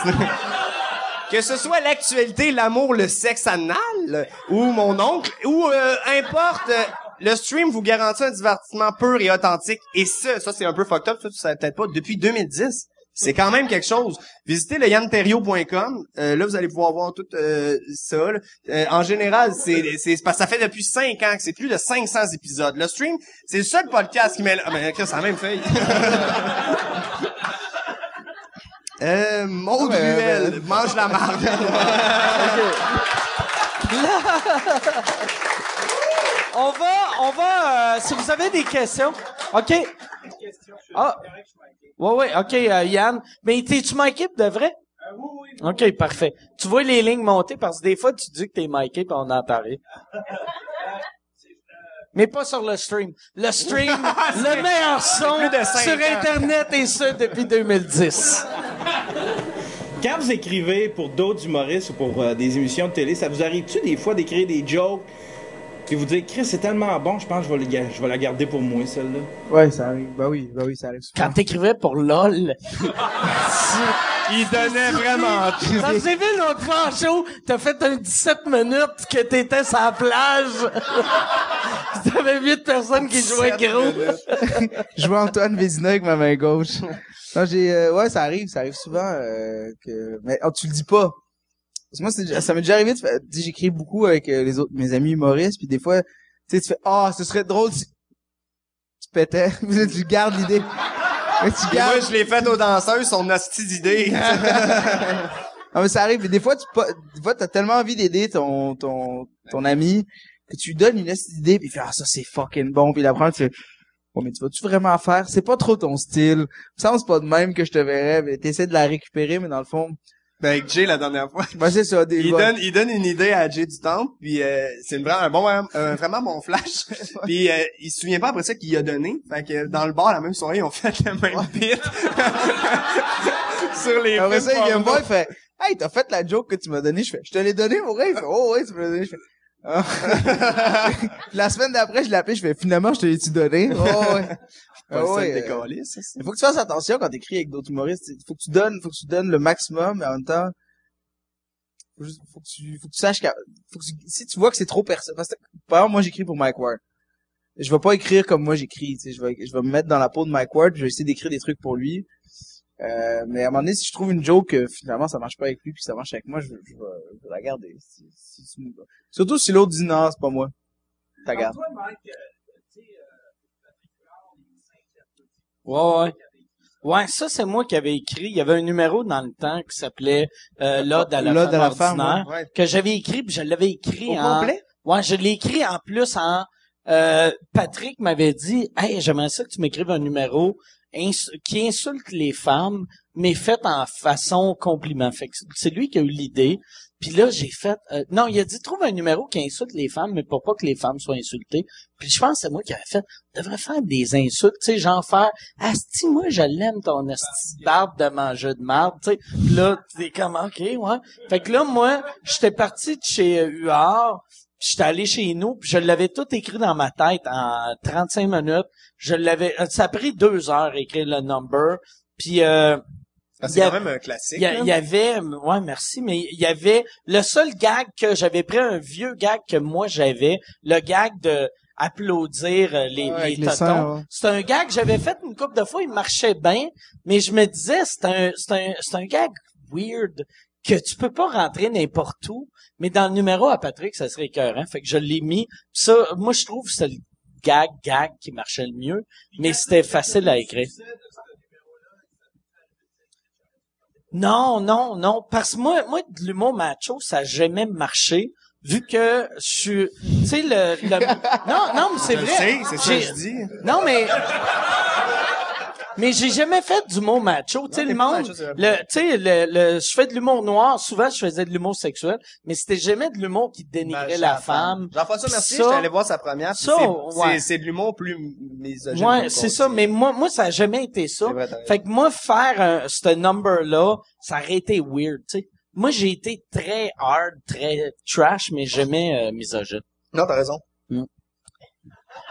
que ce soit l'actualité, l'amour, le sexe anal, ou mon oncle, ou euh, importe... euh, le stream vous garantit un divertissement pur et authentique. Et ça, ça c'est un peu fucked up, ça tu savais peut-être pas, depuis 2010. C'est quand même quelque chose. Visitez le yanterio.com. Euh, là, vous allez pouvoir voir tout euh, ça. là. Euh, en général, c'est c'est parce que ça fait depuis 5 ans que c'est plus de 500 épisodes. Le stream, c'est le seul podcast qui met... Ah, ben, Chris, ça a même feuille. euh, Maud Ah, ben, Ruel, mange la marde. On va, on va, euh, si vous avez des questions. OK. Ah. Ouais, ouais, OK, euh, Yann. Mais t'es-tu pour de vrai? oui, oui. OK, parfait. Tu vois les lignes monter parce que des fois, tu dis que t'es miké puis on entend rien. Mais pas sur le stream. Le stream, le meilleur son sur. Internet et ça depuis 2010. Quand vous écrivez pour d'autres humoristes ou pour euh, des émissions de télé, ça vous arrive-tu des fois d'écrire des jokes puis vous dire Chris c'est tellement bon, je pense que je vais, le ga- je vais la garder pour moi celle-là. Ouais, ça arrive. Bah oui, bah oui, ça arrive souvent. Quand t'écrivais pour LOL, Il donnait vraiment tout. Quand j'ai vu l'autre fois en show, t'as fait un 17 minutes que t'étais sur la plage. T'avais 8 personnes qui jouaient gros. Je vois Antoine Vézina avec ma main gauche. Non, j'ai, euh, ouais, ça arrive, ça arrive souvent, euh, que, mais oh, tu le dis pas. Parce que moi, c'est ça m'est déjà arrivé de faire, tu sais, j'écris beaucoup avec euh, les autres, mes amis humoristes, puis des fois, tu sais, tu fais, ah, ce serait drôle si tu pétais, Puis là, tu gardes l'idée. Mais tu Et moi, gardes. je l'ai fait aux danseuses, son hostie d'idée. Ah, mais ça arrive, mais des fois, tu, pas, des fois, t'as tellement envie d'aider ton, ton, ton ami, que tu lui donnes une astuce d'idée, puis il fait, ah, ça, c'est fucking bon, puis il apprend, tu fais, bon, mais tu vas-tu vraiment faire? C'est pas trop ton style. Il me semble c'est pas de même que je te verrais, mais t'essaies de la récupérer, mais dans le fond, ben, avec Jay, la dernière fois. ben, c'est ça, des Il donne, il donne une idée à Jay du Temple, puis euh, c'est une vra- un bon, un vraiment bon flash. puis euh, il se souvient pas après ça qu'il a donné. Fait que dans le bar, la même soirée, ils ont fait le même bit. Sur les Après ça, il vient me porno. voir, il fait, hey, t'as fait la joke que tu m'as donnée. Je fais, je te l'ai donnée, mon gars. Il fait, oh, ouais, tu me l'as donnée. Je fais, ah. La semaine d'après, je l'ai appelé, je fais, finalement, je te l'ai-tu donné? Oh, ouais. Pas Ah ouais, euh, ça, Il faut que tu fasses attention quand t'écris avec d'autres humoristes. Il faut que tu donnes, faut que tu donnes le maximum, mais en même temps, faut, juste- faut que tu, faut que tu saches qu'à- faut que tu- si tu vois que c'est trop personnel, parce que, par exemple, moi, j'écris pour Mike Ward. Je vais pas écrire comme moi j'écris, tu sais, je vais, je vais me mettre dans la peau de Mike Ward, je vais essayer d'écrire des trucs pour lui. Euh, mais à un moment donné, si je trouve une joke, que finalement, ça marche pas avec lui, puis ça marche avec moi, je, je, vais, je vais la garder. Si- si tu- Surtout si l'autre dit non, c'est pas moi. T'as garde. Ouais, ouais. Ouais, ça, c'est moi qui avais écrit. Il y avait un numéro dans le temps qui s'appelait euh, L'Ode à la L'Ode femme à la femme, ordinaire, ouais. que j'avais écrit, puis je l'avais écrit Au en... complet? Ouais, je l'ai écrit en plus en... euh, Patrick m'avait dit, « Hey, j'aimerais ça que tu m'écrives un numéro ins- qui insulte les femmes, mais fait en façon compliment. » Fait que c'est lui qui a eu l'idée. Puis là, j'ai fait... euh, non, il a dit, trouve un numéro qui insulte les femmes, mais pour pas que les femmes soient insultées. Puis je pense que c'est moi qui avais fait, on devrait faire des insultes, tu sais, genre faire, asti, moi, je l'aime ton asti barbe de manger de marde, tu sais. Puis là, t'es comme, ok, ouais. Fait que là, moi, j'étais parti de chez euh, UR, puis j'étais allé chez nous, puis je l'avais tout écrit dans ma tête en 35 minutes. Je l'avais, euh, ça a pris deux heures à écrire le number. Puis euh, Ah, Il c'est quand même un classique. il y, avait, ouais, merci, mais il y avait le seul gag que j'avais pris un vieux gag que moi j'avais, le gag de applaudir euh, les, Ouais, les avec les totons. seins, ouais. C'est un gag que j'avais fait une couple de fois, il marchait bien, mais je me disais c'est un c'est un c'est un gag weird que tu peux pas rentrer n'importe où, mais dans le numéro à Patrick ça serait écœurant, fait que je l'ai mis. Ça, moi je trouve que c'est le gag gag qui marchait le mieux, mais c'était facile à écrire. Non, non, non. Parce que moi, moi, de l'humour macho, ça a jamais marché. Vu que je suis, tu sais, le, le- non, non, mais c'est vrai. c'est ça que J'ai- je dis. Non, mais, mais j'ai jamais fait d'humour macho. Tu sais, le monde, le, tu sais, le, le, je fais de l'humour noir. Souvent, je faisais de l'humour sexuel, mais c'était jamais de l'humour qui dénigrait la femme. Jean-François Mercier, j'étais allé voir sa première. ça, c'est- ouais. c'est, c'est de l'humour plus misogyne. Ouais, c'est ça. Mais moi, moi, ça a jamais été ça. Vrai. Fait que moi, faire un, ce number-là, ça aurait été weird, tu sais. Moi, j'ai été très hard, très trash, mais jamais euh, misogyne. Non, t'as raison.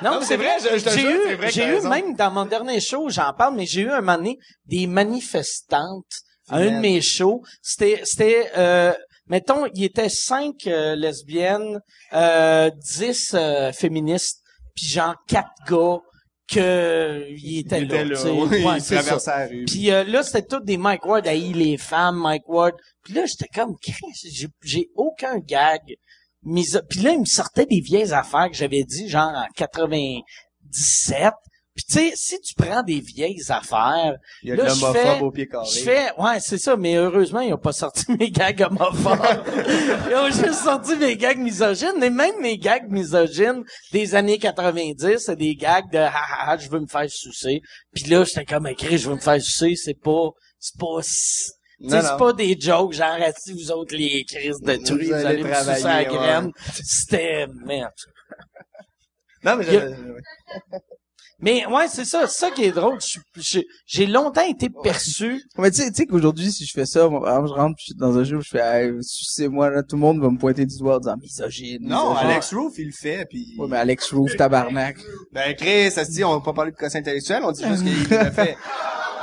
Non, Non, mais c'est vrai, j'ai eu, j'ai eu même dans mon dernier show, j'en parle, mais j'ai eu un moment donné des manifestantes à un de mes shows. C'était, c'était, euh, mettons, il y était cinq euh, lesbiennes, euh, dix euh, féministes, puis genre quatre gars que Il là. était là, oui, Ouais, il traversait la rue. Puis euh, là, c'était tous des Mike Ward, haï les femmes, Mike Ward. Puis là, j'étais comme, j'ai aucun gag. Miso- Puis là, il me sortait des vieilles affaires que j'avais dit, genre en 97. Puis tu sais, si tu prends des vieilles affaires, Il y a là, je fais- au pied carré. je fais, ouais, c'est ça, mais heureusement, ils ont pas sorti mes gags homophobes. ils ont juste sorti mes gags misogynes, et même mes gags misogynes des années 90, c'est des gags de, ha, ha, ha, je veux me faire sucer. Puis là, j'étais comme écrit, je veux me faire sucer, c'est pas, c'est pas, c'est pas des jokes, genre, si vous autres, les crises de truie, vous, allez allez me sucer à la travailler, ouais. graine. C'était, merde. Non, mais je- Mais ouais, c'est ça, c'est ça qui est drôle. J'ai longtemps été perçu. Mais tu sais, tu sais qu'aujourd'hui, si je fais ça, moi, par exemple, je rentre je suis dans un jeu, je fais, hey, c'est moi, là, tout le monde va me pointer du doigt en disant misogyne. non, misogyne. Alex Roof, il le fait, puis... Ouais, mais Alex Roof, tabarnak. Ben, Chris, ça se dit, on va pas parler de quotient intellectuel, on dit juste qu'il le fait.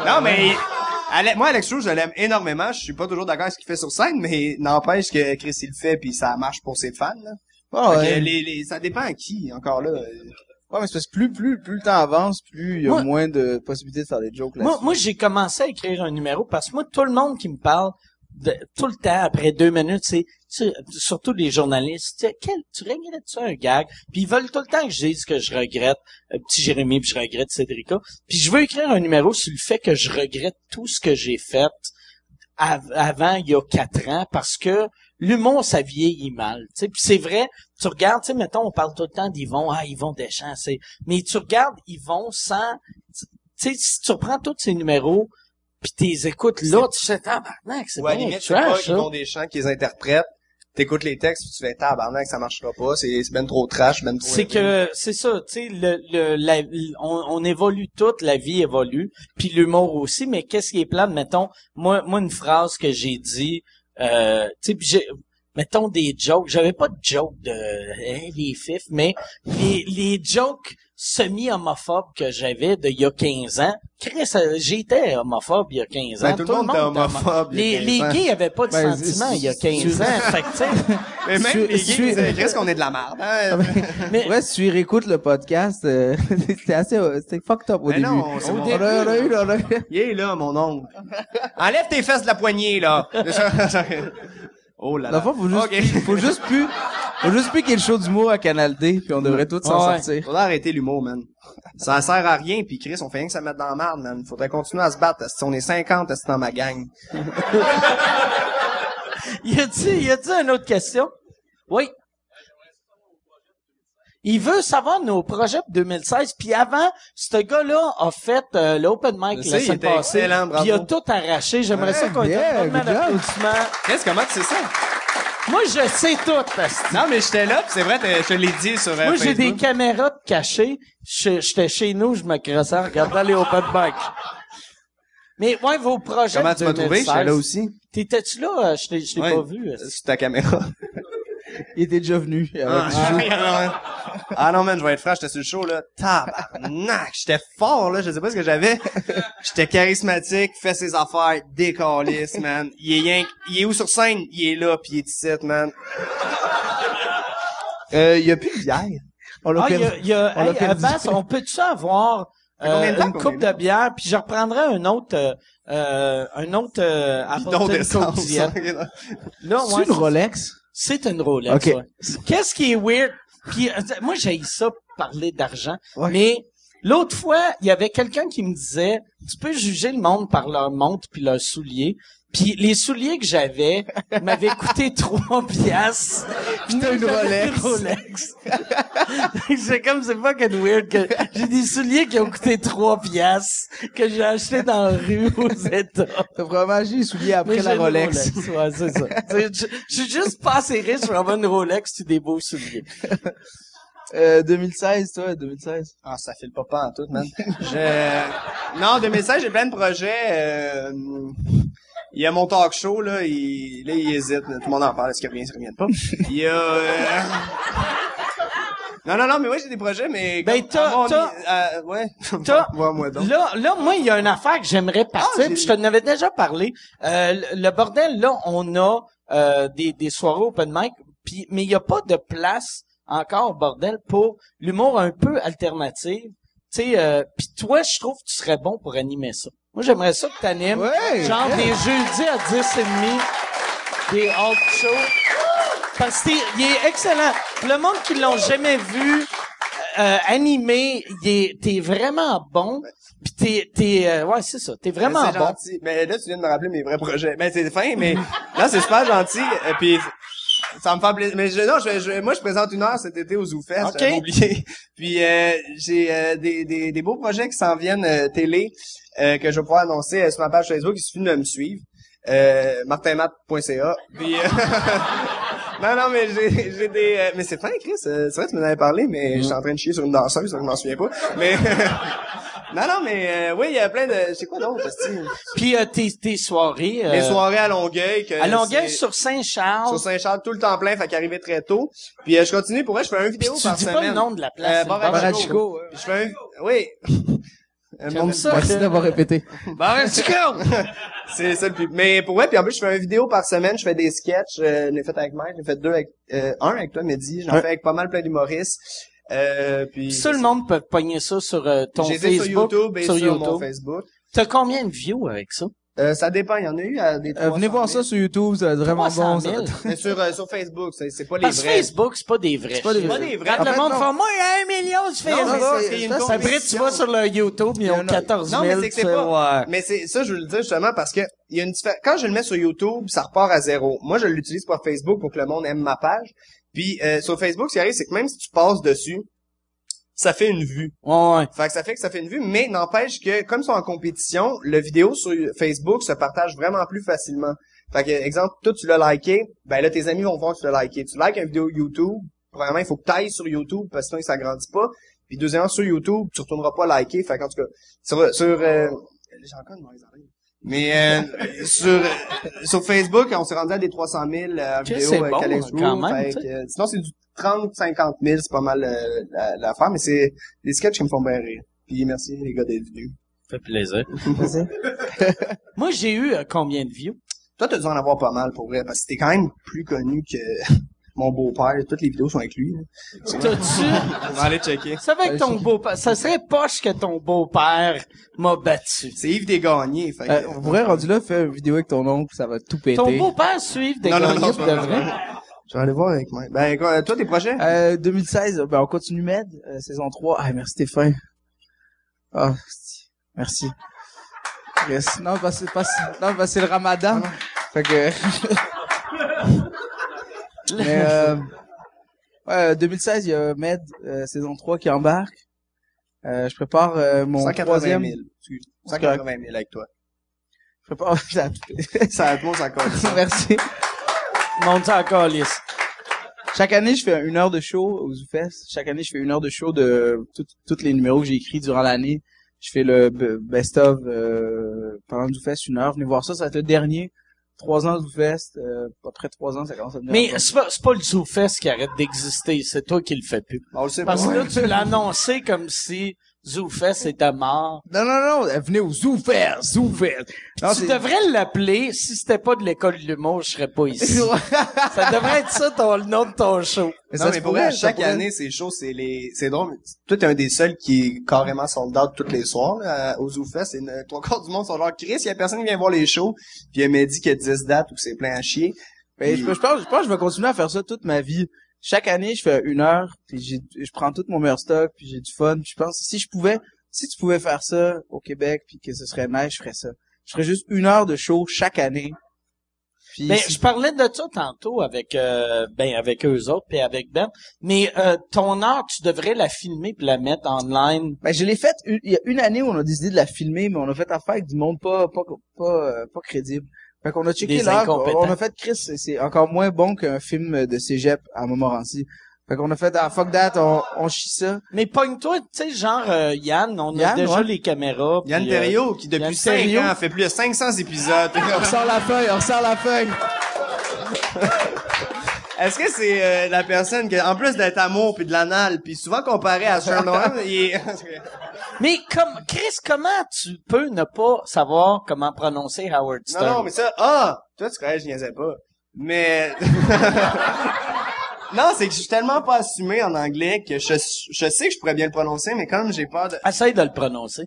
Non, mais... Ale- moi, Alex Roof, je l'aime énormément. Je suis pas toujours d'accord avec ce qu'il fait sur scène, mais n'empêche que Chris, il le fait, puis ça marche pour ses fans, là. Que ouais. les, les, ça dépend à qui, encore là. Ouais, mais c'est parce que plus, plus, plus le temps avance, plus il y a Moi- moins de possibilités de faire des jokes là Moi, moi j'ai commencé à écrire un numéro parce que moi, tout le monde qui me parle de- tout le temps, après deux minutes, c'est surtout les journalistes, tu quel, tu regrettes-tu un gag? Puis ils veulent tout le temps que je dise que je regrette euh, petit Jérémy, puis je regrette Cédrica. Puis je veux écrire un numéro sur le fait que je regrette tout ce que j'ai fait av- avant, il y a quatre ans, parce que l'humour, ça vieillit mal. Puis c'est vrai, tu regardes, tu mettons, on parle tout le temps d'Yvon, ah, Yvon Deschamps. Mais tu regardes Yvon sans... Tu sais, si tu reprends tous ces numéros, puis t'es écoutes là, tu fais tabarnak, c'est Ou à la bien limite, pas trash, qu'ils ça. font des chants qu'ils interprètent. T'écoutes les textes, tu fais tabarnak, ça marchera pas, c'est, ben trop trash, ben trop... C'est que c'est ça, tu sais, le, le, la- on, on évolue toute, la vie évolue, puis l'humour aussi. Mais qu'est-ce qui est plate, mettons, moi, moi une phrase que j'ai dit, euh, tu sais, j'ai, mettons des jokes. J'avais pas de jokes de hein, les fifs, mais les, les jokes semi-homophobes que j'avais de il y a 15 ans. Chris, euh, j'étais homophobe il y a 15 ans. Ben, tout le monde était homophobe il y a Les, 15 les gays avaient pas de Ben, sentiments c'est- il y a c'est- 15 ans. fait que, tu sais, Mais même les gays, disaient, Chris, qu'on est de la merde. Hein? mais, Ouais, si tu réécoutes le podcast, euh, c'était assez, c'était fucked up au Mais début. non, c'est on, mon- a, on a eu, on a eu. Il est là, mon oncle. Enlève tes fesses de la poignée, là. Oh là Dans là. le fond, faut juste, Ok. faut juste plus, faut juste plus qu'il y ait le show d'humour à Canal D, puis on devrait tous s'en Ouais. sortir. Faudrait arrêter l'humour, man. Ça sert à rien, pis Chris, on fait rien que ça mettre dans la merde, man. Faudrait continuer à se battre. Si on est 50, c'est dans ma gang. Y a-t-il, y a-t-il une autre question? Oui. Il veut savoir nos projets pour 2016. Puis avant, ce gars-là a fait euh, l'open mic la semaine passée. Puis il a tout arraché. J'aimerais ça qu'on ait Yeah, un applaudissement. Chris, comment tu sais ça? Moi, je sais tout. asti. Non, mais j'étais là, pis c'est vrai, je te l'ai dit sur euh, Moi, j'ai des caméras cachées. J'étais chez nous, je me crossais en regardant les open mic. Mais ouais, vos projets Comment tu m'as trouvé? 2016. J'étais là aussi. T'étais-tu là? Euh, Je t'ai Ouais. pas vu. Sur ta caméra. Il était déjà venu. Ah, du jeu. ah non, man, je vais être franc, j'étais sur le show, là. Tabarnak! J'étais fort, là. Je sais pas ce que j'avais. J'étais charismatique, fait ses affaires, décalisse, man. Il est que- il est où sur scène? Il est là, pis il est ici, man. Euh, il y a plus de bière. On l'a Ah, il y perdu. a, y a, On hey, perdu. on peut-tu avoir euh, de temps une coupe de bière, puis je reprendrai un autre, euh, euh, un autre euh, Bidon d'essence. Là, C'est ouais, une Rolex? C'est une Rolex. Ok. ouais. Qu'est-ce qui est weird? Puis euh, moi, j'ai ça parler d'argent, Ouais. mais l'autre fois, il y avait quelqu'un qui me disait, tu peux juger le monde par leur montre puis leurs souliers. Puis les souliers que j'avais m'avaient coûté trois piastres. Puis t'as une Rolex. Rolex. c'est comme, c'est fucking weird que j'ai des souliers qui ont coûté trois piastres que j'ai acheté dans la rue aux États. T'as vraiment acheté les souliers après Mais la Rolex. Ouais, c'est ça. Je je suis juste pas assez riche pour avoir une Rolex et des beaux souliers. Euh, 2016, toi, 2016. Ah, ça file pas pas en tout, man. Je... Non, 2016, j'ai plein de projets. euh, Il y a mon talk show, là, il, là, il hésite. Tout le monde en parle. Est-ce qu'il revient, est-ce qu'il revient pas? Il y a... euh, Non, non, non, mais oui, j'ai des projets, mais... Ben, t'as- t'as- euh, ouais. T'as- Vois-moi donc. Là, là, moi, il y a une affaire que j'aimerais partir, Ah, puis je te avais déjà parlé. Euh, le- bordel, là, on a euh, des, des soirées open mic, puis mais il n'y a pas de place encore au bordel pour l'humour un peu alternatif. Tu sais, euh, puis toi, je trouve que tu serais bon pour animer ça. Moi, j'aimerais ça que tu animes, Ouais, genre ouais. des jeudis à 10 et demi, des alt shows. Parce que t'es- il est excellent. Le monde qui l'ont jamais vu euh, animé, il est- t'es vraiment bon. Puis t'es, t'es, euh, ouais, c'est ça. T'es vraiment bon. gentil. Mais là, tu viens de me rappeler mes vrais projets. Ben, c'est fin, mais là, c'est super gentil. Et puis, ça me fait plaisir. Mais je, non, je, je- moi, je présente une heure cet été au ZooFest. Ok. J'avais oublié. Puis, euh, j'ai euh, des, des, des beaux projets qui s'en viennent euh, télé euh, que je vais pouvoir annoncer euh, sur ma page Facebook. Il suffit de me suivre. Euh, martinmat.ca. Puis, euh, non, non, mais j'ai, j'ai des... euh, mais c'est fin, Chris. euh, c'est vrai, tu m'en avais parlé, mais je suis en train de chier sur une danseuse, ça, je m'en souviens pas. Mais... non, non, mais euh, oui, il y a plein de... C'est quoi d'autre? Puis euh, tes, tes soirées. euh, Les soirées à Longueuil. Que à Longueuil sur Saint-Charles. sur Saint-Charles, tout le temps plein, fait qu'arriver très tôt. Puis euh, je continue, pour vrai, je fais un vidéo tu par dis semaine. pas le nom de la place. Euh, Bar Chico. Chico. Je fais un... Oui. J'aime ça. Merci d'avoir répété. Bar à Chico! C'est ça le plus. Mais pour vrai, puis en plus, je fais une vidéo par semaine, je fais des sketchs, euh, je l'ai fait avec Mike, j'ai fait deux avec, euh, un avec toi, Mehdi, j'en Ouais. fais avec pas mal plein d'humoristes. Euh, puis... Ça, le monde peut pogner ça sur euh, ton Facebook. sur YouTube et sur sur, YouTube. mon Facebook. T'as combien de views avec ça? Euh, ça dépend, il y en a eu à des Euh, venez 300 voir 000. ça sur YouTube, ça va être vraiment 300 bon. 000. Ça. Mais sur, euh, sur Facebook, c'est c'est pas les Parce vrais. Facebook, c'est pas des vrais. pas des vrais. vrais. Quand En le fait, monde non. fait, moi, il y a un million sur Non, Facebook. c'est- c'est- c'est- Après, tu vas sur le YouTube, ils Il y en ont a- 14 000. Non, mais c'est que c'est pas. ouais. Mais c'est ça, je veux le dire justement parce que il y a une diffé- Quand je le mets sur YouTube, ça repart à zéro. Moi, je l'utilise pour Facebook pour que le monde aime ma page. Puis euh, sur Facebook, ce qui arrive, c'est que même si tu passes dessus, ça fait une vue. Ouais, ouais. Fait que ça fait que ça fait une vue, mais n'empêche que comme ils sont en compétition, le vidéo sur Facebook se partage vraiment plus facilement. Fait que, exemple, toi tu l'as liké, ben là tes amis vont voir que tu l'as liké. Tu likes une vidéo YouTube, premièrement, il faut que tu ailles sur YouTube parce que sinon il s'agrandit pas. Puis deuxièmement, sur YouTube, tu retourneras pas liker. Fait qu'en tout cas, sur, sur euh, j'ai encore une mauvaise oreille. Mais euh, sur euh, sur Facebook, on s'est rendu à des 300 000 euh, vidéos c'est avec bon, Alex quand Roux. même, Fait tu sais. que, euh, sinon c'est du 30 50 000, c'est pas mal euh, la- l'affaire, mais c'est des sketchs qui me font bien rire. Puis merci les gars d'être venus. Ça fait plaisir. Moi, j'ai eu euh, combien de views? Toi, t'as dû en avoir pas mal pour vrai, parce que t'es quand même plus connu que mon beau-père. Toutes les vidéos sont avec lui. T'as-tu... On va aller checker. Ça que ton beau-père... Ça serait poche que ton beau-père m'a battu. C'est Yves Desgagnés. Fait Euh, on pourrait rendu là, faire une vidéo avec ton oncle, ça va tout péter. Ton beau-père suive des Non, non, c'est de pas vrai? Je vais aller voir avec moi. Ben, quoi, toi, tes projets? Euh, 2016, ben on continue Med, euh, saison 3. Ah, merci Stéphane. Ah, c'est- merci. Yes. Non, parce que parce- non, parce que c'est le ramadan. Fait que... Mais, euh, ouais, 2016, il y a Med, euh, saison 3 qui embarque. Euh, je prépare euh, mon 180 troisième... 000. Excuse. 180 000 avec toi. Je prépare... Ça a tout le monde s'en colle. merci. Monte ça encore, lisse. Chaque année, je fais une heure de show au ZooFest. Chaque année, je fais une heure de show de tous les numéros que j'ai écrits durant l'année. Je fais le best-of euh, pendant le ZooFest, une heure. Venez voir ça, ça va être le dernier. Trois ans de ZooFest. Euh, après trois ans, ça commence à devenir... Mais c'est pas, c'est pas le ZooFest qui arrête d'exister, c'est toi qui le fais plus. On le sait pas. Parce que là, tu l'as annoncé comme si ZooFest était mort. Non, non, non, venez au ZooFest, ZooFest. Non, tu c'est- devrais l'appeler, si c'était pas de l'école de l'humour, je serais pas ici. ça devrait être ça ton, le nom de ton show. Mais non, ça mais pour vrai, chaque pourrait. année, c'est chaud, c'est les, c'est drôle. Toi, t'es un des seuls qui est carrément sold out tous les soirs, là, au ZooFest. C'est une, trois quarts du monde sont genre, Chris, il y a personne qui vient voir les shows. Puis il m'a dit qu'il y a 10 dates où c'est plein à chier. Ben, je, je pense, je pense que je vais continuer à faire ça toute ma vie. Chaque année, je fais une heure, puis j'ai, je prends tout mon meilleur stock, puis j'ai du fun. Puis je pense, si je pouvais, si tu pouvais faire ça au Québec, puis que ce serait nice, je ferais ça. Je ferais juste une heure de show chaque année. Puis Ben, je parlais de ça tantôt avec euh, ben avec eux autres puis avec Ben. Mais euh, ton heure, tu devrais la filmer puis la mettre online. Ben, je l'ai faite il y a une année où on a décidé de la filmer, mais on a fait affaire avec du monde pas pas pas euh, pas crédible. Fait qu'on a checké incompétents. on a fait Chris, c'est- encore moins bon qu'un film de cégep à Montmorency. Fait qu'on a fait ah fuck that, on, on chie ça. Mais pogne-toi, tu sais, genre euh, Yann, on a déjà ouais. les caméras. Yann euh, Terriot, qui depuis Yann 5 Terriot. ans fait plus de 500 épisodes. On ressort la feuille, on ressort la feuille. Est-ce que c'est euh, la personne qui, en plus d'être amour puis de l'anal, puis souvent comparé à Sherlock, il est... Mais comme Chris, comment tu peux ne pas savoir comment prononcer Howard Stern Non, non, mais ça, ah! Toi, tu croyais que je niaisais pas. Mais... non, c'est que je suis tellement pas assumé en anglais que je, je sais que je pourrais bien le prononcer, mais comme j'ai peur de... Essaye de le prononcer.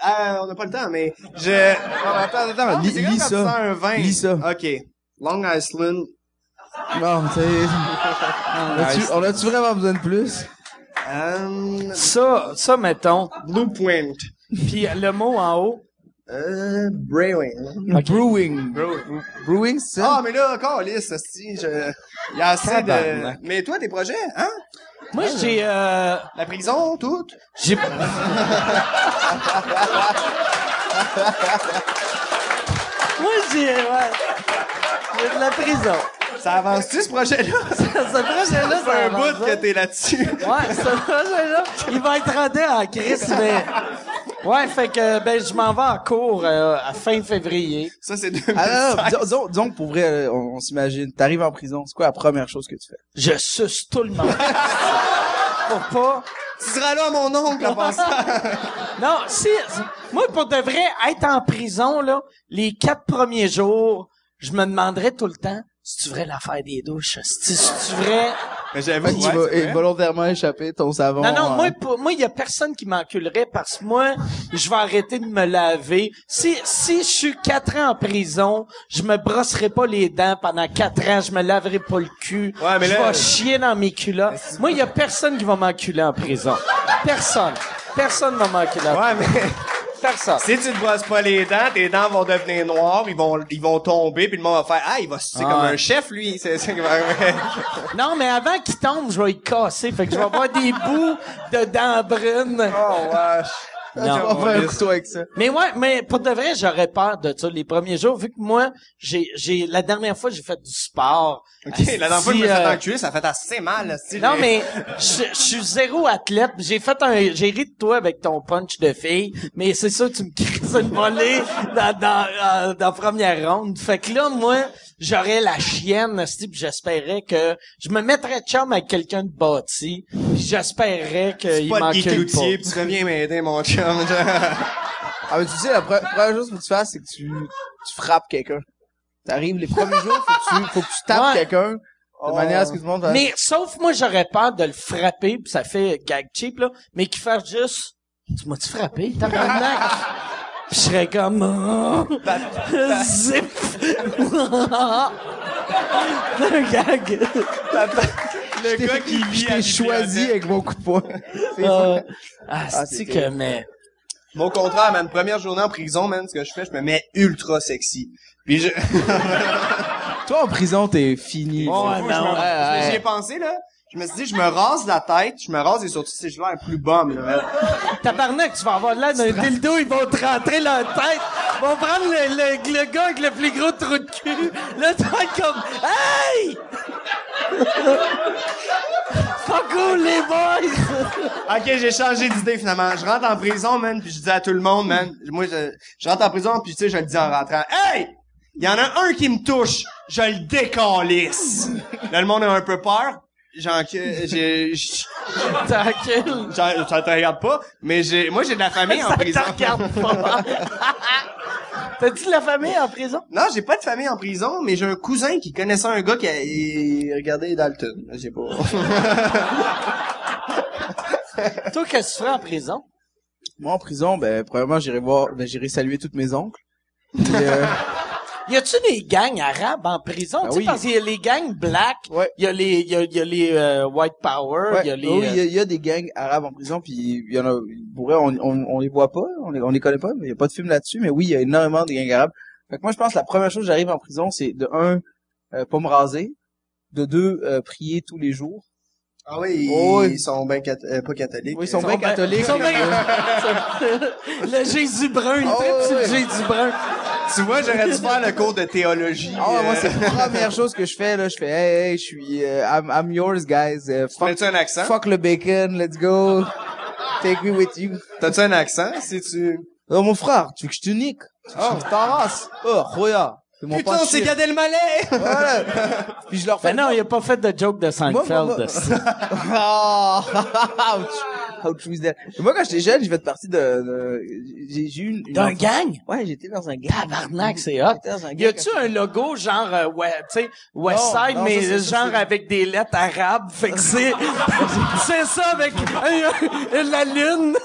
Ah, on n'a pas le temps, mais je... attends, attends, Non, mais lis, ça. sens un vin. Lis ça. OK. Long Island. Non, c'est... On a-tu, on a-tu vraiment besoin de plus? Um, Ça, ça mettons. Blue Point. Puis le mot en haut? Euh, Brewing. Brewing. Brewing, c'est ça? Ah, mais là, encore, lisse, si, je... Il y a assez de... Mais toi, tes projets, hein? Moi, j'ai, euh, La prison, tout? j'ai. Moi, j'ai, ouais. J'ai de la prison. Ça avance-tu, ce projet-là? Ce projet-là, Ça fait un bout que t'es là-dessus. Ouais, ce projet-là, il va être rendu en crise, mais... Ouais, fait que, ben, je m'en vais en cours euh, à fin février. Ça, c'est Ah, non, 2016. non, disons, disons que pour vrai, on, on s'imagine. T'arrives en prison, c'est quoi la première chose que tu fais? Je suce tout le monde. Pour pas... Tu seras là, mon oncle, en passant. Non, si... Moi, pour de vrai, être en prison, là, les quatre premiers jours, je me demanderais tout le temps, si tu vrai l'affaire des douches, si tu vrai... Mais que tu vas volontairement échapper ton savon. Non, non, moi, pour- moi, il y a personne qui m'enculerait parce que moi, je vais arrêter de me laver. Si, si je suis quatre ans en prison, je me brosserai pas les dents pendant quatre ans, je me laverai pas le cul. Ouais, mais je là- vais chier dans mes culottes. Moi, il y a personne qui va m'enculer en prison. Personne. Personne va m'enculer. en Ouais, mais Personne. si tu te brosses pas les dents, tes dents vont devenir noires, ils vont, ils vont tomber, puis le monde va faire, ah, il va sucer Ah comme un chef, lui. C'est, c'est, Non, mais avant qu'il tombe, je vais y casser. Fait que je vais avoir des bouts de dents brunes. oh, wesh. Tu vas faire un couteau avec ça. Mais ouais, mais pour de vrai, j'aurais peur de ça les premiers jours, vu que moi, j'ai, j'ai, la dernière fois, j'ai fait du sport. OK, la dernière fois que je me suis fait euh, enculer, ça fait assez mal, asti, Non, mais je, je suis zéro athlète. J'ai fait un, j'ai ri de toi avec ton punch de fille, mais c'est ça, tu me crises une volée dans, dans, euh, dans la première ronde. Fait que là, moi, j'aurais la chienne, asti, puis j'espérais que je me mettrais de chum avec quelqu'un de bâti, j'espérais qu'il Cloutier, pas. tu reviens m'aider, mon chum. Ah, mais tu sais, la pre- première chose que tu fasses, c'est que tu, tu frappes quelqu'un. T'arrives les premiers jours, faut que tu, faut que tu tapes Ouais. quelqu'un, de manière à ce que tout le monde fasse- Mais sauf moi, j'aurais peur de le frapper, puis ça fait gag cheap, là, mais qu'il fasse juste Tu m'as-tu frappé, tabarnak? Je serais comme oh, Zip! un gag. Le gars qui vit t'ai choisi avec mon coup de poing. C'est Euh, ah, Ah, c'est que, mais... Mon contraire, man, première journée en prison, man, ce que je fais, je me mets ultra sexy. Puis je... Toi, en prison, t'es fini. Ouais, ouais, ouais. J'y ai pensé, là. Je me suis dit, je me rase la tête, je me rase et surtout si je l'air plus bum, là. Tabarnak, tu vas avoir l'air d'un dildo, ils vont te rentrer leur tête. Ils vont prendre le, le, le gars avec le plus gros trou de cul. Là, tu vas être comme, hey! Pas cool, les boys! Ok, j'ai changé d'idée finalement. Je rentre en prison, man, puis je dis à tout le monde, man. Moi, je, je rentre en prison, puis tu sais, je le dis en rentrant. Hey! Il y en a un qui me touche, je le décalisse. Là, le monde a un peu peur. J'en, j'ai, j'- Tranquille. j'en- ça te regarde pas, mais j'ai, moi, j'ai de la famille en Ça prison. te regarde pas. T'as-tu de la famille en prison? Non, j'ai pas de famille en prison, mais j'ai un cousin qui connaissait un gars qui a, il regardait Dalton. J'ai pas. Toi, qu'est-ce que tu fais en prison? Moi, en prison, ben, premièrement, j'irai voir, ben, j'irai saluer toutes mes oncles. Euh, Y a-tu des gangs arabes en prison? Ben tu sais, oui. parce qu'il y a les gangs black, Ouais. il y a les, il y a, il y a les euh, white power, il Ouais. y a les... oui, il y, euh, a- il y a des gangs arabes en prison, puis il y en a, pour vrai, on, on, on les voit pas, on les, on les connaît pas, mais il y a pas de film là-dessus, mais oui, il y a énormément de gangs arabes. Fait que moi, je pense que la première chose que j'arrive en prison, c'est de un, euh, pas me raser, de deux, euh, prier tous les jours. Ah oui, ils, Oh, oui. ils sont bien cat- euh, pas catholiques. Oui, ils sont bien ben- catholiques. ils sont bien- le Jésus brun, il tripe ouais, sur le ouais. Jésus brun. Tu vois, j'aurais dû faire le cours de théologie. Ah ouais, moi, euh, c'est la première chose que je fais, là, je fais, hey, hey, je suis, euh, I'm, I'm yours, guys, euh, fuck, Mets-tu un accent? fuck le bacon, let's go, take me with you. T'as-tu un accent? Si tu... Oh, mon frère, tu veux que je te nique? Tu veux que je? Oh, Roya. C'est mon Putain, pote c'est. Gad Elmaleh! Voilà. Puis je leur fais Ben non, il a pas fait de joke de Moi, Seinfeld. moi, moi- Oh, that? Moi, quand j'étais jeune, j'ai fait partie de, de- j'ai, eu une, D'un gang? Ouais, j'étais dans un gang. Tabarnak, c'est hot. Y a-tu un logo genre euh, ouais, tu sais West Non, Side non, mais ça, c'est- ça, genre avec des lettres arabes, fait que c'est c'est ça avec euh, la lune.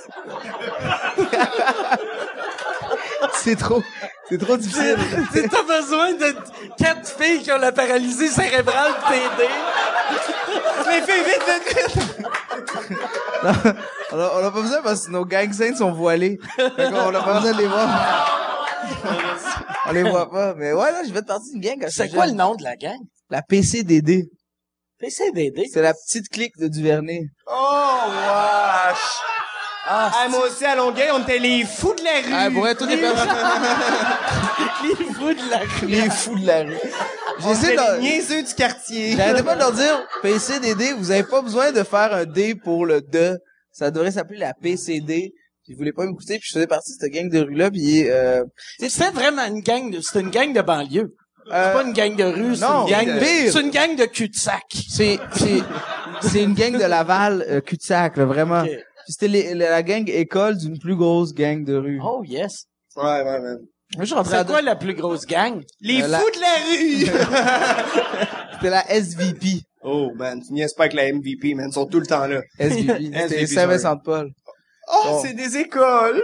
C'est trop, c'est trop difficile. T'as besoin de quatre filles qui ont la paralysie cérébrale pour t'aider. Les filles, vite, vite, vite! On, a, on a pas besoin parce que nos gang saints sont voilés. Fait qu'on a pas besoin de les voir. on les voit pas. Mais ouais, là, j'ai fait partie d'une gang C'est quoi le nom de la gang? La PCDD. PCDD. C'est la petite clique de Duvernay. Oh, wesh! Ah, Ah, moi aussi, à Longueuil, on était les fous de la rue. Ah, pour être les personnes, les fous de la rue. les fous de la rue. J'essaie de, les niaiseux du quartier. J'arrêtais pas de leur dire PCDD, vous avez pas besoin de faire un D pour le de. Ça devrait s'appeler la PCD. Puis ils voulaient pas m'écouter, puis je faisais partie de cette gang de rue-là, puis euh, C'était vraiment une gang de, c'est une gang de banlieue. C'est euh, pas une gang de rue, c'est une gang de, pire. c'est une gang de cul-de-sac. c'est c'est c'est une gang de Laval euh, cul-de-sac, là, vraiment. Puis c'était les- la gang école d'une plus grosse gang de rue. Oh yes. Ouais, ouais. Moi, je à C'est quoi la plus grosse gang? Les Euh, la- fous de la rue! C'était la SVP. oh, man, tu niaises pas avec la MVP, man. Ils sont tout le temps là. SVP. C'était Saint-Vincent-de-Paul. Oh, Bon. c'est des écoles!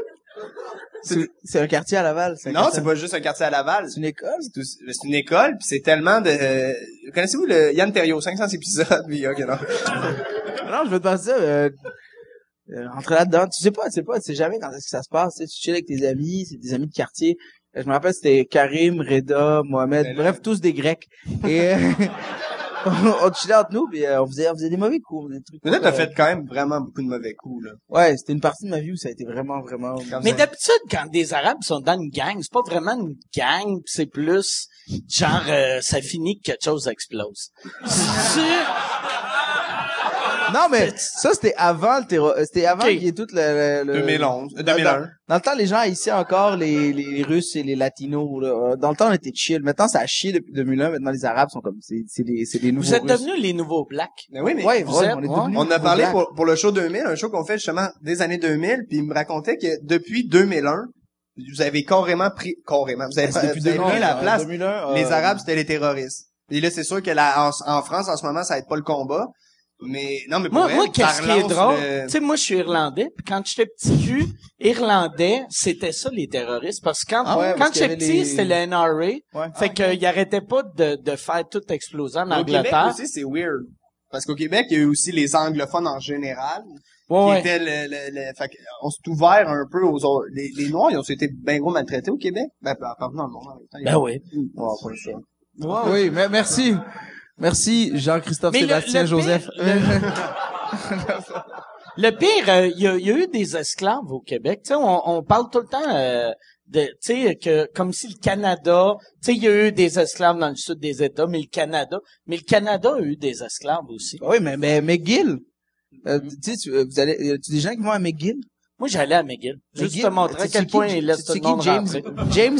C'est un quartier à Laval. c'est un Non, c'est pas juste un quartier à Laval. C'est une école? C'est tout- c'est une école, puis c'est tellement de... euh, Connaissez-vous le Yann Terriot, 500 épisodes? Oui, ok, non. Non, je veux te dire ça. Euh, euh, rentrer là-dedans, tu sais pas, tu sais pas, tu sais jamais quand est-ce que ça se passe. Tu, sais, tu chill avec tes amis, c'est des amis de quartier. Euh, Je me rappelle, c'était Karim, Reda, Mohamed, Ben là. bref, tous des Grecs. Et euh, on, on chillait entre nous, puis euh, on faisait, on faisait des mauvais coups. Des trucs Mais là, t'as euh, fait quand même vraiment beaucoup de mauvais coups, là. Ouais, c'était une partie de ma vie où ça a été vraiment, vraiment. Comme Mais d'habitude, quand des Arabes sont dans une gang, c'est pas vraiment une gang, pis c'est plus genre euh, ça finit que quelque chose explose. Non, mais ça, c'était avant le terroir. C'était avant qu'il y ait tout le... le, le- 2011, euh, Dans- 2001. Dans, dans le temps, les gens ici encore, les, les Russes et les Latinos, là, euh, dans le temps, on était chill. Maintenant, ça a chié depuis 2001. Maintenant, les Arabes sont comme, c'est, c'est des, c'est des nouveaux Vous êtes Russes. devenus les nouveaux blacks. Mais oui, mais Ouais, vous ouais, êtes- on est ouais. devenus on a parlé blacks. pour, pour le show 2000, un show qu'on fait justement des années 2000, puis il me racontait que depuis 2001, vous avez carrément pris, carrément, vous avez, depuis vous avez 2001, pris la en place. 2001, euh, Les Arabes, c'était les terroristes. Et là, c'est sûr que la, en, en France, en ce moment, ça aide pas le combat. Mais, non, mais pour Moi, moi, qu'est-ce qui est drôle? le- Tu sais, moi, je suis irlandais, puis quand j'étais petit cul, irlandais, c'était ça, les terroristes. Parce que quand, Ah ouais, quand j'étais petit, les- c'était le NRA. Ouais. Fait qu'il arrêtait pas de, de faire tout exploser en Au Québec Angleterre. aussi, c'est weird. Parce qu'au Québec, il y a eu aussi les anglophones en général. Ouais, qui ouais. étaient le, le, le- fait on s'est ouvert un peu aux autres. Les, les Noirs, ils ont été bien gros maltraités au Québec. Ben, partout dans le monde. Ben oui. Pas ça. Oui, mais merci. Merci, Jean-Christophe Mais le- Sébastien le Joseph. pire- Le pire, euh, il y, a, il y a eu des esclaves au Québec. Tu sais, on, on parle tout le temps euh, de, tu sais, que comme si le Canada, tu sais, il y a eu des esclaves dans le sud des États, mais le Canada, mais le Canada a eu des esclaves aussi. oui, mais, mais McGill. Euh, tu sais, tu, euh, vous allez, y a des gens qui vont à McGill? Moi, j'allais à McGill. Juste McGill, te montrer à quel qui- point il laisse tout le monde qui, James, rentrer. James,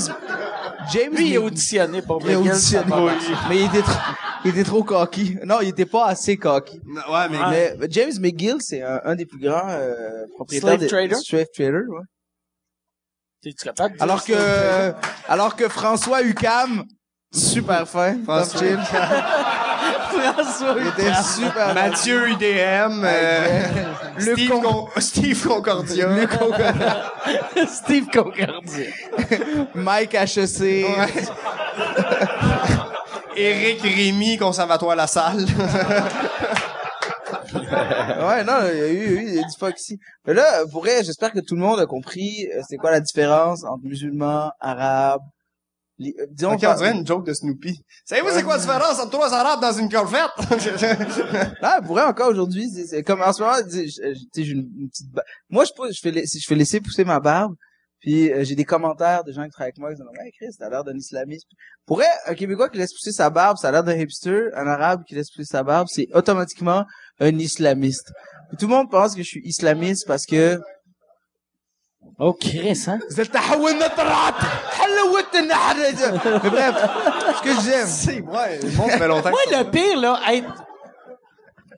James, Lui, il est Mc- auditionné pour il est McGill. auditionné. Mais il était trop, il était trop cocky. Non, il était pas assez cocky. Non, Ouais, mais, Ah. Mais James McGill, c'est un, un des plus grands euh, propriétaires Slave de trader? slave trader, ouais. Tu es capable de dire Alors que euh, alors que François Ucam, super fin, François chill. François Il était super. Mathieu UDM, euh, Le Steve, con- Con- Steve Concordia. Steve Concordia. Mike HEC. Éric Rémy, conservatoire La Salle. ouais, non, il y a eu, il y a eu du ici. Mais là, pour vrai, j'espère que tout le monde a compris euh, c'est quoi la différence entre musulmans, arabes, li- euh, disons... Ok, on dirait une joke de Snoopy. Savez-vous c'est quoi la différence entre trois arabes dans une corvette? Ah, pour vrai, encore aujourd'hui, c'est- comme en ce moment, tu j'ai une, une petite ba- Moi, je, pousse- je fais, laisser- je fais laisser pousser ma barbe, puis euh, j'ai des commentaires de gens qui travaillent avec moi qui disent « Hey Chris, t'as l'air d'un islamiste. » Pour vrai, un Québécois qui laisse pousser sa barbe, ça a l'air d'un hipster. Un arabe qui laisse pousser sa barbe, c'est automatiquement un islamiste. Tout le monde pense que je suis islamiste parce que... Oh, Chris, hein? Mais bref, ce que j'aime... c'est, ouais, le monde, ça fait longtemps. Moi, le pire, là, être,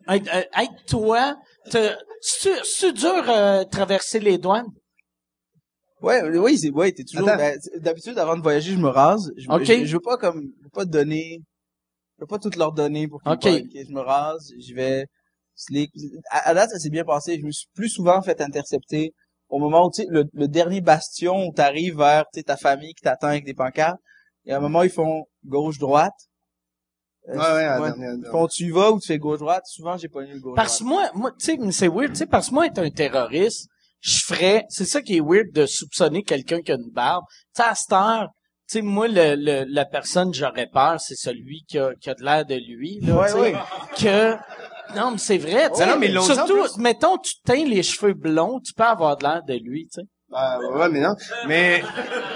être, euh, être toi, te- c'est-tu c'est dur euh, traverser les douanes? Ouais, oui, c'est ouais, t'es toujours ben, d'habitude avant de voyager, je me rase. Je, Ok. je, je veux pas comme je veux pas donner je veux pas tout leur donner pour qu'ils Ok. me pognent, ok? Je me rase, j'y vais slick. À, à date, ça s'est bien passé. Je me suis plus souvent fait intercepter au moment où tu sais le, le dernier bastion où t'arrives vers tu sais ta famille qui t'attend avec des pancartes. Et à un moment ils font gauche droite. Euh, Ouais, ouais, ouais. dernière- Ils font tu y vas ou tu fais gauche droite. Souvent j'ai pas eu le gauche Parce que moi, moi, tu sais, mais c'est weird, tu sais, parce que moi, être un terroriste, je ferais, c'est ça qui est weird de soupçonner quelqu'un qui a une barbe. Tu sais, à cette heure, tu sais, moi, le, le- la personne que j'aurais peur, c'est celui qui a, qui a de l'air de lui, là, Ouais, ouais. que, non, mais c'est vrai, tu sais. non, mais ils l'ont dit en surtout, plus. mettons, tu teins les cheveux blonds, tu peux avoir de l'air de lui, tu sais. Ah, ouais, mais non. Mais,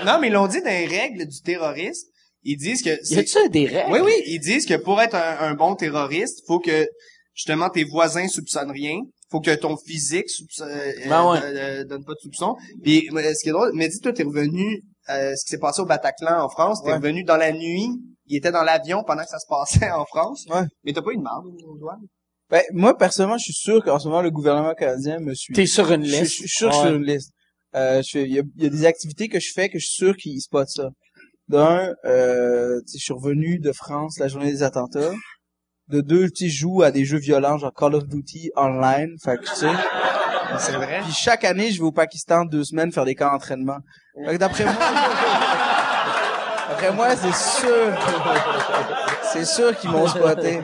non, mais ils l'ont dit dans les règles du terrorisme. Ils disent que Y a-tu des règles? oui, oui, ils disent que pour être un, un bon terroriste, faut que, justement, tes voisins soupçonnent rien. Faut que ton physique soupçonne, euh, Ben ouais. euh, euh, donne pas de soupçon. Puis, ce qui est drôle, mais dis toi, t'es revenu, euh, ce qui s'est passé au Bataclan en France, t'es Ouais. revenu dans la nuit. Il était dans l'avion pendant que ça se passait en France. Ouais. Mais t'as pas eu de marde aux douanes? Ben, moi personnellement, je suis sûr qu'en ce moment le gouvernement canadien me suit. T'es sur une Je, je liste. suis sûr que je suis sur une liste. Euh, je fais- il y a, il y a des activités que je fais que je suis sûr qu'ils spotent ça. D'un, euh, tu sais, je suis revenu de France la journée des attentats. De deux, tu sais, je joue à des jeux violents genre Call of Duty online. Fait que, tu sais. C'est vrai. Puis chaque année, je vais au Pakistan deux semaines faire des camps d'entraînement. Fait que d'après moi, d'après moi, c'est sûr, c'est sûr qu'ils m'ont spoté.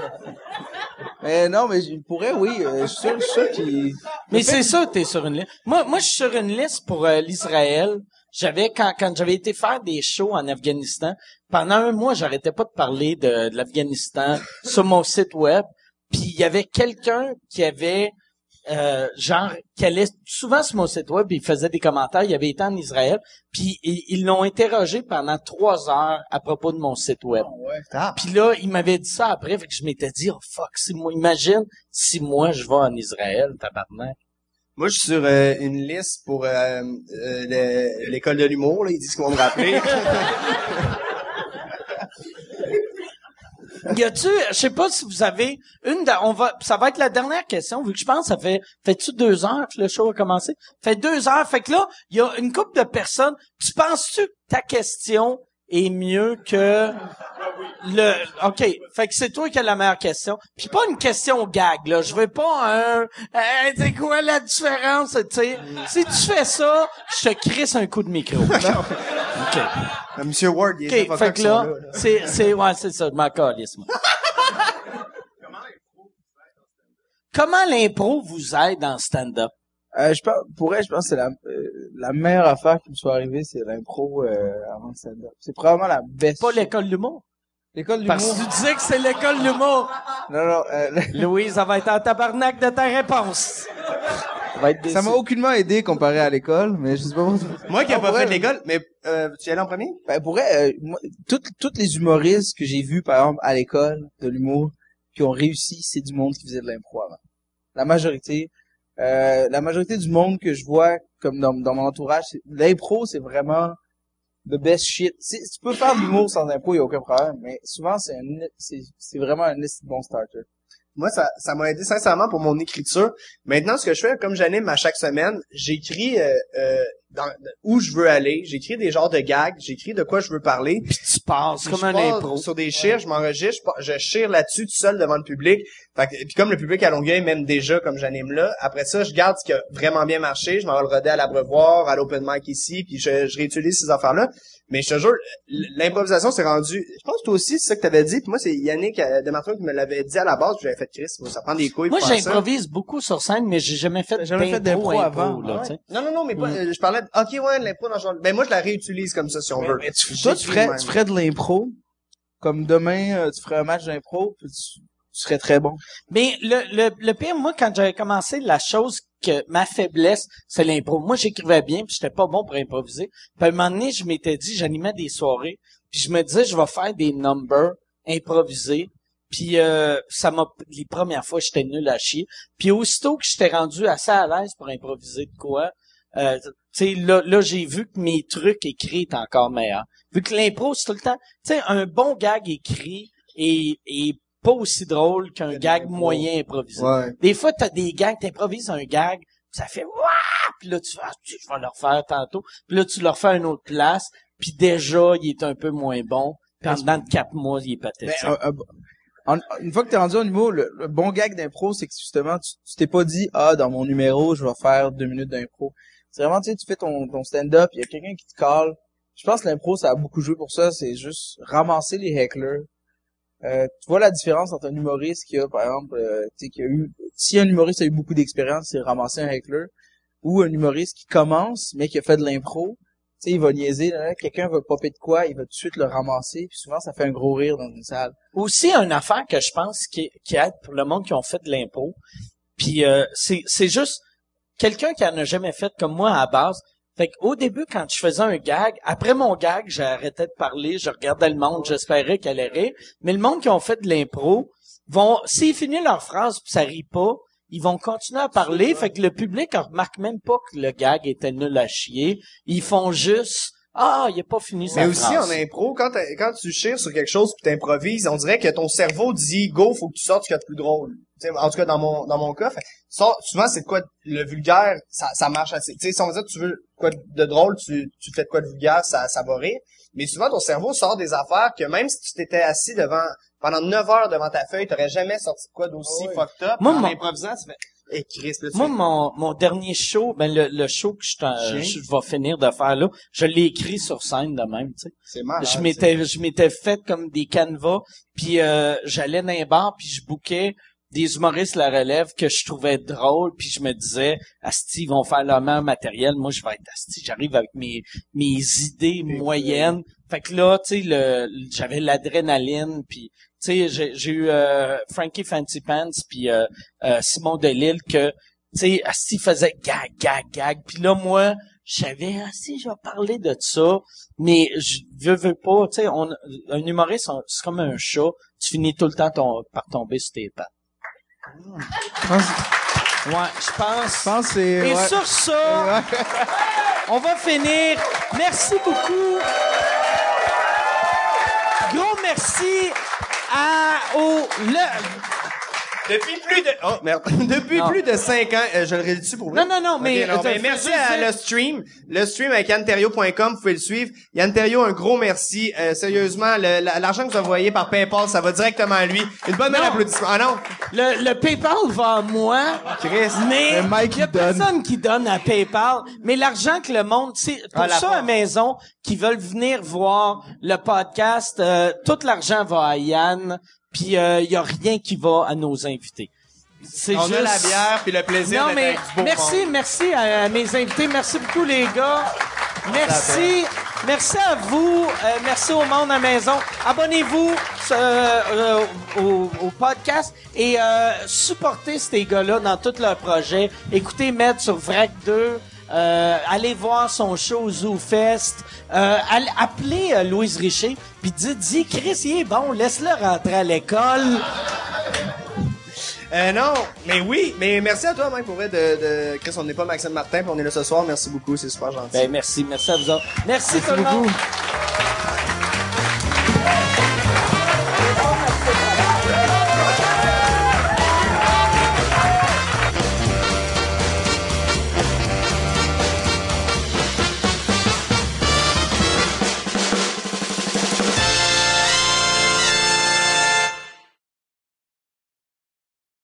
Mais non, mais je pourrais, oui, euh, sûr, sûr qu'ils... Mais c'est ça, t'es sur une liste. Moi, moi, je suis sur une liste pour euh, l'Israël. J'avais quand quand j'avais été faire des shows en Afghanistan pendant un mois, j'arrêtais pas de parler de, de l'Afghanistan sur mon site web. Puis il y avait quelqu'un qui avait euh, genre qui allait souvent sur mon site web, il faisait des commentaires. Il avait été en Israël, puis ils l'ont interrogé pendant trois heures à propos de mon site web. Ah. Puis là, il m'avait dit ça après, fait que je m'étais dit, oh fuck, si moi, imagine si moi je vais en Israël, tabarnak. Moi, je suis sur euh, une liste pour euh, euh, le- l'école de l'humour. Là. Ils disent qu'ils vont me rappeler. Y a-tu, je sais pas si vous avez une, de- on va, ça va être la dernière question, vu que je pense, ça fait, fait-tu deux heures que le show a commencé? Fait deux heures, fait que là, il y a une couple de personnes, tu penses-tu que ta question est mieux que le, ok, fait que c'est toi qui as la meilleure question. Puis pas une question gag, là, je veux pas un, Hey, c'est quoi la différence, tu sais? Si tu fais ça, je te crisse un coup de micro. ok. Euh, Monsieur Ward, il des OK, fait que là, là. là. c'est, c'est, ouais, c'est ça, je m'en calisse, moi. Comment l'impro vous aide dans le stand-up? Euh, je pense, pour elle, je pense que c'est la, euh, la meilleure affaire qui me soit arrivée, c'est l'impro euh, avant le stand-up. C'est probablement la best. Pas l'école de l'humour? L'école Parce d'humour. que tu disais que c'est l'école de l'humour. Non, non, euh, Louise, ça va être en tabarnak de ta réponse. Ça va être ça m'a aucunement aidé comparé à l'école, mais je sais pas pourquoi. Moi qui n'ai Non, pas fait elle- de l'école, mais euh, tu y allais en premier? Ben, pour elle, euh, moi, toutes, toutes les humoristes que j'ai vus, par exemple, à l'école de l'humour, qui ont réussi, c'est du monde qui faisait de l'impro avant. La majorité. Euh, la majorité du monde que je vois, comme dans, dans mon entourage, l'impro, c'est vraiment the best shit. C'est- tu peux faire de l'humour sans impro, il a aucun problème, mais souvent, c'est un, c'est, c'est vraiment un bon starter. Moi, ça, ça m'a aidé sincèrement pour mon écriture. Maintenant, ce que je fais, comme j'anime à chaque semaine, j'écris euh, euh, dans, où je veux aller, j'écris des genres de gags, j'écris de quoi je veux parler. Puis tu passes comme je un impro. Sur des chires, je m'enregistre, je, chire là-dessus tout seul devant le public. Fait que- puis comme le public à Longueuil m'aime déjà comme j'anime là, après ça, je garde ce qui a vraiment bien marché, je m'en vais le roder à l'Abreuvoir, à l'Open Mic ici, puis je, je réutilise ces affaires-là. Mais je te jure, l'improvisation c'est rendu... Je pense que toi aussi, c'est ça que t'avais dit, puis moi c'est Yannick euh, Demartin qui me l'avait dit à la base, puis j'avais fait Chris, ça prend des couilles Moi, j'improvise beaucoup sur scène, mais j'ai jamais fait jamais d'impro d'impro impro, avant, là, ouais. Non, non, non, mais pas, Mm. euh, je parlais ok, ouais, l'impro dans le genre, ben moi je la réutilise comme ça si on veut. Mais tu, toi, tu ferais, tu ferais de l'impro. Comme demain, euh, tu ferais un match d'impro, puis tu, tu serais très bon. Mais le, le, le pire, moi, quand j'avais commencé, la chose que ma faiblesse, c'est l'impro. Moi, j'écrivais bien, puis j'étais pas bon pour improviser. Puis à un moment donné, je m'étais dit, j'animais des soirées, puis je me disais, je vais faire des numbers improvisés. Puis euh, ça m'a les premières fois j'étais nul à chier. Puis aussitôt que j'étais rendu assez à l'aise pour improviser de quoi, euh, tu sais là, là j'ai vu que mes trucs écrits étaient encore meilleurs. Vu que l'impro c'est tout le temps, tu sais un bon gag écrit est, est pas aussi drôle qu'un gag moyen improvisé. Ouais. Des fois t'as des gags, t'improvises un gag, ça fait waouh, puis là tu fais ah, je vais le refaire tantôt, puis là tu le refais à une autre place, puis déjà il est un peu moins bon. Puis en dedans de quatre mois, il est pathétique. Ben, un- un- en- une fois que t'es rendu au niveau, le, le bon gag d'impro, c'est que justement, tu tu t'es pas dit, ah, dans mon numéro, je vais faire deux minutes d'impro. C'est vraiment, tu sais, tu fais ton, ton stand-up, il y a quelqu'un qui te colle. Je pense que l'impro, ça a beaucoup joué pour ça, c'est juste ramasser les hecklers. Euh, tu vois la différence entre un humoriste qui a, par exemple, euh, tu sais, qui a eu, si un humoriste a eu beaucoup d'expérience, c'est ramasser un heckler, ou un humoriste qui commence, mais qui a fait de l'impro, tu sais, il va niaiser, quelqu'un va popper de quoi, il va tout de suite le ramasser, puis souvent, ça fait un gros rire dans une salle. aussi une affaire que je pense qui, qui aide pour le monde qui ont fait de l'impro. Puis euh, c'est c'est juste quelqu'un qui en a jamais fait comme moi à la base. Fait qu'au début, quand je faisais un gag, après mon gag, j'arrêtais de parler, je regardais le monde, j'espérais qu'elle allait rire. Mais le monde qui ont fait de l'impro vont, s'ils finissent leur phrase pis ça rit pas, ils vont continuer à parler. Fait que le public ne remarque même pas que le gag était nul à chier. Ils font juste Ah, il a pas fini sa Mais aussi phrase. en impro, quand, quand tu chires sur quelque chose puis t'improvises, on dirait que ton cerveau dit go, faut que tu sortes ce qu'il y a de plus drôle. Tu sais, en tout cas dans mon dans mon cas, fait, sors- souvent c'est de quoi le vulgaire, ça, ça marche assez. Tu sais, si on dit que tu veux quoi de drôle, tu, tu fais de quoi de vulgaire, ça, ça va rire. Mais souvent ton cerveau sort des affaires que même si tu t'étais assis devant pendant 9 heures devant ta feuille, t'aurais jamais sorti de quoi d'aussi fucked up. Moi, en mon- improvisant, tu fais Chris, là, tu Moi, fais- mon, mon dernier show, ben le, le show que je, je vais finir de faire là, je l'ai écrit sur scène de même, tu sais. c'est malade. je m'étais je m'étais fait comme des canevas, puis euh, j'allais dans un bar, puis je bouquais des humoristes la relève que je trouvais drôle, puis je me disais, Asti, ils vont faire leur meilleur matériel, moi je vais être Asti, j'arrive avec mes mes idées moyennes. Fait que là, tu sais, le, le- j'avais l'adrénaline, puis tu sais, j'ai, eu euh, Frankie Fancy Pants, puis euh, euh, Simon Delille que tu sais, Asti faisait gag, gag, gag. Puis là, moi, je savais, Asti, je vais parler de ça, mais je veux, veux pas, tu sais, on, un humoriste, c'est comme un chat, tu finis tout le temps ton, par tomber sur tes pattes. Je pense, Ouais, je pense. je pense c'est... Et ouais. sur ça, on va finir. Merci beaucoup. Gros merci à, au, le, Depuis plus de oh merde, depuis Non. plus de cinq ans, euh, je le réduis pour vous. Non, non, non, mais- non, merci à le stream, le stream avec yanterio.com, vous pouvez le suivre. Yann Terriot, un gros merci. Euh, sérieusement, l'argent que vous envoyez par PayPal, ça va directement à lui. Une bonne main d'applaudissement. Ah non, le, le PayPal va à moi. Chris. Mais il y a donne. personne qui donne à PayPal. Mais l'argent que le monde, c'est pour Ah, la ça à part. maison qui veulent venir voir le podcast, euh, tout l'argent va à Yann. Puis il y a rien qui va à nos invités. C'est On juste... a la bière puis le plaisir Non, mais avec du beau merci, monde. merci à, mes invités. Merci beaucoup, les gars. Merci. Merci à vous. Euh, merci au monde à la maison. Abonnez-vous euh, euh, au, au podcast et euh, supportez ces gars-là dans tous leurs projets. Écoutez Med sur VRAC 2. Euh, allez voir son show au Zoo Fest. Euh, allez- appelez euh, Louise Richer puis dites, dis Chris, il est bon, laisse-le rentrer à l'école. Euh, non, mais oui, mais merci à toi, Mike, pour vrai, de, de... Chris, on n'est pas Maxime Martin, puis on est là ce soir. Merci beaucoup, c'est super gentil. Ben merci, merci à vous autres. Merci, tout le monde.